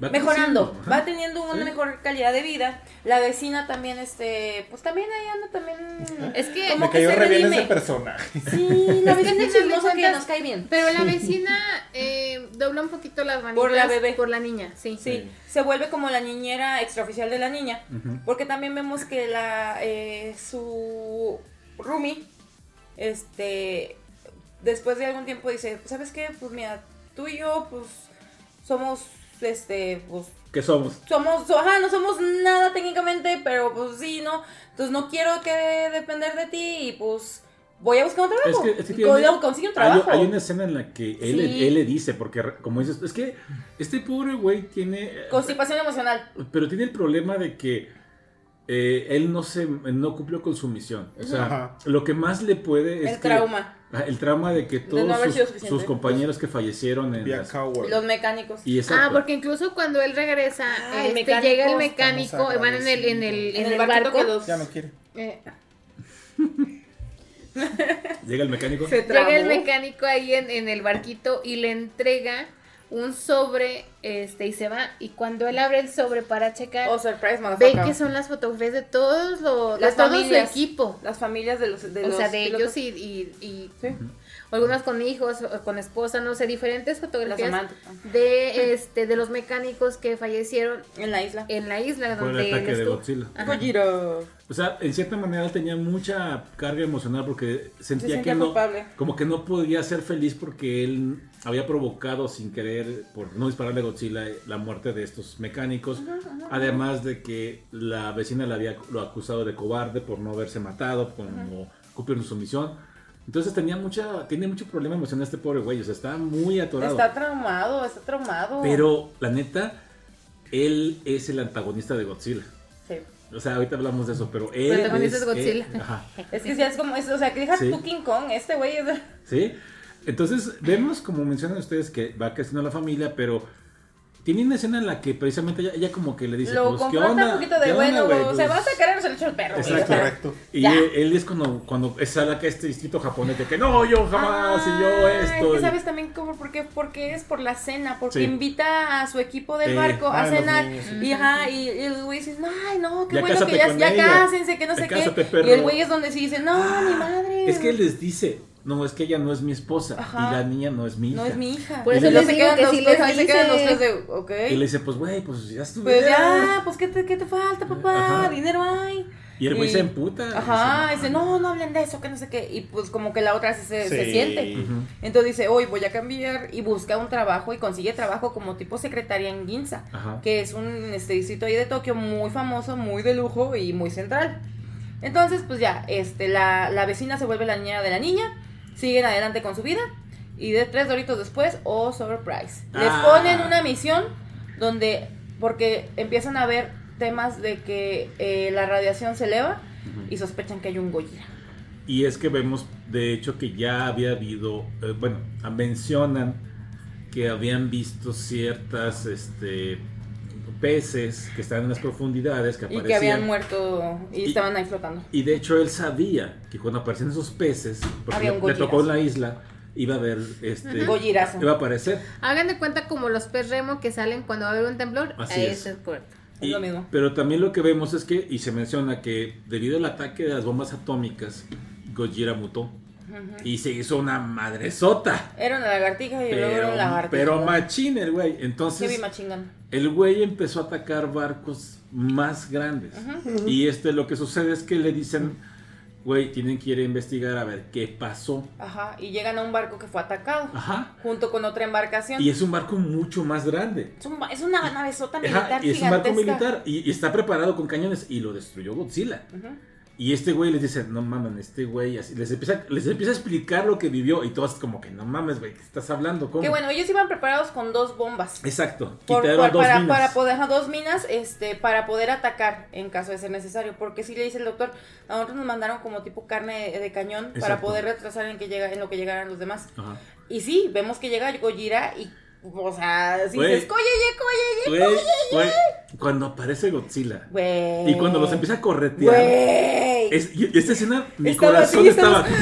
Va mejorando, creciendo, va teniendo una Sí. mejor calidad de vida. La vecina también, este, pues también ahí anda también. Es que. Como Me que cayó se re bien redime. ese personaje. Sí, la Es que vecina chismosa que nos cae bien. Pero la vecina eh, dobla un poquito las manitas. Por la bebé. Por la niña, sí. Sí, se vuelve como la niñera extraoficial de la niña. Porque también vemos que la eh, su Rumi, este, después de algún tiempo dice, ¿sabes qué? Pues mira, tú y yo, pues, somos, este, pues, ¿Qué somos? somos, so- ajá, no somos nada técnicamente, pero pues sí, ¿no? Entonces no quiero que depender de ti y pues voy a buscar un trabajo. Es que- es que Y tiene- luego consigue un trabajo. hay una escena en la que él, Sí. él le dice, porque como dices, es que este pobre güey tiene... Constipación emocional. Pero tiene el problema de que eh, él no se no cumplió con su misión. O sea, Ajá. lo que más le puede es El que- trauma. Ah, el trauma de que todos no sus, compañeros que fallecieron en las-. Los mecánicos. y Ah, porque incluso cuando él regresa, este, mecánicos. llega el mecánico, van en el, en el, en En el barco. los- Ya no quiere. eh, Llega el mecánico. Se Llega el mecánico ahí en, en el barquito y le entrega un sobre este y se va. Y cuando él abre el sobre para checar, Oh, surprise, ve que son las fotografías de todos los, de Las todo su familias. equipo. Las familias de los. De o los sea, de pilotos. ellos y, y, y Sí. Algunas con hijos, o con esposa, no sé, diferentes fotografías de este de los mecánicos que fallecieron En la isla. en la isla Por el donde él ataque de. Godzilla. O sea, en cierta manera tenía mucha carga emocional porque sentía, sentía que no, culpable. como que no podía ser feliz porque él había provocado sin querer, por no dispararle a Godzilla, la muerte de estos mecánicos. Además de que la vecina le había lo acusado de cobarde por no haberse matado, por no cumplir su misión. Entonces tenía mucha, tiene mucho problema emocional este pobre güey, o sea, está muy atorado. Está traumado, está traumado. Pero la neta, él es el antagonista de Godzilla. Sí. O sea, ahorita hablamos de eso, pero él Protagonista es es Godzilla. él- ajá. Es que ya es como. Es, o sea, que deja Sí. tu King Kong. Este güey es. ¿Sí? Entonces, vemos, como mencionan ustedes, que va creciendo la familia, pero tiene una escena en la que precisamente ella, ella como que le dice, Lo pues, ¿qué onda? un poquito de ¿Qué onda, bueno, güey? o sea, Pues, vas a querer se le echó el perro. güey, Exacto. Correcto. Y Ya. él, es cuando, cuando sale acá este distrito japonés de que no, yo jamás, y yo Ah, esto. Es que y- sabes también cómo, por qué, porque es por la cena, porque Sí. invita a su equipo del barco a Ah, los cenar. niños, y, ajá, y, y el güey dice, ay, no, qué Ya bueno que ya, ya cásense, que no sé cásate, qué. perro. Y el güey es donde sí dice, no, ni madre. Es que él les dice, no, es que ella no es mi esposa Ajá. y la niña no es mi hija. No es mi hija. Por eso se digo quedan que sí tres, les ahí se quedan los dice. tres de, ok. Y le dice, pues güey, pues ya estuve. Pues ya, pues ¿qué te, qué te falta, papá? Ajá. Dinero hay. Y el güey se emputa. Ajá, dice, no, no hablen de eso, que no sé qué. Y pues como que la otra sí se, se Sí. siente. Entonces dice, hoy voy a cambiar y busca un trabajo y consigue trabajo como tipo secretaria en Ginza, Ajá. que es un este, distrito ahí de Tokio muy famoso, muy de lujo y muy central. Entonces, pues ya, este, la, la vecina se vuelve la niña de la niña, siguen adelante con su vida y de tres doritos después, oh, surprise. Les Ah. ponen una misión donde, porque empiezan a ver temas de que eh, la radiación se eleva y sospechan que hay un Gojira. Y es que vemos, de hecho, que ya había habido, eh, bueno, mencionan que habían visto ciertas, este, peces que estaban en las profundidades, que Y aparecían. que habían muerto y, Y- estaban ahí flotando. Y de hecho él sabía que cuando aparecían esos peces, porque Había un le, le tocó en la isla, iba a haber, este, Gojirazo. iba a aparecer. Hagan de cuenta como los pez remo que salen cuando va a haber un temblor. Así Ahí es. Y- lo mismo. Pero también lo que vemos es que, y se menciona que debido al ataque de las bombas atómicas, Gojira mutó y se hizo una madresota. Era una lagartija y luego era Pero, un lagartijo. pero machín el güey. Entonces, el güey empezó a atacar barcos más grandes. Y este lo que sucede es que le dicen, güey, tienen que ir a investigar a ver qué pasó. Ajá. Y llegan a un barco que fue atacado. Ajá. Junto con otra embarcación. Y es un barco mucho más grande. Es, un es una navezota militar Ajá, y es un barco militar y, y está preparado con cañones y lo destruyó Godzilla. Ujú. Y este güey les dice, no mames, este güey así, les empieza, les empieza a explicar lo que vivió y todos como que, no mames, güey, ¿qué estás hablando? ¿Cómo? Que bueno, ellos iban preparados con dos bombas. Exacto, Por- quitaron por- dos para, minas. para poder, dos minas, este, para poder atacar en caso de ser necesario. Porque si le dice el doctor, a nosotros nos mandaron como tipo carne de, de cañón para poder retrasar en que llega, en lo que llegaran los demás. Ajá. Y sí, vemos que llega Gojira y, o sea, si Güey. dices, "Coyeye, coyeye, Güey, güey, cuando aparece Godzilla Güey. y cuando los empieza a corretear, Güey. es, esta escena, mi Estaba corazón así, estaba...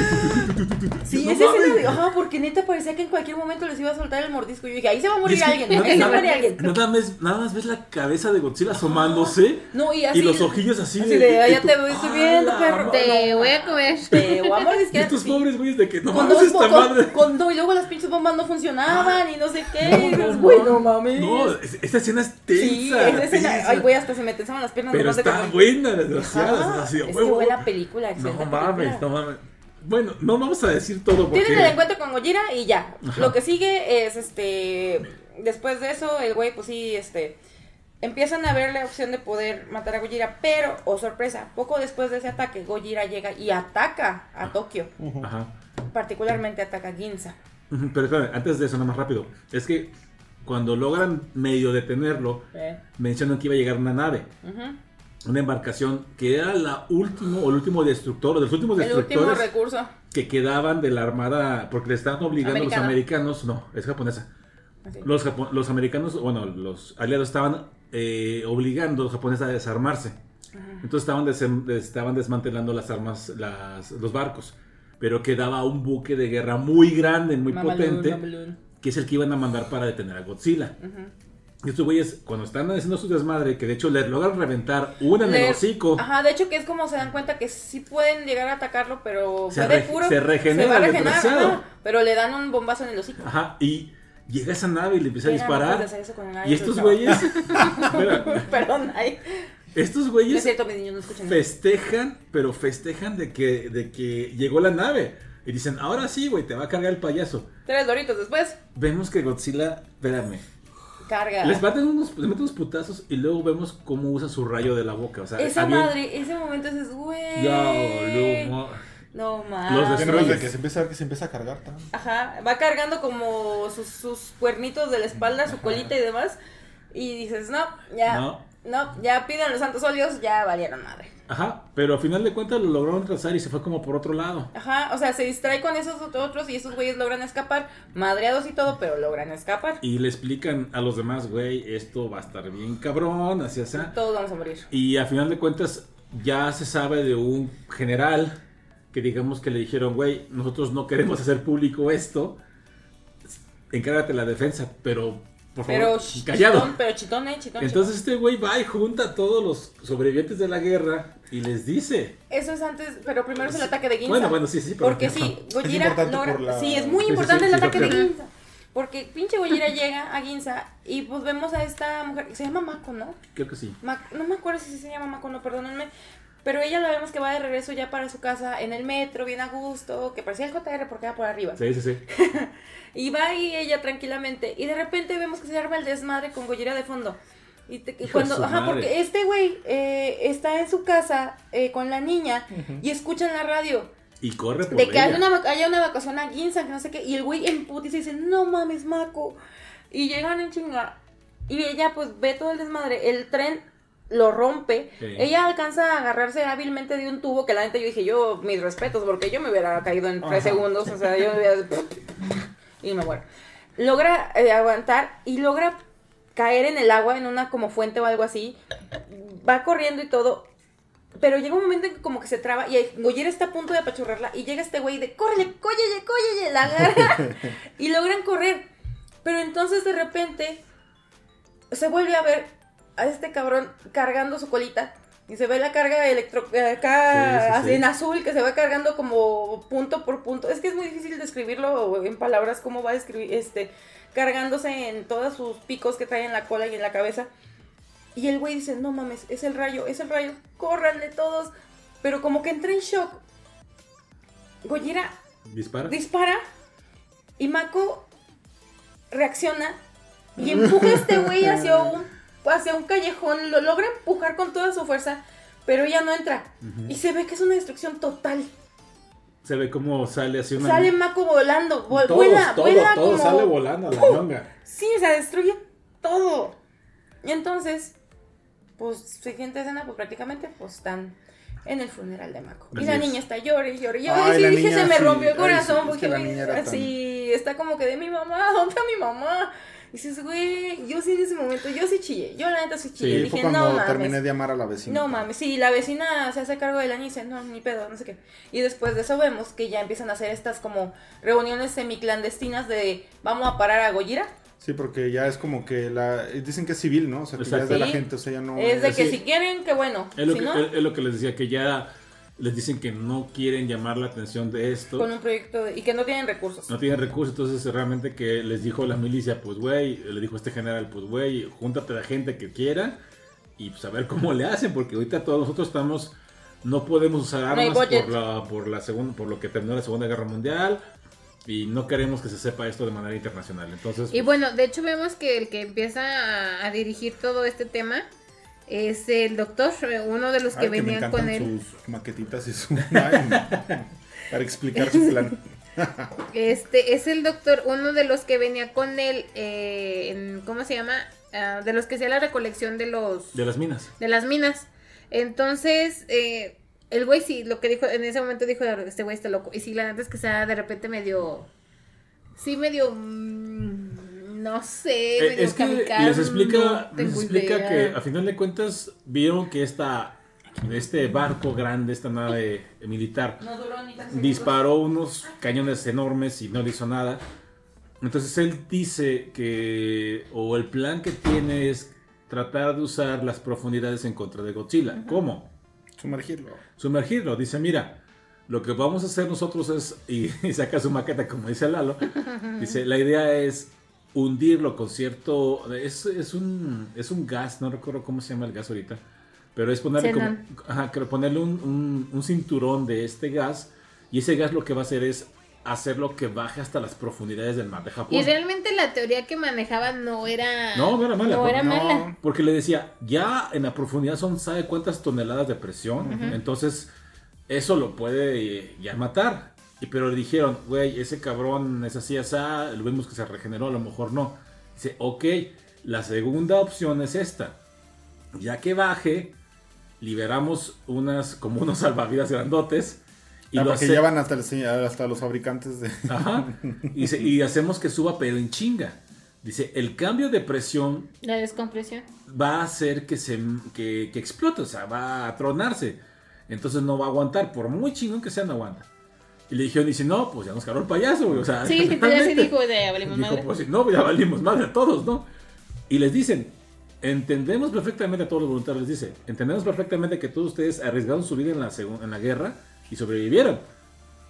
Sí, No esa escena de, ajá, porque neta parecía que en cualquier momento les iba a soltar el mordisco. Yo dije, ahí se va a morir es que alguien, nada- se nada- muere alguien. Nada más, nada más ves la cabeza de Godzilla asomándose No, y así. y los ojillos así, así de, "Ah, ya tú, te voy- estoy viendo, "Ah, perro". madre". Te voy a comer. Te voy a Y mordisquear. estos pobres güeyes de que no mames esta madre. con- y luego las pinches bombas no funcionaban y no sé qué. Dices, no, güey, no. es- esta escena es tensa. Sí, esa escena. tensa. Ay, güey, hasta se me tensaban las piernas. Pero de está como- buena, desgraciada. Así, es que buena película, No mames, película. no mames. Bueno, no vamos a decir todo porque. Tienen el encuentro con Gojira y ya. Ajá. Lo que sigue es este. Después de eso, el güey, pues sí, este. Empiezan a ver la opción de poder matar a Gojira, pero, oh sorpresa, poco después de ese ataque, Gojira llega y ataca a Tokio. Ajá. Particularmente ataca a Ginza. Pero espérame, antes de eso, nada más rápido. Es que cuando logran medio detenerlo, Eh, mencionan que iba a llegar una nave, una embarcación que era la último o el último destructor, o de los últimos El último recurso. que quedaban de la armada, porque le estaban obligando a los americanos, no, es japonesa. Así. Los, los americanos, bueno, los aliados estaban eh, obligando a los japoneses a desarmarse. Entonces estaban, desem- estaban desmantelando las armas, las, los barcos. Pero quedaba un buque de guerra muy grande, muy potente, que es el que iban a mandar para detener a Godzilla. Y estos güeyes, cuando están haciendo su desmadre, que de hecho le logran reventar una en el hocico. Ajá, de hecho que es como se dan cuenta que sí pueden llegar a atacarlo, pero Se re- puro. se regenera va a regenerar, ajá, pero le dan un bombazo en el hocico. Ajá, y llega esa nave y le empieza a Mira, disparar. y estos güeyes, Perdón, ay. Estos No es güeyes cierto, mis niños no festejan, pero festejan de que, de que llegó la nave. Y dicen, ahora sí, güey, te va a cargar el payaso. Tres doritos después, Vemos que Godzilla, espérame, carga. les meten unos, les meten unos putazos y luego vemos cómo usa su rayo de la boca. O sea, Esa había- madre, ese momento dices, güey. Ya, no, No Los mames. Primero destruyes. desde que se empieza a ver que se empieza a cargar. Ajá, va cargando como sus, sus cuernitos de la espalda, su colita y demás. Y dices, no, ya. No. No, ya piden los santos óleos, ya valieron madre. Ajá, pero al final de cuentas lo lograron trazar y se fue como por otro lado. Ajá, o sea, se distrae con esos otros y esos güeyes logran escapar, madreados y todo, pero logran escapar. Y le explican a los demás, güey, esto va a estar bien cabrón, así, así. Todos vamos a morir. Y a final de cuentas ya se sabe de un general que digamos que le dijeron, güey, nosotros no queremos hacer público esto, encárgate la defensa, pero por favor, Pero ch- callado. chitón, pero chitón, eh, chitón. Entonces este güey va y junta a todos los sobrevivientes de la guerra y les dice, chitón. Eso es antes, pero primero es el ataque de Ginza. bueno, bueno, sí, sí, pero- Porque sí, Gojira importante logra- por la- Sí, es muy Sí, sí, importante sí, el sí, ataque de. Ginza. Porque pinche Gojira llega a Ginza y pues vemos a esta mujer, se llama Mako, ¿no? creo que sí. Ma- no me acuerdo si se llama Mako, no, perdónenme. Pero ella la vemos que va de regreso ya para su casa en el metro, bien a gusto, que parecía el JR porque era por arriba. Sí, sí, sí. Y va ahí ella tranquilamente. Y de repente vemos que se arma el desmadre con Gojira de fondo. Y, te- cuando, ajá, madre. porque este güey eh, está en su casa eh, con la niña y escucha en la radio Y corre por de que hay ella. una, haya una vacación a Ginza, que no sé qué. Y el güey en y dice, no mames, Maco. Y llegan en chinga. Y ella pues ve todo el desmadre. El tren lo rompe. Sí. Ella alcanza a agarrarse hábilmente de un tubo que la neta yo dije, yo, mis respetos, porque yo me hubiera caído en tres Ajá. segundos. O sea, yo me hubiera... y me muero. Logra eh, aguantar y logra caer en el agua, en una como fuente o algo así. Va corriendo y todo. Pero llega un momento en que como que se traba y Goyer está a punto de apachurrarla y llega este güey de córrele, cóllele, cóllele, la agarra y logran correr. Pero entonces de repente se vuelve a ver a este cabrón cargando su colita y se ve la carga electro acá Sí, sí, así sí. en azul que se va cargando como punto por punto. Es que es muy difícil describirlo en palabras cómo va a describir este cargándose en todos sus picos que trae en la cola y en la cabeza. Y el güey dice, no mames, es el rayo, es el rayo, córranle todos. Pero como que entra en shock. Gojira Dispara. dispara y Mako reacciona y empuja a este güey hacia un, hacia un callejón. Lo logra empujar con toda su fuerza, pero ella no entra. Y se ve que es una destrucción total. Se ve como sale así una... Sale Mako volando, vol- Todos, vuela, todo, vuela todo como... sale volando a la ñonga. Sí, o sea, destruye todo. Y entonces, pues, siguiente escena, pues prácticamente, pues están en el funeral de Mako. Y la es. niña está llore y llore. Yo Ay, sí dije, niña se me sí. rompió el Ay, corazón, sí, es porque que tan- así, está como que de mi mamá, ¿dónde está mi mamá? Y dices, güey, yo sí en ese momento, yo sí chillé. Yo la neta sí chillé. Sí, dije, fue no cuando mames. terminé de amar a la vecina. No mames, sí, la vecina se hace cargo de la niña y dice, no, ni pedo, no sé qué. Y después de eso vemos que ya empiezan a hacer estas como reuniones semiclandestinas de vamos a parar a Gojira. Sí, porque ya es como que la... Dicen que es civil, ¿no? O sea, que ya es de la gente, o sea, ya no... es de que sí. si quieren, que bueno. Es lo, si que, no, es- es lo que les decía, que ya les dicen que no quieren llamar la atención de esto. con un proyecto de- y que no tienen recursos. No tienen recursos, entonces realmente que les dijo la milicia, pues güey, le dijo este general, pues güey, júntate a la gente que quiera y pues a ver cómo le hacen, porque ahorita todos nosotros estamos, no podemos usar No armas budget. por la, por la segunda, por lo que terminó la Segunda Guerra Mundial y no queremos que se sepa esto de manera internacional. Entonces, Y pues, bueno, de hecho vemos que el que empieza a, a dirigir todo este tema es el doctor, uno de los que Ay, me venían con él. sus maquetitas y su... Para explicar su plan. Este es el doctor, uno de los que venía con él, eh, en- ¿cómo se llama? Ah, de los que hacía la recolección de los de las minas. de las minas. Entonces, eh, el güey sí, lo que dijo, en ese momento dijo, este güey está loco. Y sí, la neta es que sea de repente medio, sí, medio, mm, no sé, Eh, es que les explica, no les explica idea. que a final de cuentas vieron que esta este barco grande, esta nave militar, No duró ni tan disparó unos cañones enormes y no le hizo nada. Entonces él dice que, o el plan que tiene es tratar de usar las profundidades en contra de Godzilla. ¿Cómo? Sumergirlo. Sumergirlo. Dice, mira, lo que vamos a hacer nosotros es, y, y saca su maqueta como dice Lalo, dice, la idea es hundirlo con cierto, es, es, un, es un gas, no recuerdo cómo se llama el gas ahorita, pero es ponerle, como, ajá, ponerle un, un- un cinturón de este gas y ese gas lo que va a hacer es hacerlo que baje hasta las profundidades del mar de Japón. Y realmente la teoría que manejaban no era. No, no era mala, No porque- era No. mala. Porque le decía, ya en la profundidad son, ¿sabe cuántas toneladas de presión? Entonces, eso lo puede eh, ya matar. Y pero le dijeron, güey, ese cabrón es así, así, lo vimos que se regeneró, a lo mejor no. Dice, ok, la segunda opción es esta. Ya que baje, liberamos unas, como unos salvavidas grandotes. Y Y lo hace- llevan hasta, el- hasta los fabricantes de... Ajá. Y, se- y hacemos que suba, pero en chinga. Dice, el cambio de presión La descompresión. va a hacer que se que, que explote, o sea, va a tronarse. Entonces no va a aguantar, por muy chingón que sea, no aguanta. Y le dijeron, dice, no, pues ya nos cargó el payaso, güey. O sea, Sí, sí, ya se dijo de abrimos Dijo, madre. pues sí, no, ya valimos madre a todos, ¿no? Y les dicen, entendemos perfectamente a todos los voluntarios, les dice, entendemos perfectamente que todos ustedes arriesgaron su vida en la, en la guerra y sobrevivieron.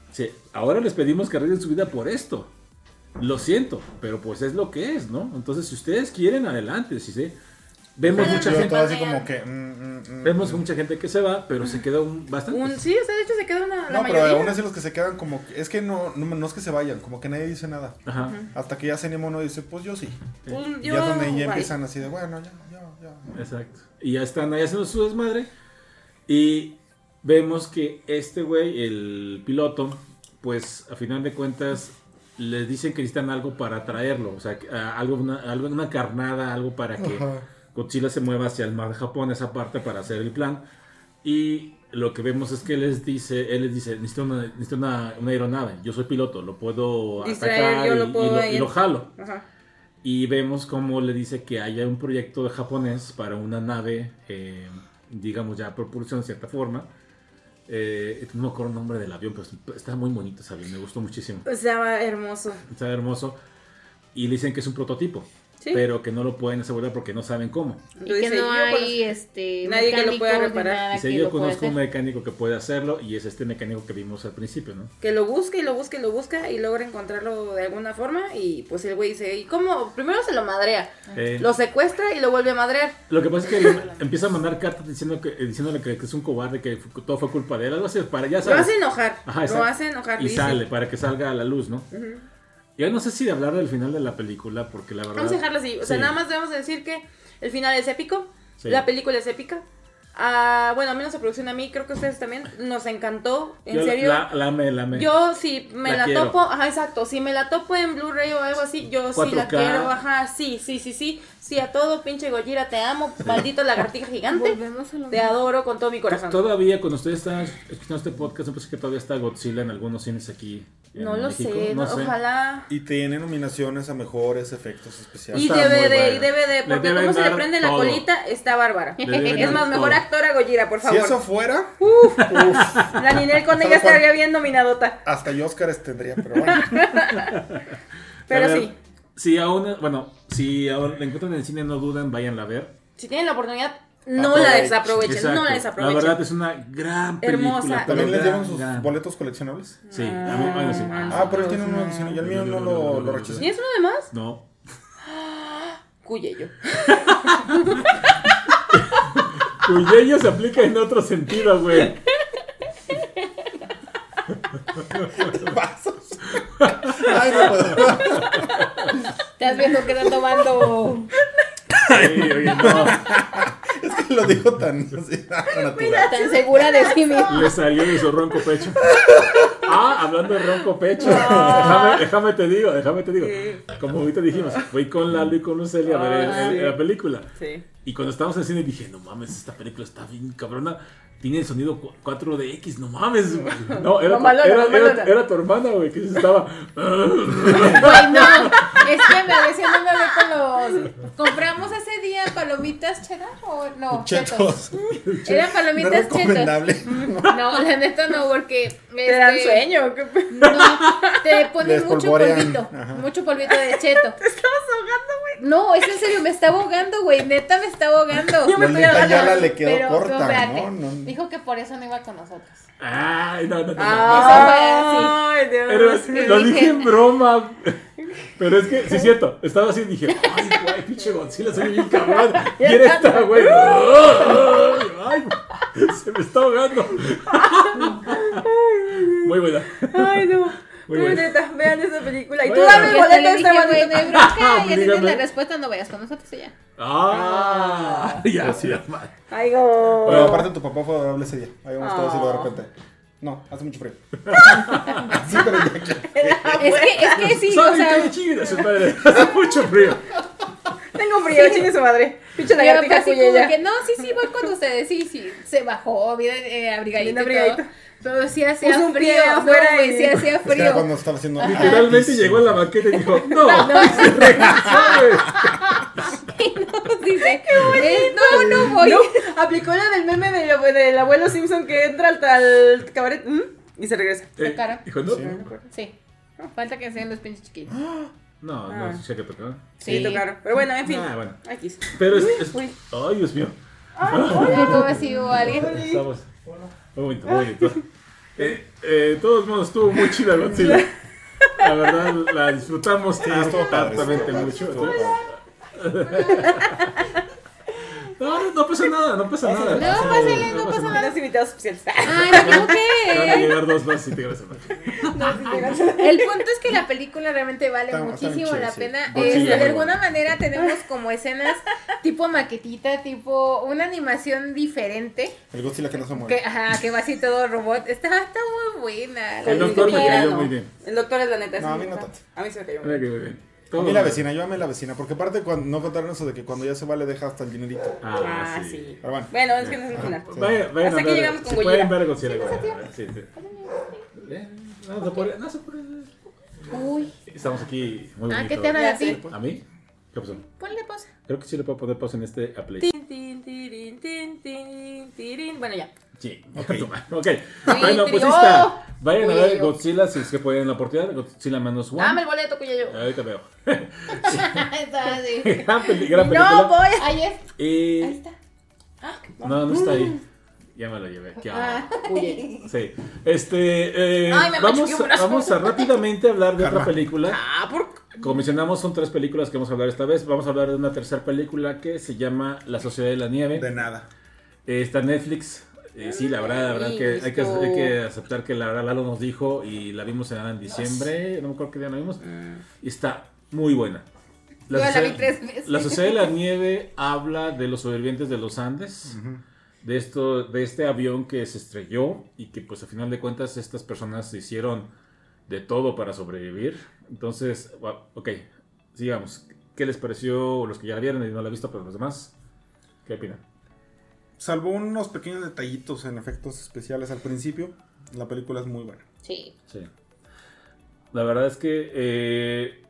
Dice, ahora les pedimos que arriesguen su vida por esto. Lo siento, pero pues es lo que es, ¿no? Entonces, si ustedes quieren, adelante, ¿sí? sí? Vemos mucha gente... todo así como que... mm, mm, mm. Vemos mucha gente que se va, pero se quedó un, bastante. Un, sí, o sea, de hecho se queda una, la No, pero mayoría. aún así los que se quedan como... que- Es que no, no, no es que se vayan, como que nadie dice nada. Ajá. Hasta que ya Zenimo no dice, pues yo sí. Pues, Y yo, ya es donde ya bye. empiezan así de, bueno, ya, ya, ya. Exacto. Y ya están ahí haciendo su desmadre. Y vemos que este güey, el piloto, pues a final de cuentas les dicen que necesitan algo para traerlo. O sea, algo, una, algo, una carnada, algo para que Ajá. Godzilla se mueva hacia el mar de Japón, esa parte para hacer el plan. Y lo que vemos es que les dice, él les dice, necesito una, necesito una, una aeronave. Yo soy piloto, lo puedo Distraer, atacar y, lo puedo y lo, y lo jalo. Ajá. Y vemos cómo le dice que haya un proyecto de japonés para una nave, eh, digamos ya propulsión de cierta forma. Eh, no me acuerdo el nombre del avión, pero está muy bonito ese avión, me gustó muchísimo. Estaba hermoso. Está hermoso. Y le dicen que es un prototipo, Sí. pero que no lo pueden asegurar porque no saben cómo. Y Lo que dice, no hay conozco- este nadie que lo pueda reparar. nada Dice, que yo lo conozco un mecánico que puede hacerlo y es este mecánico que vimos al principio, ¿no? Que lo busque y lo busque y lo busca y logra encontrarlo de alguna forma. Y pues el güey dice, ¿y cómo? Primero se lo madrea. Eh, Lo secuestra y lo vuelve a madrear. Lo que pasa es que empieza a mandar cartas diciendo que, diciéndole que, que es un cobarde, que todo fue culpa de él, algo así, para ya Lo sabes. hace enojar. Ajá, lo hace enojar. Y dice. sale, para que salga a la luz, ¿no? Ujú. Ya no sé si de hablar del final de la película, porque la verdad... Vamos a dejarlo así. O sea, nada más debemos decir que el final es épico. Sí. La película es épica. Ah, bueno, a menos la producción a mí, creo que a ustedes también. Nos encantó. En Yo serio. La, la amé, la amé. Yo si me La topo, ajá, exacto, si me la topo en Blu-ray o algo así, yo sí la 4K. quiero, ajá, sí, sí, sí, sí, sí a todo, pinche Gojira, te amo, maldito lagartija gigante, Volvemos a lo te mismo. adoro con todo mi corazón. Todavía, cuando ustedes están escuchando este podcast, me parece que todavía está Godzilla en algunos cines aquí. en No lo México, sé, no- ojalá. Y tiene nominaciones a mejores efectos especiales. Y Está muy DVD, buena. y DVD, porque deben como se le dar prende la todo. colita, está bárbara. Le deben Es dar más, mejor todo. actor a Gojira, por Si favor. eso fuera, La Ninel con ella ¿Sabes cuál? estaría bien nominadota. hasta yo Oscars tendría, pero bueno. Pero A ver, sí, Si aún, bueno, si aún la encuentran en el cine, no duden, váyanla a ver. si tienen la oportunidad, no la desaprovechen, Exacto. no la La desaprovechen. verdad es una gran película. Hermosa. ¿También les llevan sus gran. boletos coleccionables? Sí, a mí, bueno, sí. Ah, pero él tiene uno de cine y el mío no lo, lo rechazé. ¿Tienes uno de más? No. Cuye yo. Cuyello se aplica en otro sentido, güey. Vasos. Ay, no puedo. Estás viendo que están tomando. Sí, oye, no. Es que lo dijo tan así, tan natural. Tan segura de sí misma. Le salió de su ronco pecho. Ah, hablando de ronco pecho. Déjame, déjame te digo, déjame te digo. Como ahorita dijimos, fui con Lalo y con Luceli a ver Ah, el- sí. la película. Sí. Y cuando estábamos en cine dije, no mames, esta película está bien cabrona. Tiene el sonido cu- 4DX, no mames. No, era, Mamalona, era, era- tu hermana, güey, que se estaba... Ay, no. Es que me decía no me ve con los. ¿Compramos ese día palomitas cheddar o no? Chetos. Eran No palomitas chetos. recomendable. No, la neta no, porque. ¿Te dan este, sueño? ¿Qué pe- No, te ponen mucho polvito. Ajá. Mucho polvito de cheto. Te estabas ahogando, güey. No, es en serio, me está ahogando, güey. Neta me está ahogando. Yo me estoy neta ya ahogando. la le quedó Pero, corta, no. ¿no? No, no. Dijo que por eso no iba con nosotros. Ay, no, no, no. no. Ay, Dios. Pero lo dije en broma. Pero es que, sí es cierto, estaba así y dije, ay, güey, pinche Godzilla, soy bien cabrón. Y era esta, güey. Ay, se me está ahogando. Muy buena. Ay, no. Muy neta, vean esa película. Y tú dame Y el boleto le de no hay bonita. bronca, ya tienes la respuesta, no vayas con nosotros y ya. Ah, ya, sí, ya. Ay, go. Bueno, aparte tu papá fue adorable ese día. Habíamos estado así de Oh. repente. No, hace mucho frío. sí, pero ya que. Es que, es que sí, o ¿Saben sea, chingada su madre? Hace mucho frío. Tengo frío, chingue su madre. Pinche lagartija cuya que, no, sí, sí, voy con ustedes, sí, sí, se bajó, bien eh, abrigadito y todo, pero sí hacía Puso un frío, afuera no, güey, y- sí hacía Es que era frío. cuando estaba haciendo. Literalmente llegó a la banqueta y dijo, no, no, se regresó, güey. Dice, eh, no, no voy. No, aplicó la del meme del, del abuelo Simpson que entra al, al cabaret ¿mm? y se regresa. Eh, cara. Dijo, no. Sí. Sí, falta que sean los pinches chiquitos. No, Ah. no, sé que tocó. Sí, Sí. tocaron. Pero bueno, en fin. Ah, bueno. Aquí. Pero es, es- Uy. Ay, Dios mío. ¿Cómo así hubo alguien? Estamos. Muy bonito, muy bonito. Eh, eh, de todos modos, estuvo muy chida Godzilla. La verdad, la disfrutamos hartamente estuvo padre, mucho. No, no, no pasa nada, no pasa nada. No, pásale, no pasa nada. Los invitados especiales. Ay, no, Van a llegar dos más y te gracias. El punto es que la película realmente vale Está- está muchísimo la pena. Es- de alguna manera tenemos como escenas tipo maquetita, tipo una animación diferente. El Godzilla que no se mueve. Que, ajá, que va así todo robot. Está, está muy buena. El doctor me cayó muy bien. El doctor es la neta. No, a mí no tanto. A mí se me cayó. Que muy bien. A Todo mí la bien. vecina, yo amé la vecina, porque aparte cuando no contaron eso de que cuando ya se va le deja hasta el dinerito. Ah, Ah, sí. sí. Pero bueno. Bueno, es que no es el final. Vaya, vayan Hasta a aquí ver, llegamos con Godzilla. pueden ver Godzilla. Sí, sí. Eh, No se puede, no se puede. Uy. Estamos aquí muy Ah, bonito. ¿qué te hablan Ya a ti? ¿A mí? ¿Qué pasó? Ponle pausa. Creo que sí le puedo poner pausa en este a play. Tin, tin, tirin, tin, tin, tirin. Bueno, ya. Sí, ok. Bueno, pues está. Vayan a ver. Godzilla si es que pueden la oportunidad. Godzilla menos one. Dame el boleto, cuya yo. Ahorita veo. Está así. gran, peli- gran película. No, voy. Ahí es. Y... Ahí está. No, no está ahí. Ya me lo llevé. ¿Qué hago? Ah. Sí. Este, eh, Ay, me vamos, vamos a rápidamente hablar de otra película. Ah, por. Como mencionamos, son tres películas que vamos a hablar esta vez. Vamos a hablar de una tercera película que se llama La Sociedad de la Nieve. De nada. Eh, está en Netflix. Eh, sí, la verdad, la verdad que hay, que Listo. hay que aceptar que la verdad Lalo nos dijo y la vimos en, en diciembre, no me acuerdo qué día la vimos, y está muy buena. Yo la Sociedad- vi tres veces. la Sociedad de la Nieve habla de los sobrevivientes de los Andes, de, esto, de este avión que se estrelló y que pues a final de cuentas estas personas hicieron de todo para sobrevivir. Entonces, wow, ok, sigamos. ¿Qué les pareció los que ya la vieron y no la han visto, pero los demás? ¿Qué opinan? Salvo unos pequeños detallitos en efectos especiales al principio, la película es muy buena. Sí. Sí. La verdad es que, eh,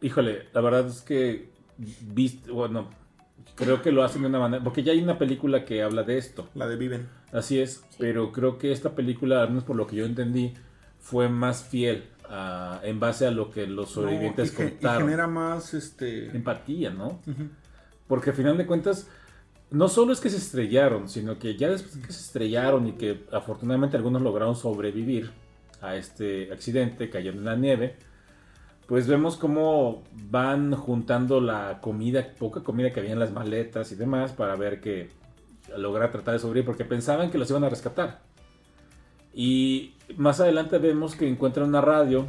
híjole, la verdad es que, viste, bueno, creo que lo hacen de una manera, porque ya hay una película que habla de esto, La de Viven. así es, pero creo que esta película, al menos por lo que yo entendí, fue más fiel a- en base a lo que los sobrevivientes No, y ge- y, contaron. genera más este. Empatía, ¿no? Ujú. Porque al final de cuentas, no solo es que se estrellaron, sino que ya después que se estrellaron y que afortunadamente algunos lograron sobrevivir a este accidente cayendo en la nieve, pues vemos cómo van juntando la comida, poca comida que había en las maletas y demás, para ver que lograr tratar de sobrevivir, porque pensaban que los iban a rescatar. Y más adelante vemos que encuentran una radio.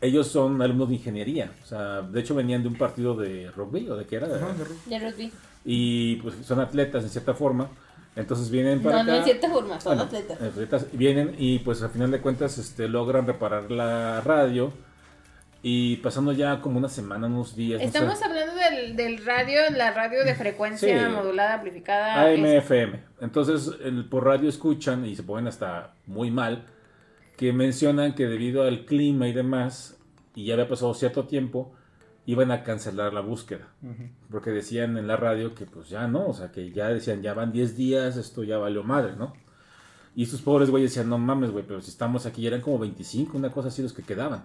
Ellos son alumnos de ingeniería, o sea, de hecho venían de un partido de rugby o de qué era, Ajá, de rugby. Y pues son atletas en cierta forma. Entonces vienen para No, acá. no en cierta forma, son Bueno, atletas. atletas vienen y pues al final de cuentas este, logran reparar la radio. Y pasando ya como una semana, unos días. no sé, Estamos hablando del, del radio, la radio de frecuencia Sí. modulada, amplificada. es- AMFM. Entonces el, por radio escuchan y se ponen hasta muy mal. Que mencionan que debido al clima y demás, y ya había pasado cierto tiempo, iban a cancelar la búsqueda. Porque decían en la radio que pues ya no, o sea, que ya decían, ya van 10 días, esto ya valió madre, ¿no? Y estos pobres güeyes decían, no mames, güey, pero si estamos aquí, ya eran como 25, una cosa así los que quedaban.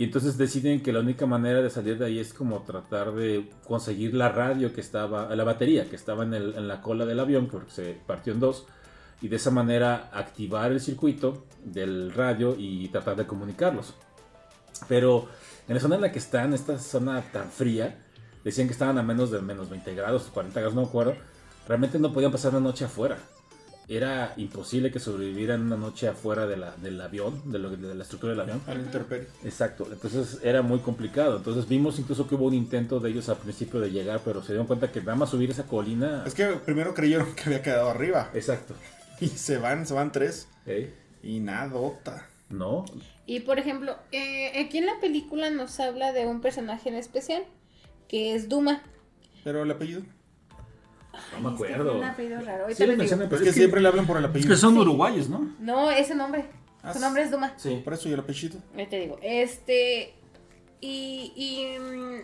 Y entonces deciden que la única manera de salir de ahí es como tratar de conseguir la radio que estaba, la batería que estaba en, el, en la cola del avión, porque se partió en dos, y de esa manera activar el circuito del radio y tratar de comunicarlos. Pero en la zona en la que están, esta zona tan fría, decían que estaban a menos de menos 20 grados, 40 grados, no me acuerdo, realmente no podían pasar una noche afuera era imposible que sobrevivieran una noche afuera de la, del avión, de, lo, de la estructura del avión. Al interperio. Exacto, entonces era muy complicado. Entonces vimos incluso que hubo un intento de ellos al principio de llegar, pero se dieron cuenta que nada más subir esa colina... Es que primero creyeron que había quedado arriba. Exacto. Y se van, se van tres. Y nada, No. Y por ejemplo, eh, aquí en la película nos habla de un personaje en especial, que es Duma. ¿Pero el apellido? No me acuerdo. un apellido raro. Sí, es que, siempre le hablan por el apellido. Es que son uruguayos, ¿no? No, ese nombre. Ah, Su nombre es Duma. Sí. Por eso y el apellido. Ahí te digo. Este. Y, y mm,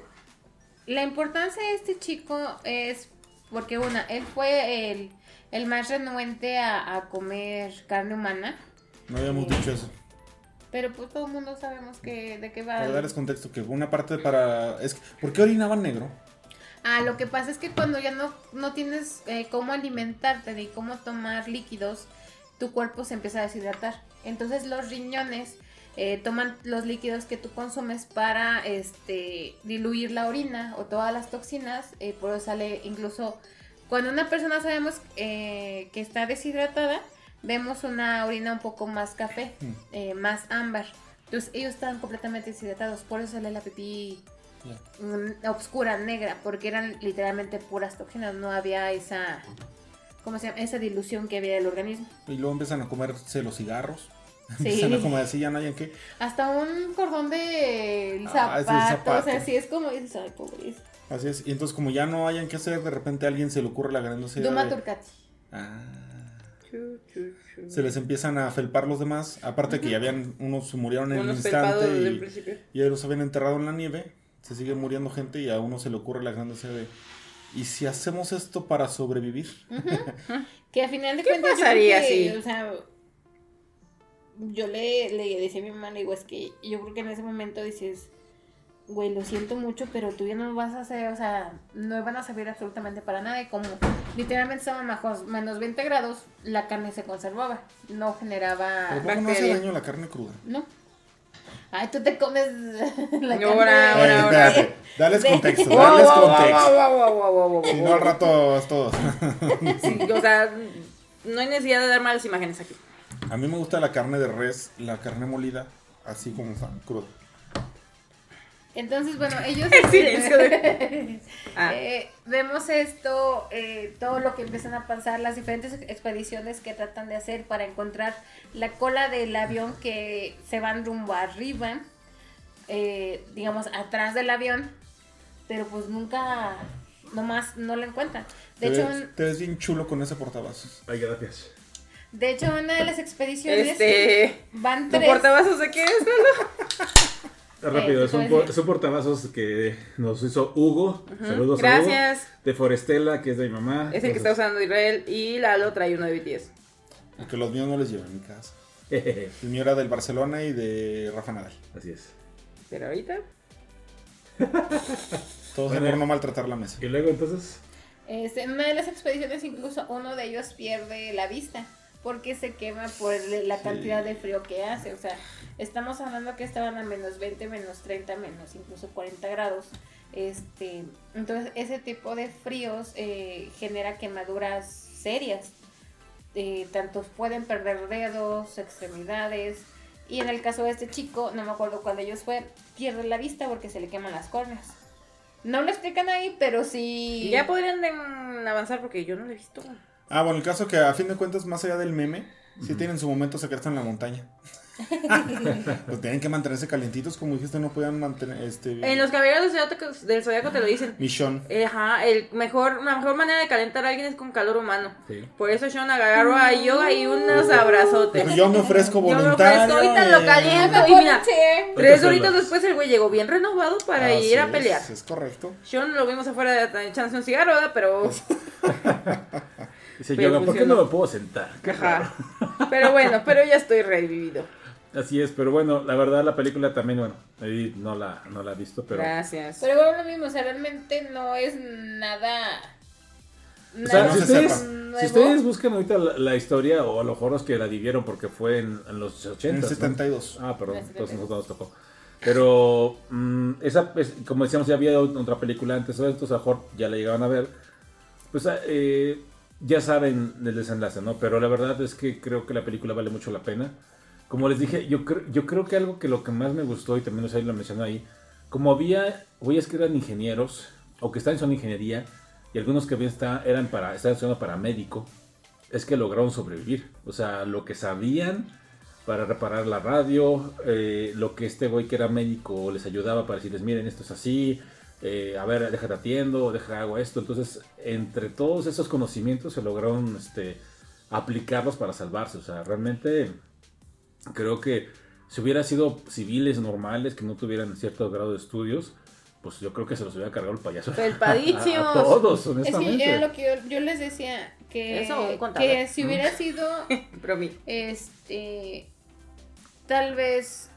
la importancia de este chico es porque una, él fue el, el más renuente a, a, comer carne humana. No habíamos dicho eso. Pero pues todo el mundo sabemos que de qué va. Para darles contexto, que una parte para... Es, ¿Por qué orinaban negro? Ah, lo que pasa es que cuando ya no, no tienes eh, cómo alimentarte ni cómo tomar líquidos, tu cuerpo se empieza a deshidratar. Entonces los riñones eh, toman los líquidos que tú consumes para este, diluir la orina o todas las toxinas. Eh, por eso sale incluso cuando una persona sabemos que está deshidratada, vemos una orina un poco más café, mm. más ámbar. Entonces ellos están completamente deshidratados, por eso sale la pipí obscura, negra, porque eran literalmente puras toxinas, no había esa, ¿cómo se llama? Esa dilución que había del organismo. Y luego empiezan a comerse los cigarros. Sí. Empiezan a comer así, ya no hay en qué. Hasta un cordón de ah, zapatos, así es como dices, ay, Así es, y entonces como ya no hayan que hacer, de repente a alguien se le ocurre la gran Duma de... Turcati. Ah. Se les empiezan a felpar los demás. Aparte que ya habían, unos murieron en el instante y, y ellos habían enterrado en la nieve se sigue muriendo gente y a uno se le ocurre la gran de ¿y si hacemos esto para sobrevivir? que a final de cuentas pasaría así? O sea, yo le, le decía a mi mamá, le digo, es que yo creo que en ese momento dices, güey, lo siento mucho, pero tú ya no vas a hacer, o sea, no van a servir absolutamente para nada. Y como literalmente estaban bajos menos 20 grados, la carne se conservaba, no generaba... ¿Pero no hace daño la carne cruda? No. Ay, tú te comes la carne. Ahora, ahora, ahora. Dales contexto, dales contexto. Si no, al rato es todo. sí, o sea, no hay necesidad de dar malas imágenes aquí. A mí me gusta la carne de res, la carne molida, así como está, cruda. Entonces, bueno, ellos... El silencio de... Ah. Eh, vemos esto, eh, todo lo que empiezan a pasar, las diferentes expediciones que tratan de hacer para encontrar la cola del avión que se van rumbo arriba, eh, digamos, atrás del avión, pero pues nunca, nomás no la encuentran. De te hecho, ves, te ves bien chulo con ese portavasos. Ay, gracias. De hecho, una de las expediciones este... van tres. ¿Tu portavasos de qué es, no? Rápido, es un, portavasos que nos hizo Hugo. Saludos Gracias. a Hugo. De Forestela, que es de mi mamá. Es el que está usando Israel. Y Lalo trae uno de BTS. Aunque los míos no les llevan en mi casa. el mío era del Barcelona y de Rafa Nadal. Así es. Pero ahorita. Todos bueno, por no maltratar la mesa. Y luego entonces. Este, en una de las expediciones incluso uno de ellos pierde la vista porque se quema por la cantidad de frío que hace. O sea, estamos hablando que estaban a menos 20, menos 30, menos incluso 40 grados. Este, entonces, ese tipo de fríos eh, genera quemaduras serias. Eh, tantos pueden perder dedos, extremidades. Y en el caso de este chico, no me acuerdo cuál de ellos fue, pierde la vista porque se le queman las córneas. No lo explican ahí, pero sí. Ya podrían avanzar porque yo no lo he visto. Ah, bueno, el caso que a fin de cuentas, más allá del meme, Sí, tienen su momento secreto en la montaña. pues tienen que mantenerse calientitos, como dijiste, no puedan mantener este. En los caballeros del Zodiaco, del Zodiaco te lo dicen. Mi Sean. Ajá, el mejor, la mejor manera de calentar a alguien es con calor humano. Sí. Por eso Sean agarró a Yoga y unos abrazotes. Dijo, yo me ofrezco Yo me voluntario. ofrezco, ahorita lo eh, caliento y mira, tres horitas después el güey llegó bien renovado para ir a es, pelear. Es correcto. Sean lo vimos afuera echándose un cigarro, ¿verdad? Pero, Dice Pero Yoga, ¿por qué no me puedo sentar? Ajá. Pero bueno, pero ya estoy revivido. Así es, pero bueno, la verdad la película también, bueno, ahí no la, no la he visto, pero... Gracias. Pero bueno, lo mismo, o sea, realmente no es nada. O sea, no si se ustedes, si ustedes buscan ahorita la, la historia o a lo mejor los que la vivieron porque fue en, en los 80. En el 72. Ah, perdón, entonces 72. nosotros nos tocó. Pero mm, esa, es- como decíamos, ya había otra película antes de esto, a lo mejor ya la llegaban a ver. Pues eh, ya saben el desenlace, ¿no? Pero la verdad es que creo que la película vale mucho la pena. Como les dije, yo, cre- yo creo que algo que lo que más me gustó, y también sea, lo mencionó ahí, como había güeyes que eran ingenieros, o que estaban en ingeniería, y algunos que bien está, eran para, estaban estudiando para médico, es que lograron sobrevivir. O sea, lo que sabían para reparar la radio, eh, lo que este güey que era médico les ayudaba para decirles, miren, esto es así, eh, a ver, déjate atiendo, deja hago esto. Entonces, entre todos esos conocimientos se lograron este, aplicarlos para salvarse. O sea, realmente creo que si hubiera sido civiles normales que no tuvieran cierto grado de estudios, pues yo creo que se los hubiera cargado el payaso. Felpadísimos. A, a todos, Es honestamente. que era lo que yo, yo les decía, que, Eso, que si hubiera sido, este, tal vez,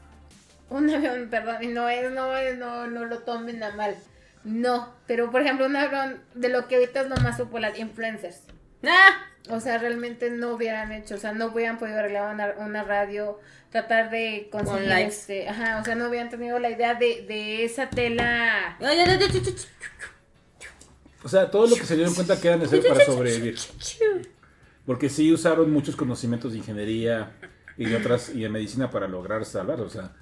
un avión, perdón, y no es, no es, no, no lo tomen a mal, no, pero por ejemplo un avión, de lo que ahorita es lo más popular, influencers, ¡Ah! o sea, realmente no hubieran hecho, o sea, no hubieran podido arreglar una, una radio, tratar de conseguir, este, ajá, o sea, no hubieran tenido la idea de, de esa tela... O sea, todo lo que se dieron cuenta que era necesario para sobrevivir. Porque sí usaron muchos conocimientos de ingeniería y de otras y de medicina para lograr salvar. O sea,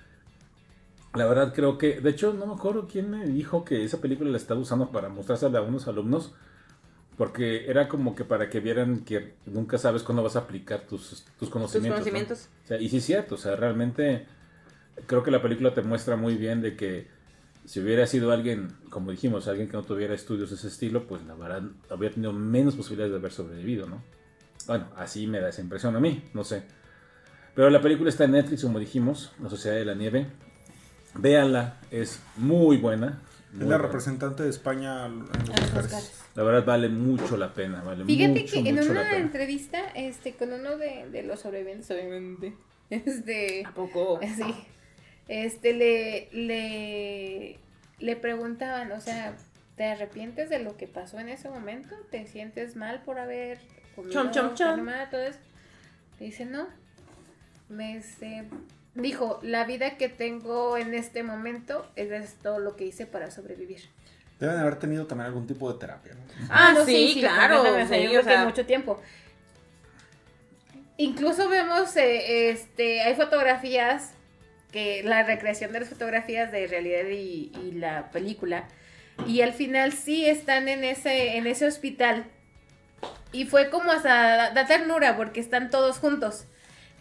la verdad creo que, de hecho, no me acuerdo quién me dijo que esa película la estaba usando para mostrársela a unos alumnos. Porque era como que para que vieran que nunca sabes cuándo vas a aplicar tus, tus Tus conocimientos. ¿no? conocimientos. O sea, y sí es cierto, o sea, realmente creo que la película te muestra muy bien de que si hubiera sido alguien, como dijimos, alguien que no tuviera estudios de ese estilo, pues la verdad habría tenido menos posibilidades de haber sobrevivido, ¿no? Bueno, así me da esa impresión a mí, no sé. Pero la película está en Netflix, como dijimos, La Sociedad de la Nieve. Véanla, es muy buena. muy Es la buena. representante de España en los Oscars. Oscars. La verdad vale mucho la pena, vale Fíjate mucho, que en mucho una entrevista, este, con uno de, de los sobrevivientes, obviamente, este, ¿A poco? sí, este, le, le, le preguntaban, o sea, ¿te arrepientes de lo que pasó en ese momento? ¿Te sientes mal por haber comido Chom, chom, todo eso? Le dice, no, me, este, dijo, la vida que tengo en este momento es todo lo que hice para sobrevivir. Deben haber tenido también algún tipo de terapia. ¿no? Ah, sí, claro. sí, yo creo o sea, que mucho tiempo. Incluso vemos, eh, este, hay fotografías que la recreación de las fotografías de realidad y, y la película y al final sí están en ese en ese hospital y fue como hasta da, da ternura porque están todos juntos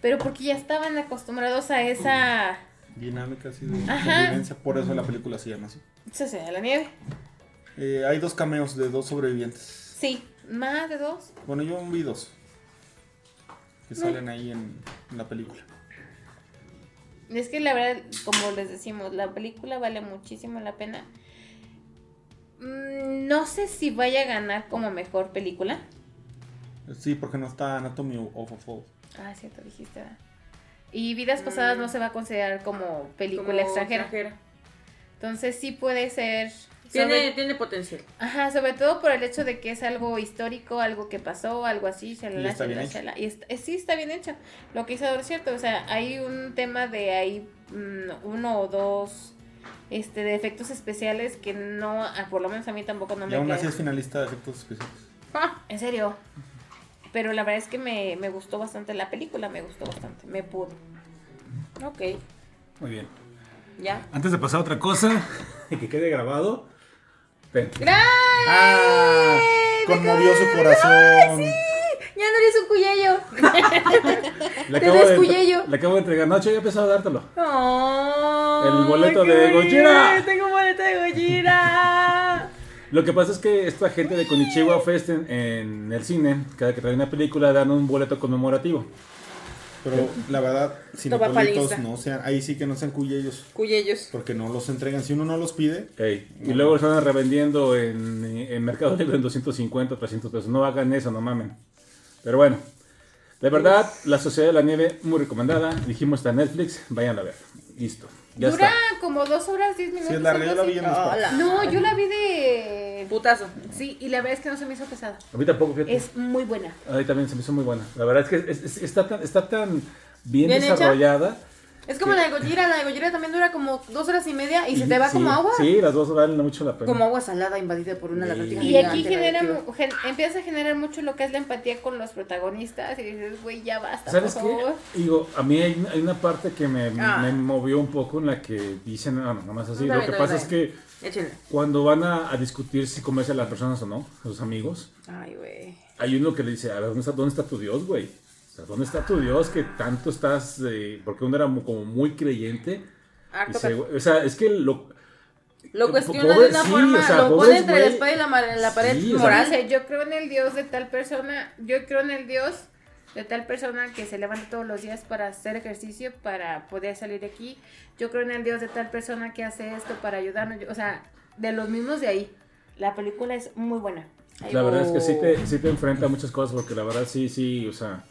pero porque ya estaban acostumbrados a esa Dinámica así de Ajá. convivencia, por eso la película se llama así. se de la nieve Eh, hay dos cameos de dos sobrevivientes. sí más de dos Bueno, yo vi dos. Que salen ahí en, en la película. Es que la verdad, como les decimos, la película vale muchísimo la pena. Mm, No sé si vaya a ganar como mejor película. Sí, porque no está Anatomy of a Fall. Ah, cierto, dijiste. ¿verdad? Y Vidas Pasadas Mm. no se va a considerar como película como extranjera. Entonces sí puede ser. Tiene, sobre- tiene potencial. Ajá, sobre todo por el hecho de que es algo histórico, algo que pasó, algo así, shalala, Y está bien shalala, hecho. shalala. Y está- eh, sí está bien hecho. Lo que hizo es cierto, o sea, hay un tema de ahí mm, uno o dos este de efectos especiales que no, ah, por lo menos a mí tampoco no Y me aún así es finalista de efectos especiales. Ah, En serio. Pero la verdad es que me, me gustó bastante la película, me gustó bastante, me pudo. ok, Muy bien. ya. Antes de pasar a otra cosa, y que quede grabado. ven. ¡Ah! Conmovió su corazón. Ya no eres un cuyello. Le Te acabo, de, descuyello. le acabo de entregar. Nacho, ya he empezado a dártelo. Oh, El boleto de. Gojira. Tengo un boleto de Gojira. Lo que pasa es que esta gente de Konichiwa Fest en, en el cine, cada que trae una película, dan un boleto conmemorativo. Pero la verdad, pa' cinepolitos lista. no sean, ahí sí que no sean cuyellos, Cuyellos. porque no los entregan. Si uno no los pide, Ey, Y luego lo están revendiendo en, en Mercado Libre en 250, 300 pesos. No hagan eso, no mamen. Pero bueno, de verdad, La Sociedad de la Nieve, muy recomendada. Dijimos está en Netflix, vayan a ver. Listo, ya Dura está. como dos horas, diez minutos. si es larga, yo la vi en. Hola. No, yo la vi de... Putazo. Sí, y la verdad es que no se me hizo pesada. A mí tampoco, fíjate. Es muy buena. A mí también se me hizo muy buena. La verdad es que es- es- está, tan, está tan bien, ¿Bien hecha? Es como la de Gojira. La de Gojira también dura como dos horas y media y se te va Sí, como agua. Sí, las dos valen mucho la pena. Como agua salada invadida por una Sí. lagartija. Y aquí genera, gen- empieza a generar mucho lo que es la empatía con los protagonistas y dices, güey, ya basta, ¿Sabes por qué? favor. Digo, a mí hay, hay una parte que me, Ah. me movió un poco en la que dicen, ah, no, nada más así. Lo que pasa es que cuando van a, a discutir si comerse a las personas o no, a sus amigos, Ay, hay uno que le dice, a ver, ¿dónde está, dónde está tu Dios, güey? Sea, ¿dónde está tu Dios que tanto estás, eh, porque uno era como muy creyente? Y Harto se- o sea, es que lo... Lo Eh, cuestiona pobre- de una sí, forma, o sea, lo pone entre la güey. espada y la, la pared Sí, o sea, moral. Yo creo en el Dios de tal persona, yo creo en el Dios de tal persona que se levanta todos los días para hacer ejercicio, para poder salir de aquí. Yo creo en el Dios de tal persona que hace esto para ayudarnos. Yo- O sea, de los mismos de ahí. La película es muy buena. Ahí La verdad es que sí te, sí te enfrenta a muchas cosas porque la verdad sí, sí, o sea...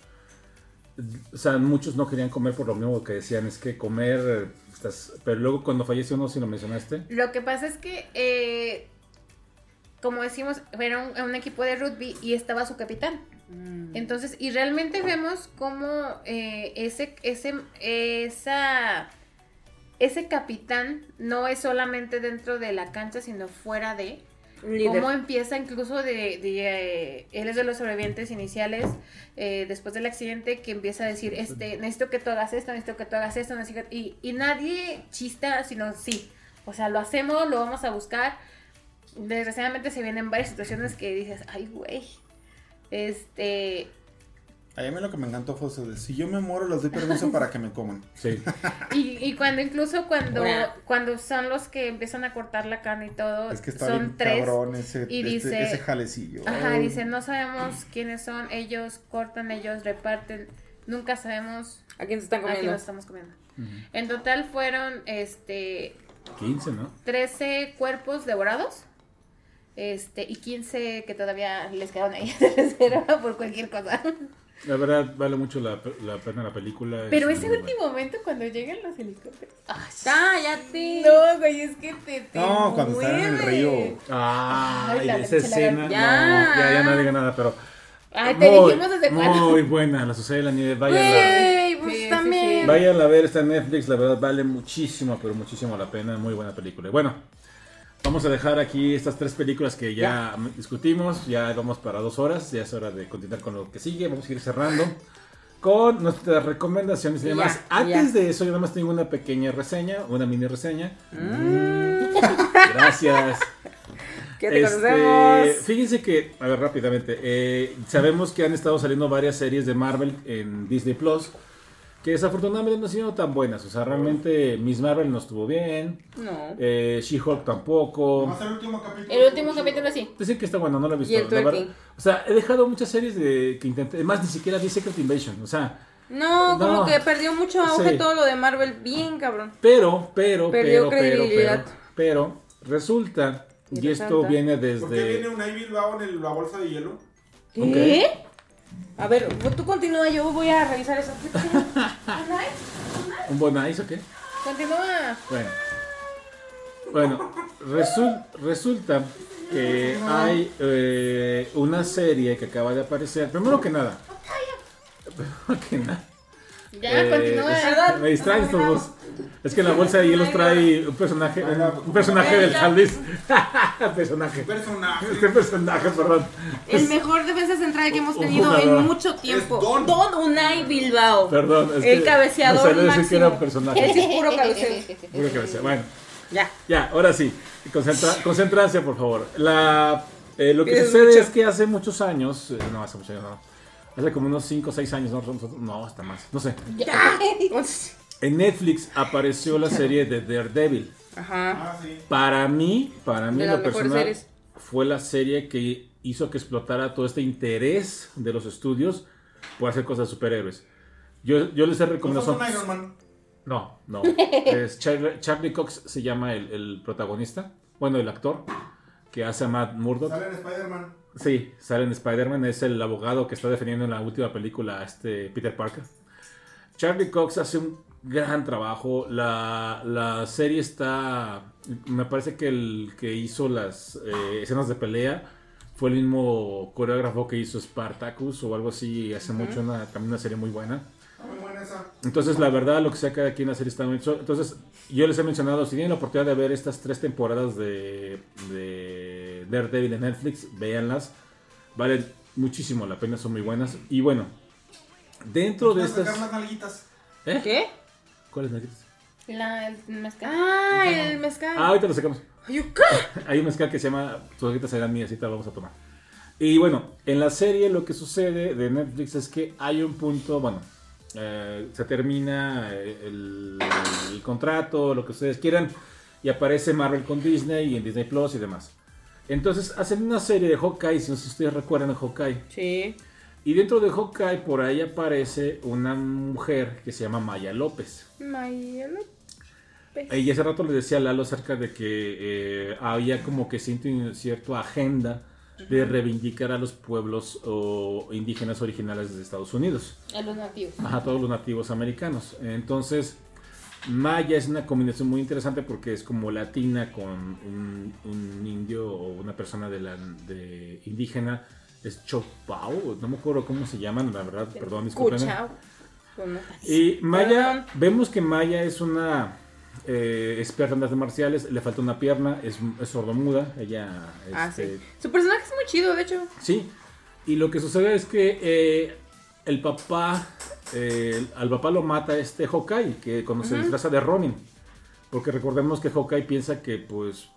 O sea, muchos no querían comer por lo mismo que decían, es que comer... eh, Estás, pero luego cuando falleció uno, si lo mencionaste, Lo que pasa es que, eh, como decimos, era un, un equipo de rugby y estaba su capitán. Mm. Entonces, y realmente vemos cómo eh, ese, ese, esa, ese capitán no es solamente dentro de la cancha, sino fuera de. Líder. Cómo empieza incluso de, de, eh, él es de los sobrevivientes iniciales eh, después del accidente que empieza a decir, este, necesito que tú hagas esto, necesito que tú hagas esto, necesito que-". y, y nadie chista, sino sí, o sea, lo hacemos, lo vamos a buscar. Desgraciadamente se vienen varias situaciones que dices, ay, güey, este, a mí lo que me encantó fue eso de, si yo me muero, les doy permiso para que me coman. sí. y, y cuando incluso cuando, cuando son los que empiezan a cortar la carne y todo, Es que está son bien tres. cabrón ese, y este- dice- ese jalecillo. Ajá, Ay. dice, no sabemos quiénes son, ellos cortan, ellos reparten, nunca sabemos ¿A quién se están a quién comiendo? nos estamos comiendo. En total fueron este 15, ¿no? 13 cuerpos devorados. Este, y 15 que todavía les quedaron ahí de reserva por cualquier cosa. La verdad, vale mucho la, la pena la película. es Pero muy ese buena. último momento cuando llegan los helicópteros. ¡ay! ¡Cállate! No, güey, es que te, te No, cuando están en el río. Ay, Ay, la esa escena. lagartija. No, ya, ya no diga nada, pero. Ay, te muy, dijimos desde cuándo. Muy buena, La Sociedad de la Nieve. Güey, pues Sí, sí, también. sí. Vayan a ver, está en Netflix, la verdad vale muchísimo, pero muchísimo la pena, muy buena película. Y bueno, vamos a dejar aquí estas tres películas que ya, discutimos, ya vamos para dos horas, ya es hora de continuar con lo que sigue, vamos a ir cerrando con nuestras recomendaciones y Ya, demás. ya. Antes de eso, yo nada más tengo una pequeña reseña, una mini reseña. Mm. Gracias. Que te Este. Fíjense que, a ver, rápidamente, eh, sabemos que han estado saliendo varias series de Marvel en Disney Plus, que desafortunadamente no han sido tan buenas. O sea, realmente Miss Marvel no estuvo bien, No. eh, She-Hulk tampoco. El último capítulo. El último capítulo sí. Dicen que está bueno, no lo he visto. Y el la verdad. O sea, he dejado muchas series de, que intenté. Además, ni siquiera vi Secret Invasion. O sea, No, como No. que perdió mucho auge Sí. todo lo de Marvel. Bien, cabrón. pero, pero, Perdió pero, pero, credibilidad. pero, pero, resulta, Y y, esto viene ¿Por qué viene desde. un Ivy Bilbao en el- la bolsa de hielo? ¿Qué? A ver, tú continúa, yo voy a revisar eso. ¿Un Bonais o qué? Continúa. Bueno, bueno resul- resulta que hay eh, una serie que acaba de aparecer. Primero que nada, primero que nada. Ya, eh, continúa. me distraen estos dos. Es que en la bolsa de hielos trae un personaje, un, personaje del Chaldis. personaje. Personaje. Este personaje, perdón. El mejor defensa central que hemos tenido en mucho tiempo. Don. Don Unai Bilbao. Perdón. Es El que cabeceador no decir que era un máximo. personaje. Ese es puro cabeceo. Puro cabeceo. Bueno. Ya. Ya, ahora sí. Concentra, concentrancia, por favor. La, eh, lo que sucede mucho. es que hace muchos años, eh, no hace muchos años, no. Hace como unos 5 o 6 años, no, no, hasta más, no sé. En Netflix apareció la serie de Daredevil. Ajá. Ah, para mí, para mí lo personal, fue la serie que hizo que explotara todo este interés de los estudios por hacer cosas de superhéroes. Yo, yo les he recomendado... No, no. es Charlie, Cox se llama el, protagonista. Bueno, el actor que hace a Matt Murdock. Sale en Spider-Man. Sí, sale en Spider-Man. Es el abogado que está defendiendo en la última película a este Peter Parker. Charlie Cox hace un gran trabajo. La, serie está. Me parece que el que hizo las eh, escenas de pelea fue el mismo coreógrafo que hizo Spartacus o algo así hace mucho. Una, también una serie muy buena. Muy buena esa. Entonces, la verdad, lo que saca aquí en la serie está muy Entonces, yo les he mencionado, si tienen la oportunidad de ver estas tres temporadas de, de Daredevil de Netflix, véanlas. Valen muchísimo la pena, son muy buenas. Y bueno, dentro de estas... ¿Eh? ¿Qué? ¿Cuáles nalguitas? La, el mezcal. Ah, el mezcal. Ah, ahorita lo sacamos. Hay un mezcal que se llama Tus ojitas serán mías y te vamos a tomar. Y bueno, en la serie lo que sucede de Netflix es que hay un punto, bueno, eh, se termina eh, el, contrato, lo que ustedes quieran, y aparece Marvel con Disney y en Disney Plus y demás. Entonces hacen una serie de Hawkeye, si ustedes recuerdan a Hawkeye. Sí. Y dentro de Hawkeye por ahí aparece una mujer que se llama Maya López. Maya López. Y hace rato le decía a Lalo acerca de que eh, había como que cierta agenda de reivindicar a los pueblos o indígenas originales de Estados Unidos. A los nativos. Ajá, todos los nativos americanos. Entonces, Maya es una combinación muy interesante porque es como latina con un, indio o una persona de, la, de indígena. Es Chopau, no me acuerdo cómo se llaman, la verdad, perdón, disculpen. Y Maya, vemos que Maya es una eh, experta en artes marciales, le falta una pierna, es, es sordomuda, ella... Ah, este, Su personaje es muy chido, de hecho. Sí, y lo que sucede es que eh, el papá, eh, al papá lo mata este Hawkeye, que cuando se disfraza de Ronin. Porque recordemos que Hawkeye piensa que pues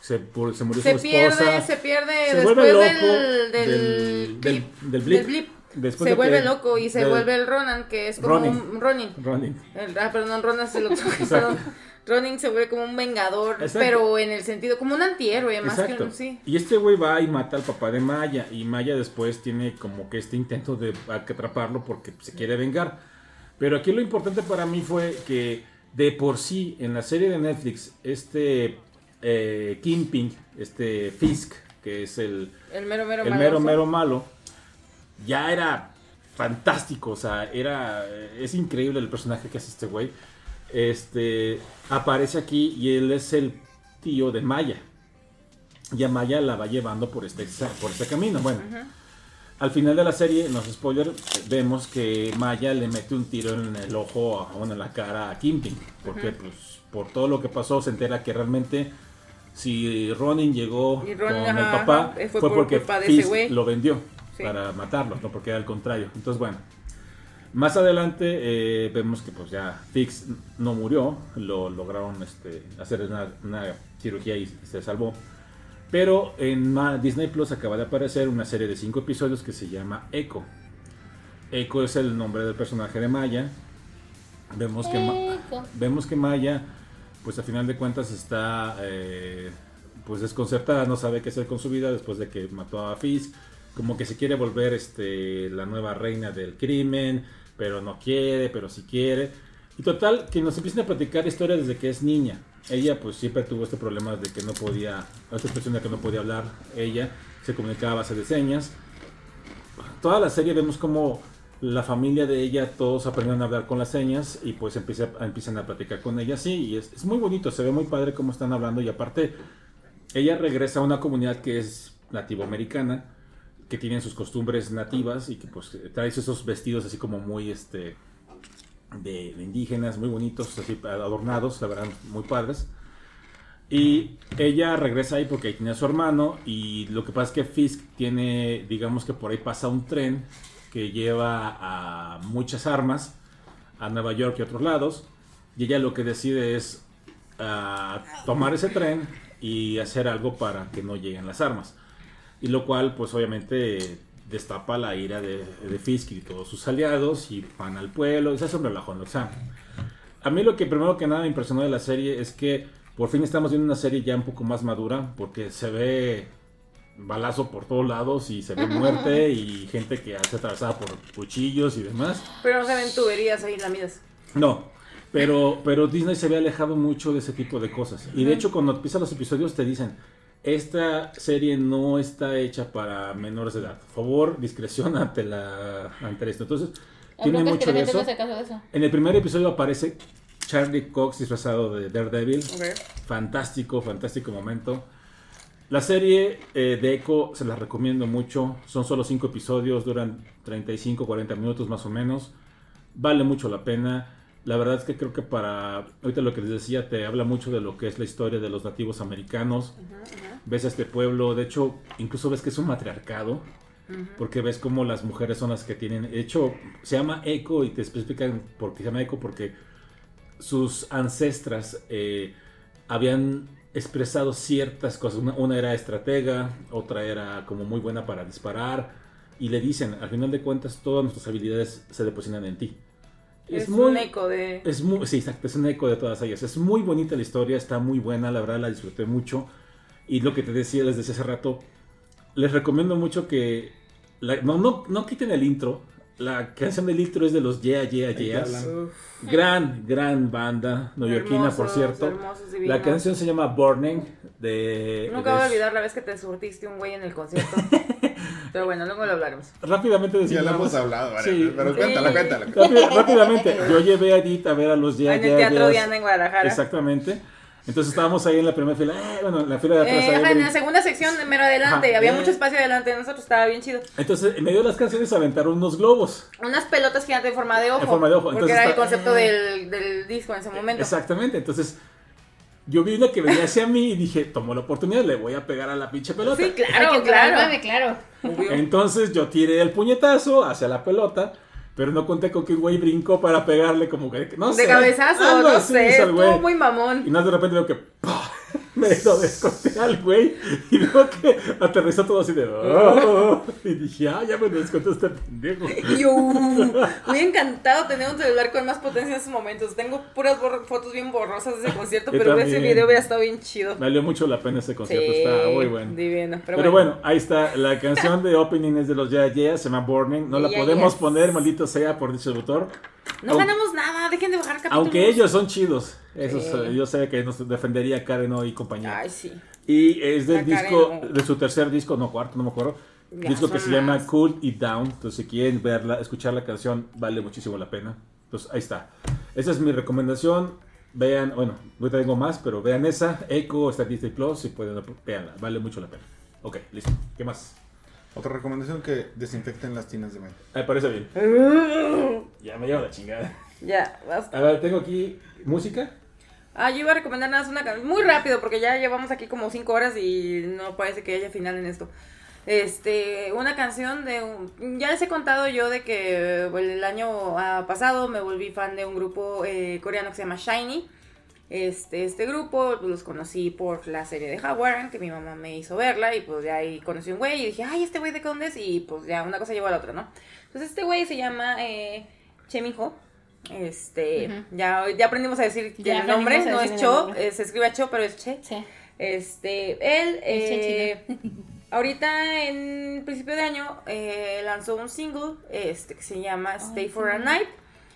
se, se murió se su esposa. se pierde después del, del, del, del, blip. Se vuelve loco y se vuelve el Ronan, que es como un Ronin. Ronin. ah, perdón, Ronan se lo perdón. Ronin se vuelve como un vengador, pero en el sentido, como un antihéroe, más que un sí. Y este güey va y mata al papá de Maya, y Maya después tiene como que este intento de atraparlo porque se quiere vengar. Pero aquí lo importante para mí fue que de por sí, en la serie de Netflix, este eh, Kingpin, este Fisk, que es el, el mero mero, el mero, mero malo, ya era fantástico, o sea, era es increíble el personaje que hace este güey. Este aparece aquí y él es el tío de Maya. Y a Maya la va llevando por este, por este camino. Bueno, al final de la serie, no es spoiler, vemos que Maya le mete un tiro en el ojo, bueno, en la cara a Kimping. Porque, pues, por todo lo que pasó, se entera que realmente si Ronin llegó con el papá, fue, porque Fisk lo vendió para matarlo, no porque era al contrario. Entonces, bueno. Más adelante eh, vemos que pues ya Fix no murió, lo lograron este, hacer una, cirugía y se salvó. Pero en Disney Plus acaba de aparecer una serie de cinco episodios que se llama Echo. Echo es el nombre del personaje de Maya. Vemos que, vemos que Maya, pues a final de cuentas está eh, pues desconcertada, no sabe qué hacer con su vida después de que mató a Fisk como que se quiere volver este, la nueva reina del crimen, pero no quiere, pero sí quiere. Y total, que nos empiezan a platicar historia desde que es niña. Ella pues siempre tuvo este problema de que no podía, esta de que no podía hablar. Ella se comunicaba a base de señas. Toda la serie vemos como la familia de ella, todos aprendieron a hablar con las señas y pues empieza, empiezan a platicar con ella sí y es, es muy bonito, se ve muy padre cómo están hablando y aparte ella regresa a una comunidad que es nativoamericana que tienen sus costumbres nativas y que pues trae esos vestidos así como muy este de, indígenas, muy bonitos, así adornados, la verdad, muy padres. Y ella regresa ahí porque ahí tiene a su hermano y lo que pasa es que Fisk tiene, digamos que por ahí pasa un tren que lleva a muchas armas a Nueva York y otros lados y ella lo que decide es ah, tomar ese tren y hacer algo para que no lleguen las armas. Y lo cual, pues obviamente, destapa la ira de, de Fisk y todos sus aliados y van al pueblo y se hace un relajón. O sea, a mí lo que primero que nada me impresionó de la serie es que por fin estamos viendo una serie ya un poco más madura porque se ve balazo por todos lados y se ve muerte y gente que hace atravesada por cuchillos y demás. Pero no se ven tuberías ahí lamidas. No, pero, pero Disney se había alejado mucho de ese tipo de cosas. Y de hecho cuando empiezan los episodios te dicen, esta serie no está hecha para menores de edad. Por favor, discreción ante, la, ante esto. Entonces, tiene mucho de es que eso. no se caso de eso. En el primer episodio aparece Charlie Cox disfrazado de Daredevil. Fantástico, fantástico momento. La serie eh, de Echo se la recomiendo mucho. Son solo 5 episodios, duran 35, 40 minutos más o menos. Vale mucho la pena. La verdad es que creo que para, ahorita lo que les decía, te habla mucho de lo que es la historia de los nativos americanos. Ves a este pueblo, de hecho, incluso ves que es un matriarcado. Porque ves como las mujeres son las que tienen. De hecho, se llama Eco y te explican por qué se llama Eco. Porque sus ancestras eh, habían expresado ciertas cosas. Una, una era estratega, otra era como muy buena para disparar. Y le dicen, al final de cuentas, todas nuestras habilidades se depositan en ti. Es, un eco de. Es muy, sí, exacto, es un eco de todas ellas. Es muy bonita la historia, está muy buena, la verdad la disfruté mucho. Y lo que te decía, les decía hace rato, les recomiendo mucho que la- no, no, no quiten el intro. La canción del intro es de los Yeah, Yeah, Yeahs. Gran, gran banda neoyorquina, por cierto. hermosos. La canción se llama Burning de... Nunca voy a olvidar la vez que te surtiste un güey en el concierto. Pero bueno, luego lo hablaremos. Rápidamente Ya lo decimos... hemos hablado, Mariana, Sí. pero Sí. cuéntala, cuéntala. Rápid- rápidamente, yo llevé a Edith a ver a los Yeah, en el Yeah, Teatro Yeahs. Diana en Guadalajara. Exactamente. Entonces estábamos ahí en la primera fila, eh, bueno, en la fila de atrás. Eh, ahí, ajá, en la segunda sección, mero adelante. Ajá. Había Eh. mucho espacio adelante de nosotros, estaba bien chido. Entonces, en medio de las canciones aventaron unos globos. Unas pelotas gigantes en forma de ojo. En forma de ojo, Porque entonces era el concepto del, del disco en ese momento. Exactamente. Entonces, yo vi una que venía hacia mí y dije, tomo la oportunidad, le voy a pegar a la pinche pelota. Sí, Hay claro, que claro. claro. claro. Entonces yo tiré el puñetazo hacia la pelota, pero no conté con que un güey brincó para pegarle como que, no sé. de cabezazo, no sé. Estuvo muy Y mamón. más de repente veo que. Me lo desconté al güey y veo que aterrizó todo así de "Oh", y dije, ah, ya me lo desconté este pendejo. Yo, muy encantado tener un celular con más potencia en esos momentos. Tengo puras fotos bien borrosas de ese concierto, pero ese video hubiera estado bien chido. Valió mucho la pena ese concierto, Sí, está muy bueno. Divino. Pero, Pero, bueno. bueno. ahí está. La canción de opening es de los Yeah Yeah, se llama Burning. No la Yeah podemos poner, maldito sea, por distributor. No Aunque- ganamos nada, dejen de bajar capítulos. Aunque ellos son chidos. Esos, Sí. yo sé que nos defendería Karen y compañía. Ay, sí. Y es del La disco, Karen O. de su tercer disco, no cuarto, no me acuerdo. Ya disco que son se llama más. Cool It Down. Entonces, si quieren verla, escuchar la canción, vale muchísimo la pena. Entonces, ahí está. Esa es mi recomendación. Vean, bueno, no tengo más, pero vean esa. Echo está en Disney Plus. Si pueden, veanla. Vale mucho la pena. Ok, listo. ¿Qué más? Otra recomendación que desinfecten las tinas de baño. Me parece bien. Ya me llevo la chingada. Ya, basta. A ver, tengo aquí música. Ah, yo iba a recomendar nada más una canción. Muy rápido, porque ya llevamos aquí como 5 horas y no parece que haya final en esto. Este, una canción de un... Ya les he contado yo de que el año ah, pasado me volví fan de un grupo eh, coreano que se llama Shiny. Este, este grupo los conocí por la serie de Howard, que mi mamá me hizo verla y pues de ahí conocí un güey y dije, ay, este güey de onda es y pues ya una cosa llevó a la otra, ¿no? Entonces este güey se llama eh, Cheminho. Este, ya, ya aprendimos a decir Ya el nombre no es Cho, eh, se escribe Cho, pero es Che. Sí. Este, él, Es eh, ahorita en principio de año eh, lanzó un single este, que se llama Stay for a. Night.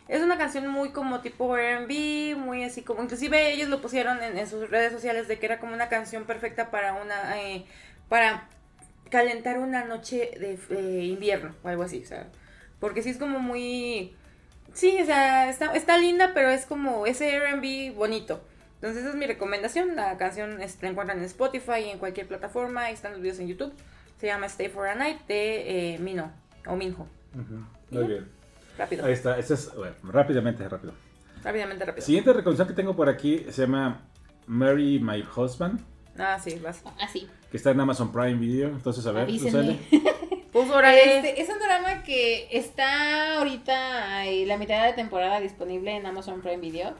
Es una canción muy como tipo R&B, muy así como, inclusive ellos lo pusieron en, en sus redes sociales de que era como una canción perfecta para una, eh, para calentar una noche de eh, invierno o algo así, o sea, porque sí es como muy, sí, o sea, está, está linda, pero es como ese R&B bonito. Entonces esa es mi recomendación, la canción es- la encuentran en Spotify y en cualquier plataforma, ahí están los videos en YouTube, se llama Stay for a Night de eh, Mino, o Minho, Muy bien. Rápido, Ahí está. Esa es, bueno, rápidamente, rápido. rápidamente, rápido. Siguiente recomendación que tengo por aquí se llama Marry My Husband, Ah, sí, vas. Así. que está en Amazon Prime Video. Entonces, a ver, Avísenme. Pues. Este, es un drama que está ahorita la mitad de la temporada disponible en Amazon Prime Video.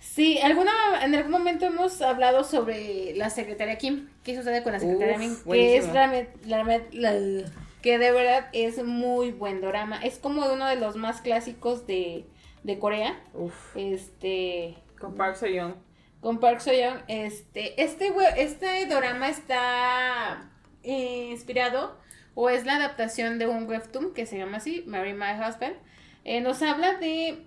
Sí, alguna, en algún momento hemos hablado sobre la secretaria Kim. ¿Qué sucede con la secretaria Kim? Que es realmente, la- la- que de verdad es muy buen drama. Es como uno de los más clásicos de, de Corea. Uf. Este. Con Park Seo-young. Con Park Seo-young. Este, este, este drama está eh, inspirado o es la adaptación de un webtoon que se llama así, Marry My Husband. Eh, nos habla de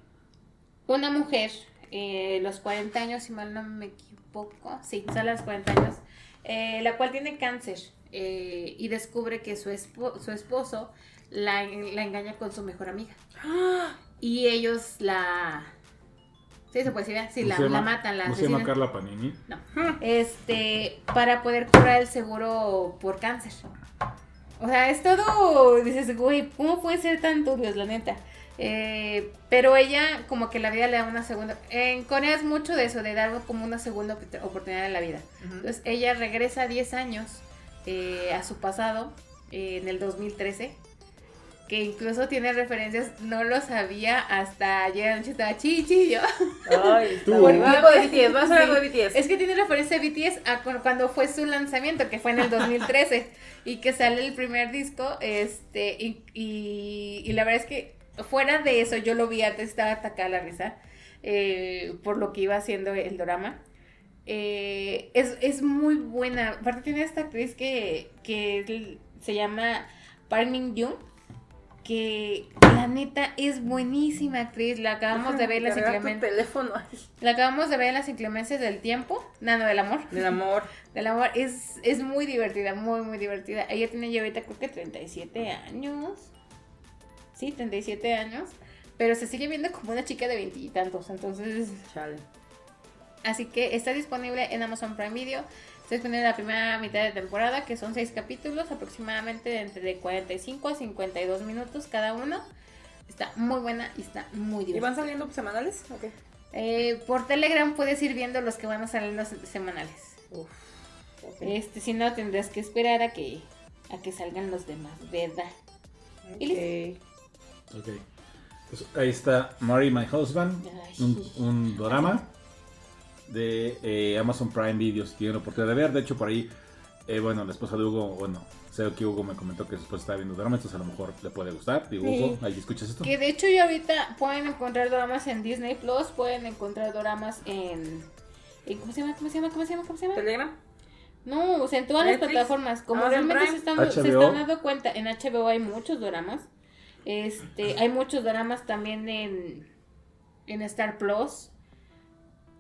una mujer, eh, los 40 años, si mal no me equivoco, sí, sale a los 40 años, eh, la cual tiene cáncer y descubre que su, su esposo la, la, engaña con su mejor amiga. Y ellos la... Sí, se puede decir, sí, la, la, matan, la ¿No se llama Carla Panini? No. Este, para poder cobrar el seguro por cáncer. O sea, es todo. Dices, güey, ¿cómo puede ser tan turbios, la neta? Eh, pero ella, como que la vida le da una segunda. En Corea es mucho de eso, de dar como una segunda oportunidad en la vida. Entonces, ella regresa 10 años eh, a su pasado, eh, en el 2013. Que incluso tiene referencias, no lo sabía hasta ayer anoche estaba chichi yo. Ay, algo de BTS, vas a algo de BTS. Es que tiene referencia a BTS a cuando fue su lanzamiento, que fue en el 2013, y que sale el primer disco, este, y, y, y, la verdad es que fuera de eso, yo lo vi antes, estaba atacada la risa, eh, por lo que iba haciendo el drama. Eh, es, es, muy buena. Aparte tiene esta actriz que, que se llama Park Min Young que la neta es buenísima actriz. La acabamos de ver en las inclemencias. La acabamos de ver en las inclemencias del tiempo. No, no, del amor. Del amor. del amor. Es, es muy divertida, muy, muy divertida. Ella tiene ya ahorita creo que 37 años. Sí, 37 años. Pero se sigue viendo como una chica de veintitantos. Entonces. Chale. Así que está disponible en Amazon Prime Video. Está disponible la primera mitad de temporada, que son seis capítulos, aproximadamente entre 45 a 52 minutos cada uno. Está muy buena y está muy divertida. ¿Y van saliendo semanales? Okay. Eh, por Telegram puedes ir viendo los que van a salir los semanales. Uf, okay. Este, si no, tendrás que esperar a que, a que salgan los demás, ¿verdad? Okay. ok. Pues ahí está Marry My Husband, un, un drama de eh, Amazon Prime Video si tienen la oportunidad de ver. De hecho, por ahí, eh, bueno, la esposa de Hugo, bueno, sé que Hugo me comentó que después estaba viendo dramas, entonces a lo mejor le puede gustar. Digo, sí. Hugo, ahí escuchas esto. Que de hecho, ya ahorita pueden encontrar dramas en Disney Plus, pueden encontrar dramas en. en ¿Cómo se llama? ¿Cómo se llama? ¿Cómo se llama? ¿Cómo se llama? ¿Telegram? No, o sea, en todas Netflix, las plataformas. Como realmente se están, se están dando cuenta, en HBO hay muchos dramas. Este, hay muchos dramas también en, en Star Plus.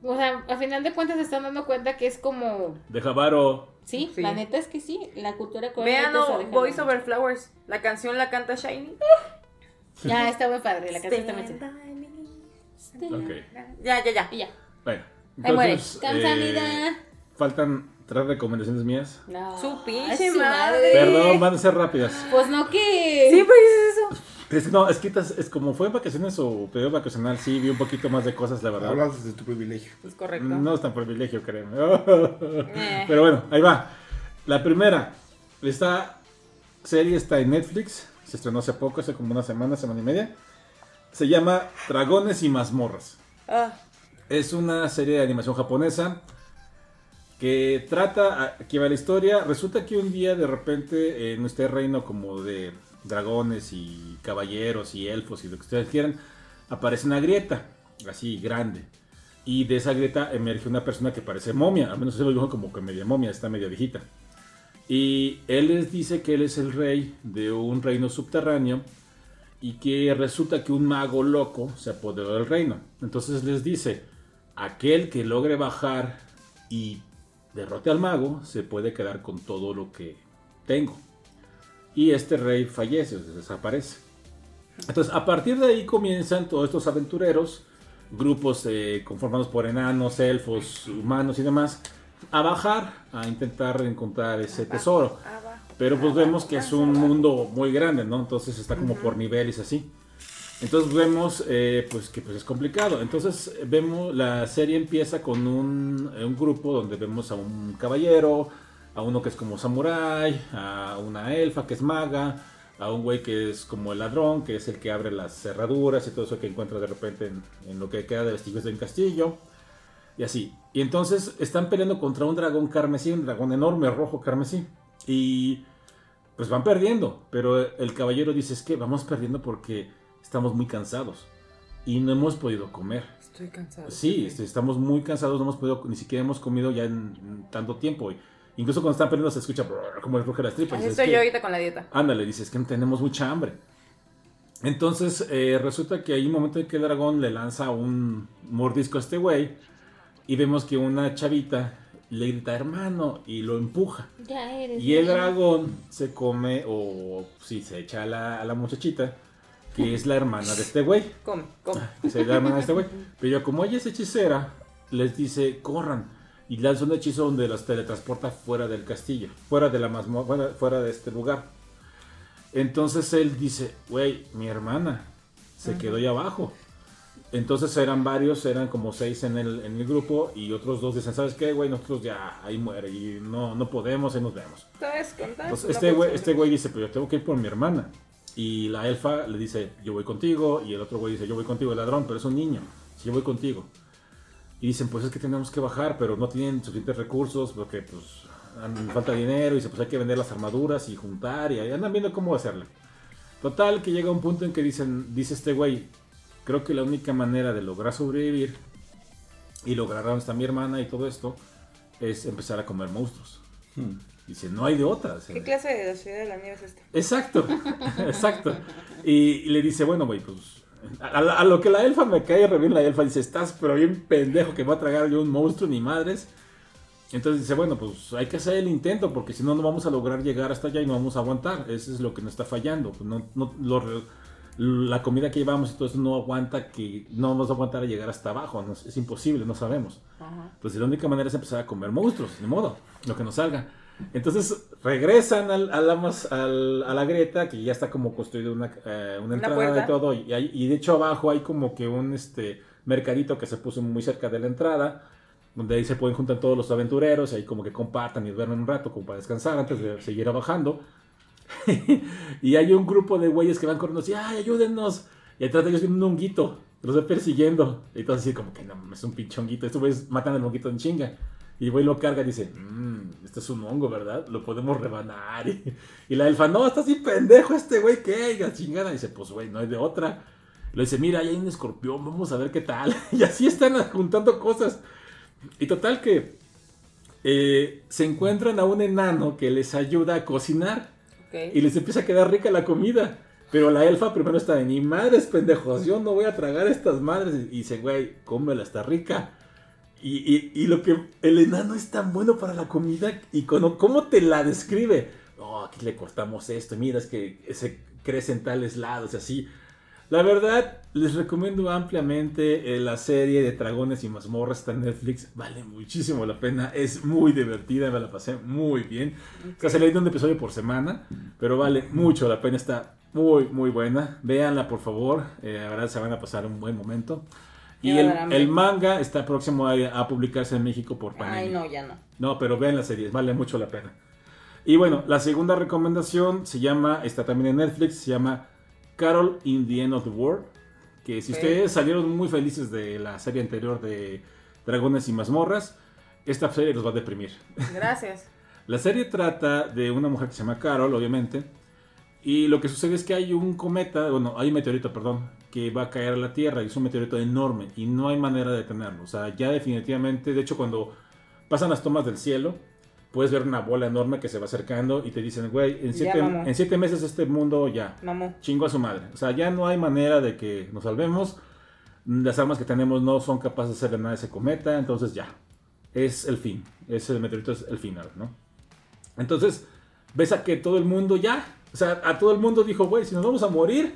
O sea, a final de cuentas se están dando cuenta que es como... De Javaro. Sí, sí, la neta es que sí, la cultura coreana. Vean no, Voice Over Flowers, la canción la canta Shiny. ya, está muy padre, la canción también. Okay. Ya, ya, ya. Y ya. Bueno, entonces, eh, faltan tres recomendaciones mías. No, su pinche madre. Perdón, van a ser rápidas. Pues no que... Siempre dices eso. Es, no, es que es como fue en vacaciones o periodo vacacional, sí, vi un poquito más de cosas, la verdad. Hablas de tu privilegio. Es correcto. No es tan privilegio, créeme. Eh. Pero bueno, ahí va. La primera, esta serie está en Netflix, se estrenó hace poco, hace como una semana, semana y media. Se llama Dragones y mazmorras. Ah. Es una serie de animación japonesa que trata, aquí va la historia, resulta que un día de repente en este reino como de dragones y caballeros y elfos y lo que ustedes quieran, aparece una grieta, así grande. Y de esa grieta emerge una persona que parece momia, al menos se lo como que media momia, está media viejita. Y él les dice que él es el rey de un reino subterráneo y que resulta que un mago loco se apoderó del reino. Entonces les dice, aquel que logre bajar y derrote al mago se puede quedar con todo lo que tengo y este rey fallece, desaparece. Entonces, a partir de ahí comienzan todos estos aventureros, grupos eh, conformados por enanos, elfos, humanos y demás, a bajar, a intentar encontrar ese tesoro. Pero pues vemos que es un mundo muy grande, ¿no? Entonces está como por niveles así. Entonces vemos eh, pues que pues es complicado. Entonces vemos, la serie empieza con un, un grupo donde vemos a un caballero, a uno que es como samurái, a una elfa que es maga, a un güey que es como el ladrón, que es el que abre las cerraduras y todo eso que encuentra de repente en, lo que queda de vestigios de un castillo. Y así. Y entonces están peleando contra un dragón carmesí, un dragón enorme, rojo carmesí. Y pues van perdiendo. Pero el caballero dice, es que vamos perdiendo porque estamos muy cansados y no hemos podido comer. Estoy cansado. Sí, este, estamos muy cansados, no hemos podido, ni siquiera hemos comido ya en, en tanto tiempo. Y incluso cuando están perdiendo se escucha brrr, como el ruge las tripas. Así Dices, estoy "Es yo que- ahorita con la dieta. Ándale, dices que tenemos mucha hambre. Entonces eh, resulta que hay un momento en que el dragón le lanza un mordisco a este güey y vemos que una chavita le grita hermano y lo empuja. Ya eres. Y el bien. dragón se come o sí, se echa a la, a la muchachita que es la hermana de este güey. Come, come. Se da hermana de este güey. Pero como ella es hechicera, les dice corran y lanza un hechizo donde los teletransporta fuera del castillo, fuera de la mazmorra, fuera, de este lugar. Entonces él dice, güey, mi hermana se quedó ahí abajo. Entonces eran varios, eran como seis en el, en el grupo y otros dos dicen, ¿sabes qué, güey? Nosotros ya ahí muere y no, no podemos, ahí nos vemos. Una este güey, este güey dice, pero yo tengo que ir por mi hermana. Y la elfa le dice, yo voy contigo. Y el otro güey dice, yo voy contigo, el ladrón, pero es un niño. Si yo voy contigo. Y dicen, pues es que tenemos que bajar, pero no tienen suficientes recursos porque pues falta dinero y dice, pues hay que vender las armaduras y juntar y ahí andan viendo cómo hacerle. Total, que llega un punto en que dicen, dice este güey, creo que la única manera de lograr sobrevivir y lograr dónde está mi hermana y todo esto es empezar a comer monstruos. Hmm. Dice, no hay de otra. ¿Qué clase de la ciudad de la nieve es esta? Exacto, exacto. Y, y le dice, bueno, güey, pues. A, a- a lo que la elfa me cae re bien, la elfa dice, estás pero bien pendejo que va a tragar yo un monstruo ni madres. Entonces dice, bueno, pues hay que hacer el intento porque si no, no vamos a lograr llegar hasta allá y no vamos a aguantar. Eso es lo que nos está fallando. Pues no, no- lo la comida que llevamos y todo eso no aguanta, que no vamos a aguantar a llegar hasta abajo. no es- imposible, no sabemos. Ajá. Pues la única manera es empezar a comer monstruos, de modo, lo que nos salga. Entonces regresan al, a, la, mas- al- a la grieta, que ya está como construida una, eh, una entrada puerta. de todo. Y, hay- y de hecho abajo hay como que un este, mercadito que se puso muy cerca de la entrada, donde ahí se pueden juntar todos los aventureros, y ahí como que compartan y duermen un rato como para descansar antes de seguir bajando. y hay un grupo de güeyes que van corriendo así, ¡ay, ayúdennos! Y atrás de ellos viene un honguito, los va persiguiendo. Y entonces así como que no, es un pinche honguito. Estos güeyes matan al honguito en chinga. Y el güey lo carga y dice, mmm, este es un hongo, ¿verdad? Lo podemos rebanar. Y, y la elfa, no, está así pendejo este güey, ¿qué? Y la chingada. Y dice, pues güey, no hay de otra. Le dice, mira, ahí hay un escorpión, vamos a ver qué tal. Y así están juntando cosas. Y total que eh, se encuentran a un enano que les ayuda a cocinar y les empieza a quedar rica la comida. Pero la elfa primero está de ni madres, pendejos, yo no voy a tragar estas madres. Y dice, güey, cómela, está rica. Y, y- y lo que el enano es tan bueno para la comida y con, cómo te la describe. No, aquí le cortamos esto, mira, es que se crece en tales lados y así. La verdad, les recomiendo ampliamente eh, la serie de Dragones y Mazmorras está en Netflix. Vale muchísimo la pena. Es muy divertida, me la pasé muy bien. O sea, se le dio un episodio por semana, pero vale mucho la pena. Está muy, muy buena. Véanla, por favor. Eh, la verdad, se van a pasar un buen momento. Y el, manga está próximo a, a publicarse en México por Panini. Ay, no, ya no. No, pero vean la serie, vale mucho la pena. Y bueno, la segunda recomendación se llama, está también en Netflix, se llama Carol in the End of the World. Que si ustedes salieron muy felices de la serie anterior de Dragones y Mazmorras, esta serie los va a deprimir. Gracias. La serie trata de una mujer que se llama Carol, obviamente. Y lo que sucede es que hay un cometa, bueno, hay un meteorito, perdón, que va a caer a la Tierra y es un meteorito enorme y no hay manera de detenerlo. O sea, ya definitivamente, de hecho, cuando pasan las tomas del cielo, puedes ver una bola enorme que se va acercando y te dicen, güey, en siete, mamá. en siete meses este mundo ya chingo a su madre. O sea, ya no hay manera de que nos salvemos. Las armas que tenemos no son capaces de hacerle nada a ese cometa, entonces ya. Es el fin. Ese meteorito es el final, ¿no? Entonces, ves a que todo el mundo ya. O sea, a todo el mundo dijo, güey, si nos vamos a morir,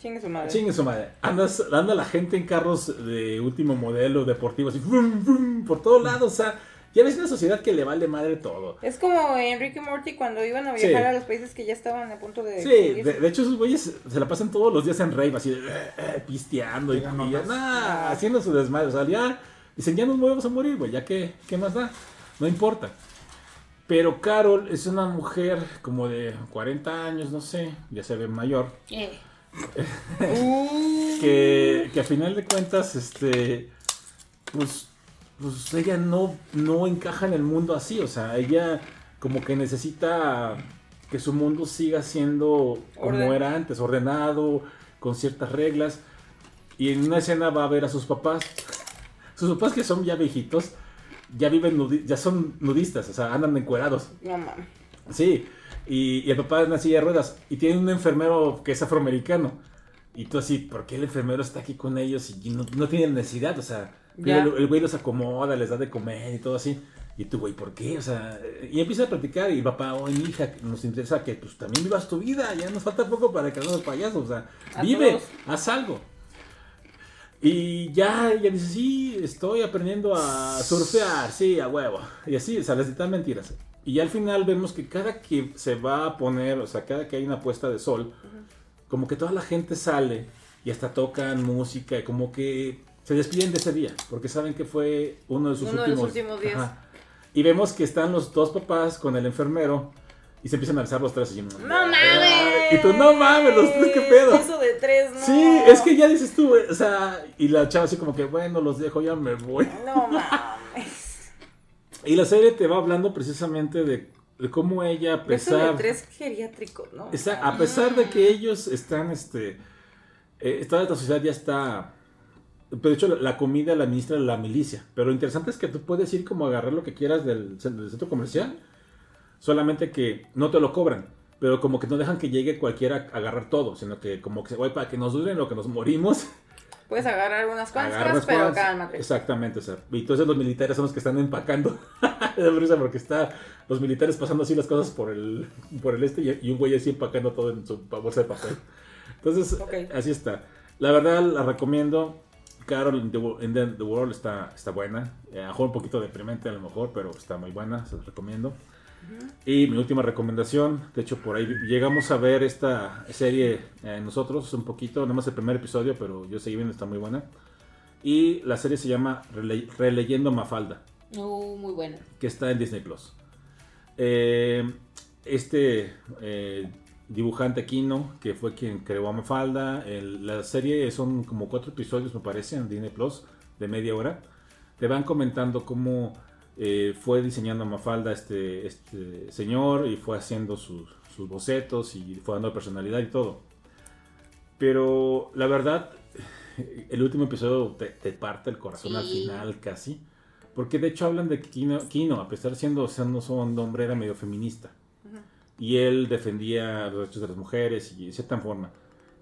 Chingue su madre. chingue su madre. Andas, anda la gente en carros de último modelo, deportivos, así, vrum, vrum, por todos lados. O sea, ya ves una sociedad que le vale madre todo. Es como Enrique Morty cuando iban a viajar Sí. a los países que ya estaban a punto de. Sí, de, hecho esos güeyes se la pasan todos los días en rave, así de eh, eh, pisteando y, y ya, nomás. nah, haciendo su desmadre. O sea, ya dicen, ya nos vamos a morir, güey, ya que, ¿qué más da? No importa. Pero Carol es una mujer como de 40 años, no sé, ya se ve mayor, Eh, que, que a final de cuentas, este, pues, pues ella no, no encaja en el mundo así, o sea, ella como que necesita que su mundo siga siendo como era antes, ordenado, con ciertas reglas. Y en una escena va a ver a sus papás. Sus papás que son ya viejitos, ya viven, ya son nudistas, o sea, andan encuerados. No mames. Sí, y, el papá es una silla de ruedas. Y tiene un enfermero que es afroamericano. Y tú así, ¿por qué el enfermero está aquí con ellos y no, no tiene necesidad? O sea, el, güey los acomoda, les da de comer y todo así. Y tú, güey, ¿por qué? O sea, y empieza a platicar y papá, oye, mi hija, nos interesa que pues también vivas tu vida, ya nos falta poco para que hagamos payasos, o sea, vive, haz algo. Y ya ella dice, sí, estoy aprendiendo a surfear, sí, a huevo. Y así, o sea, les mentiras. Y ya al final vemos que cada que se va a poner, o sea, cada que hay una puesta de sol, como que toda la gente sale y hasta tocan música y como que se despiden de ese día, porque saben que fue uno de sus últimos, días. Y vemos que están los dos papás con el enfermero y se empiezan a alzar los tres y ¡No mames! Y tú, no mames, los tres, ¿qué pedo? Eso de tres, no. Sí, es que ya dices tú, o sea, y la chava así como que, bueno, los dejo, ya me voy. No mames. y la serie te va hablando precisamente de, cómo ella, a pesar... Eso de tres geriátricos, ¿no? a pesar de que ellos están, este, eh, esta sociedad ya está pero de hecho, la comida la administra la milicia. Pero lo interesante es que tú puedes ir como a agarrar lo que quieras del, centro comercial. Solamente que no te lo cobran. Pero como que no dejan que llegue cualquiera a agarrar todo. Sino que como que, oye, para que nos duren lo que nos morimos. Puedes agarrar unas cuantas, pero cálmate. Exactamente, o sea, y entonces los militares son los que están empacando. de risa porque está los militares pasando así las cosas por el, por el este y, un güey así empacando todo en su bolsa de papel. Entonces, así está. La verdad, la recomiendo. Carol in the, World está, está buena. Eh, a un poquito deprimente a lo mejor, pero está muy buena, se los recomiendo. Y mi última recomendación, de hecho por ahí llegamos a ver esta serie eh, nosotros un poquito, no más el primer episodio, pero yo seguí viendo, está muy buena. Y la serie se llama Releyendo Mafalda. Uh, muy buena. Que está en Disney Plus. Eh, este eh, dibujante Kino, que fue quien creó a Mafalda. la serie son como cuatro episodios, me parece, en Disney Plus, de media hora. Te van comentando cómo eh, fue diseñando a Mafalda este, este señor y fue haciendo sus, bocetos y fue dando personalidad y todo. Pero la verdad, el último episodio te, parte el corazón al final casi. Porque de hecho hablan de Kino, Kino a pesar de siendo, siendo un hombre, era medio feminista y él defendía los derechos de las mujeres y de cierta forma.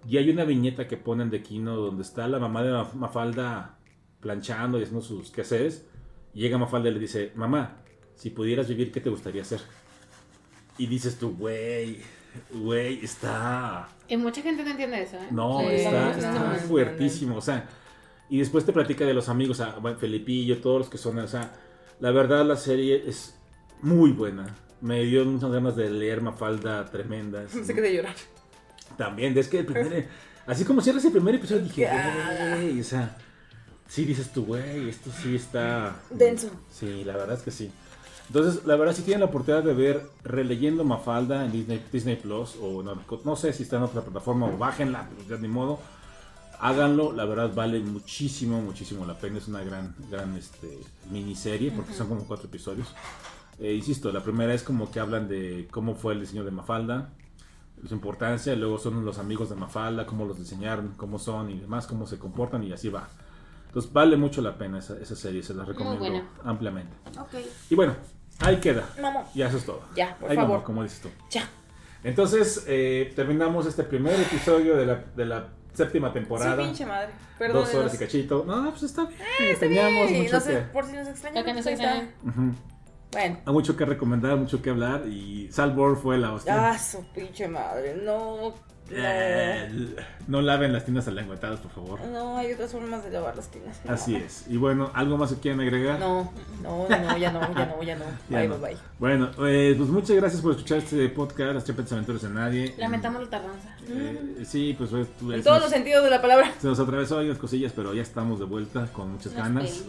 Y hay una viñeta que ponen de Kino donde está la mamá de Mafalda planchando y haciendo sus quehaceres. Llega Mafalda y le dice, mamá, si pudieras vivir, ¿qué te gustaría hacer? Y dices tú, güey, güey, está... Y mucha gente no entiende eso, ¿eh? No, está, fuertísimo, o sea... Y después te platica de los amigos, a Felipillo, todos los que son, o sea... La verdad la serie es muy buena me dio muchas ganas de leer Mafalda tremendas. No sé qué de llorar. También, es que el primer, así como cierras el primer episodio dije, güey, o sea, sí dices tú, güey, esto sí está... Denso. Sí, la verdad es que sí. Entonces, la verdad, si tienen la oportunidad de ver releyendo Mafalda en Disney, Disney Plus, o no, no, sé si está en otra plataforma o bájenla, pues ya ni modo, háganlo, la verdad vale muchísimo, muchísimo la pena, es una gran, gran este, miniserie, porque son como cuatro episodios. Eh, insisto, la primera es como que hablan de cómo fue el diseño de Mafalda, su importancia, luego son los amigos de Mafalda, cómo los diseñaron, cómo son y demás, cómo se comportan y así va. Entonces vale mucho la pena esa, serie, se la recomiendo ampliamente. Y bueno, ahí queda. Ya eso es todo. Ya, por favor. como dices tú. Ya. Entonces, eh, terminamos este primer episodio de la, de la séptima temporada. Sí, pinche madre. Perdón. Dos horas y cachito. No, pues está bien. Eh, está bien. Mucho no sé, por si nos extrañan. Que nos extrañan. Bueno. Hay mucho que recomendar, mucho que hablar y Salvor fue la hostia. Ah, su pinche madre, no. No. Eh, laven las tinas alengüetadas, por favor. No, hay otras formas de lavar las tinas. Así es. Y bueno, ¿algo más que quieran agregar? No, no, no, ya no, ya no, ya no. bye, bye, bye. Bueno, eh, pues muchas gracias por escuchar este podcast, Las Tres Aventuras de Nadie. Lamentamos la tardanza. Eh, sí, pues... tú, en todos los sentidos de la palabra. Se nos atravesó ahí unas cosillas, pero ya estamos de vuelta con muchas ganas.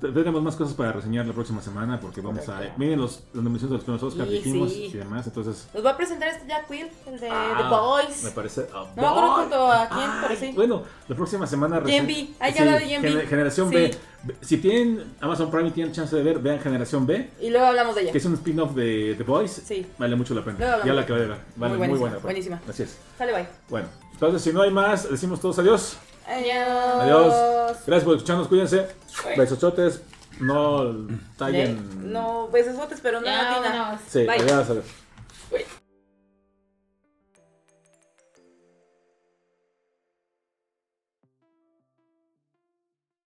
Tendremos más cosas para reseñar la próxima semana porque vamos a. Miren los, las nominaciones de los primeros Oscar, dijimos sí. y demás. Entonces. Nos va a presentar este Jack Will, el de ah, The Boys. Me parece. ah, No me acuerdo junto a quién, pero sí. Bueno, la próxima semana. Gen B, hay que hablar de Gen B. gener- Generación Sí. B. Si tienen Amazon Prime y tienen chance de ver, vean Generación B, Y luego hablamos de ella. que es un spin-off de The Boys. Sí. Vale mucho la pena. Ya la acabé de ver. Vale, muy, buenísima, buena. pues. buenísima. Así es. Sale, bye. Bueno, entonces si no hay más, decimos todos adiós. Adiós. Adiós. Gracias por escucharnos, cuídense. Besochotes. No tallen. No, besos, pero no latina. Sí, Bye. adiós, adiós.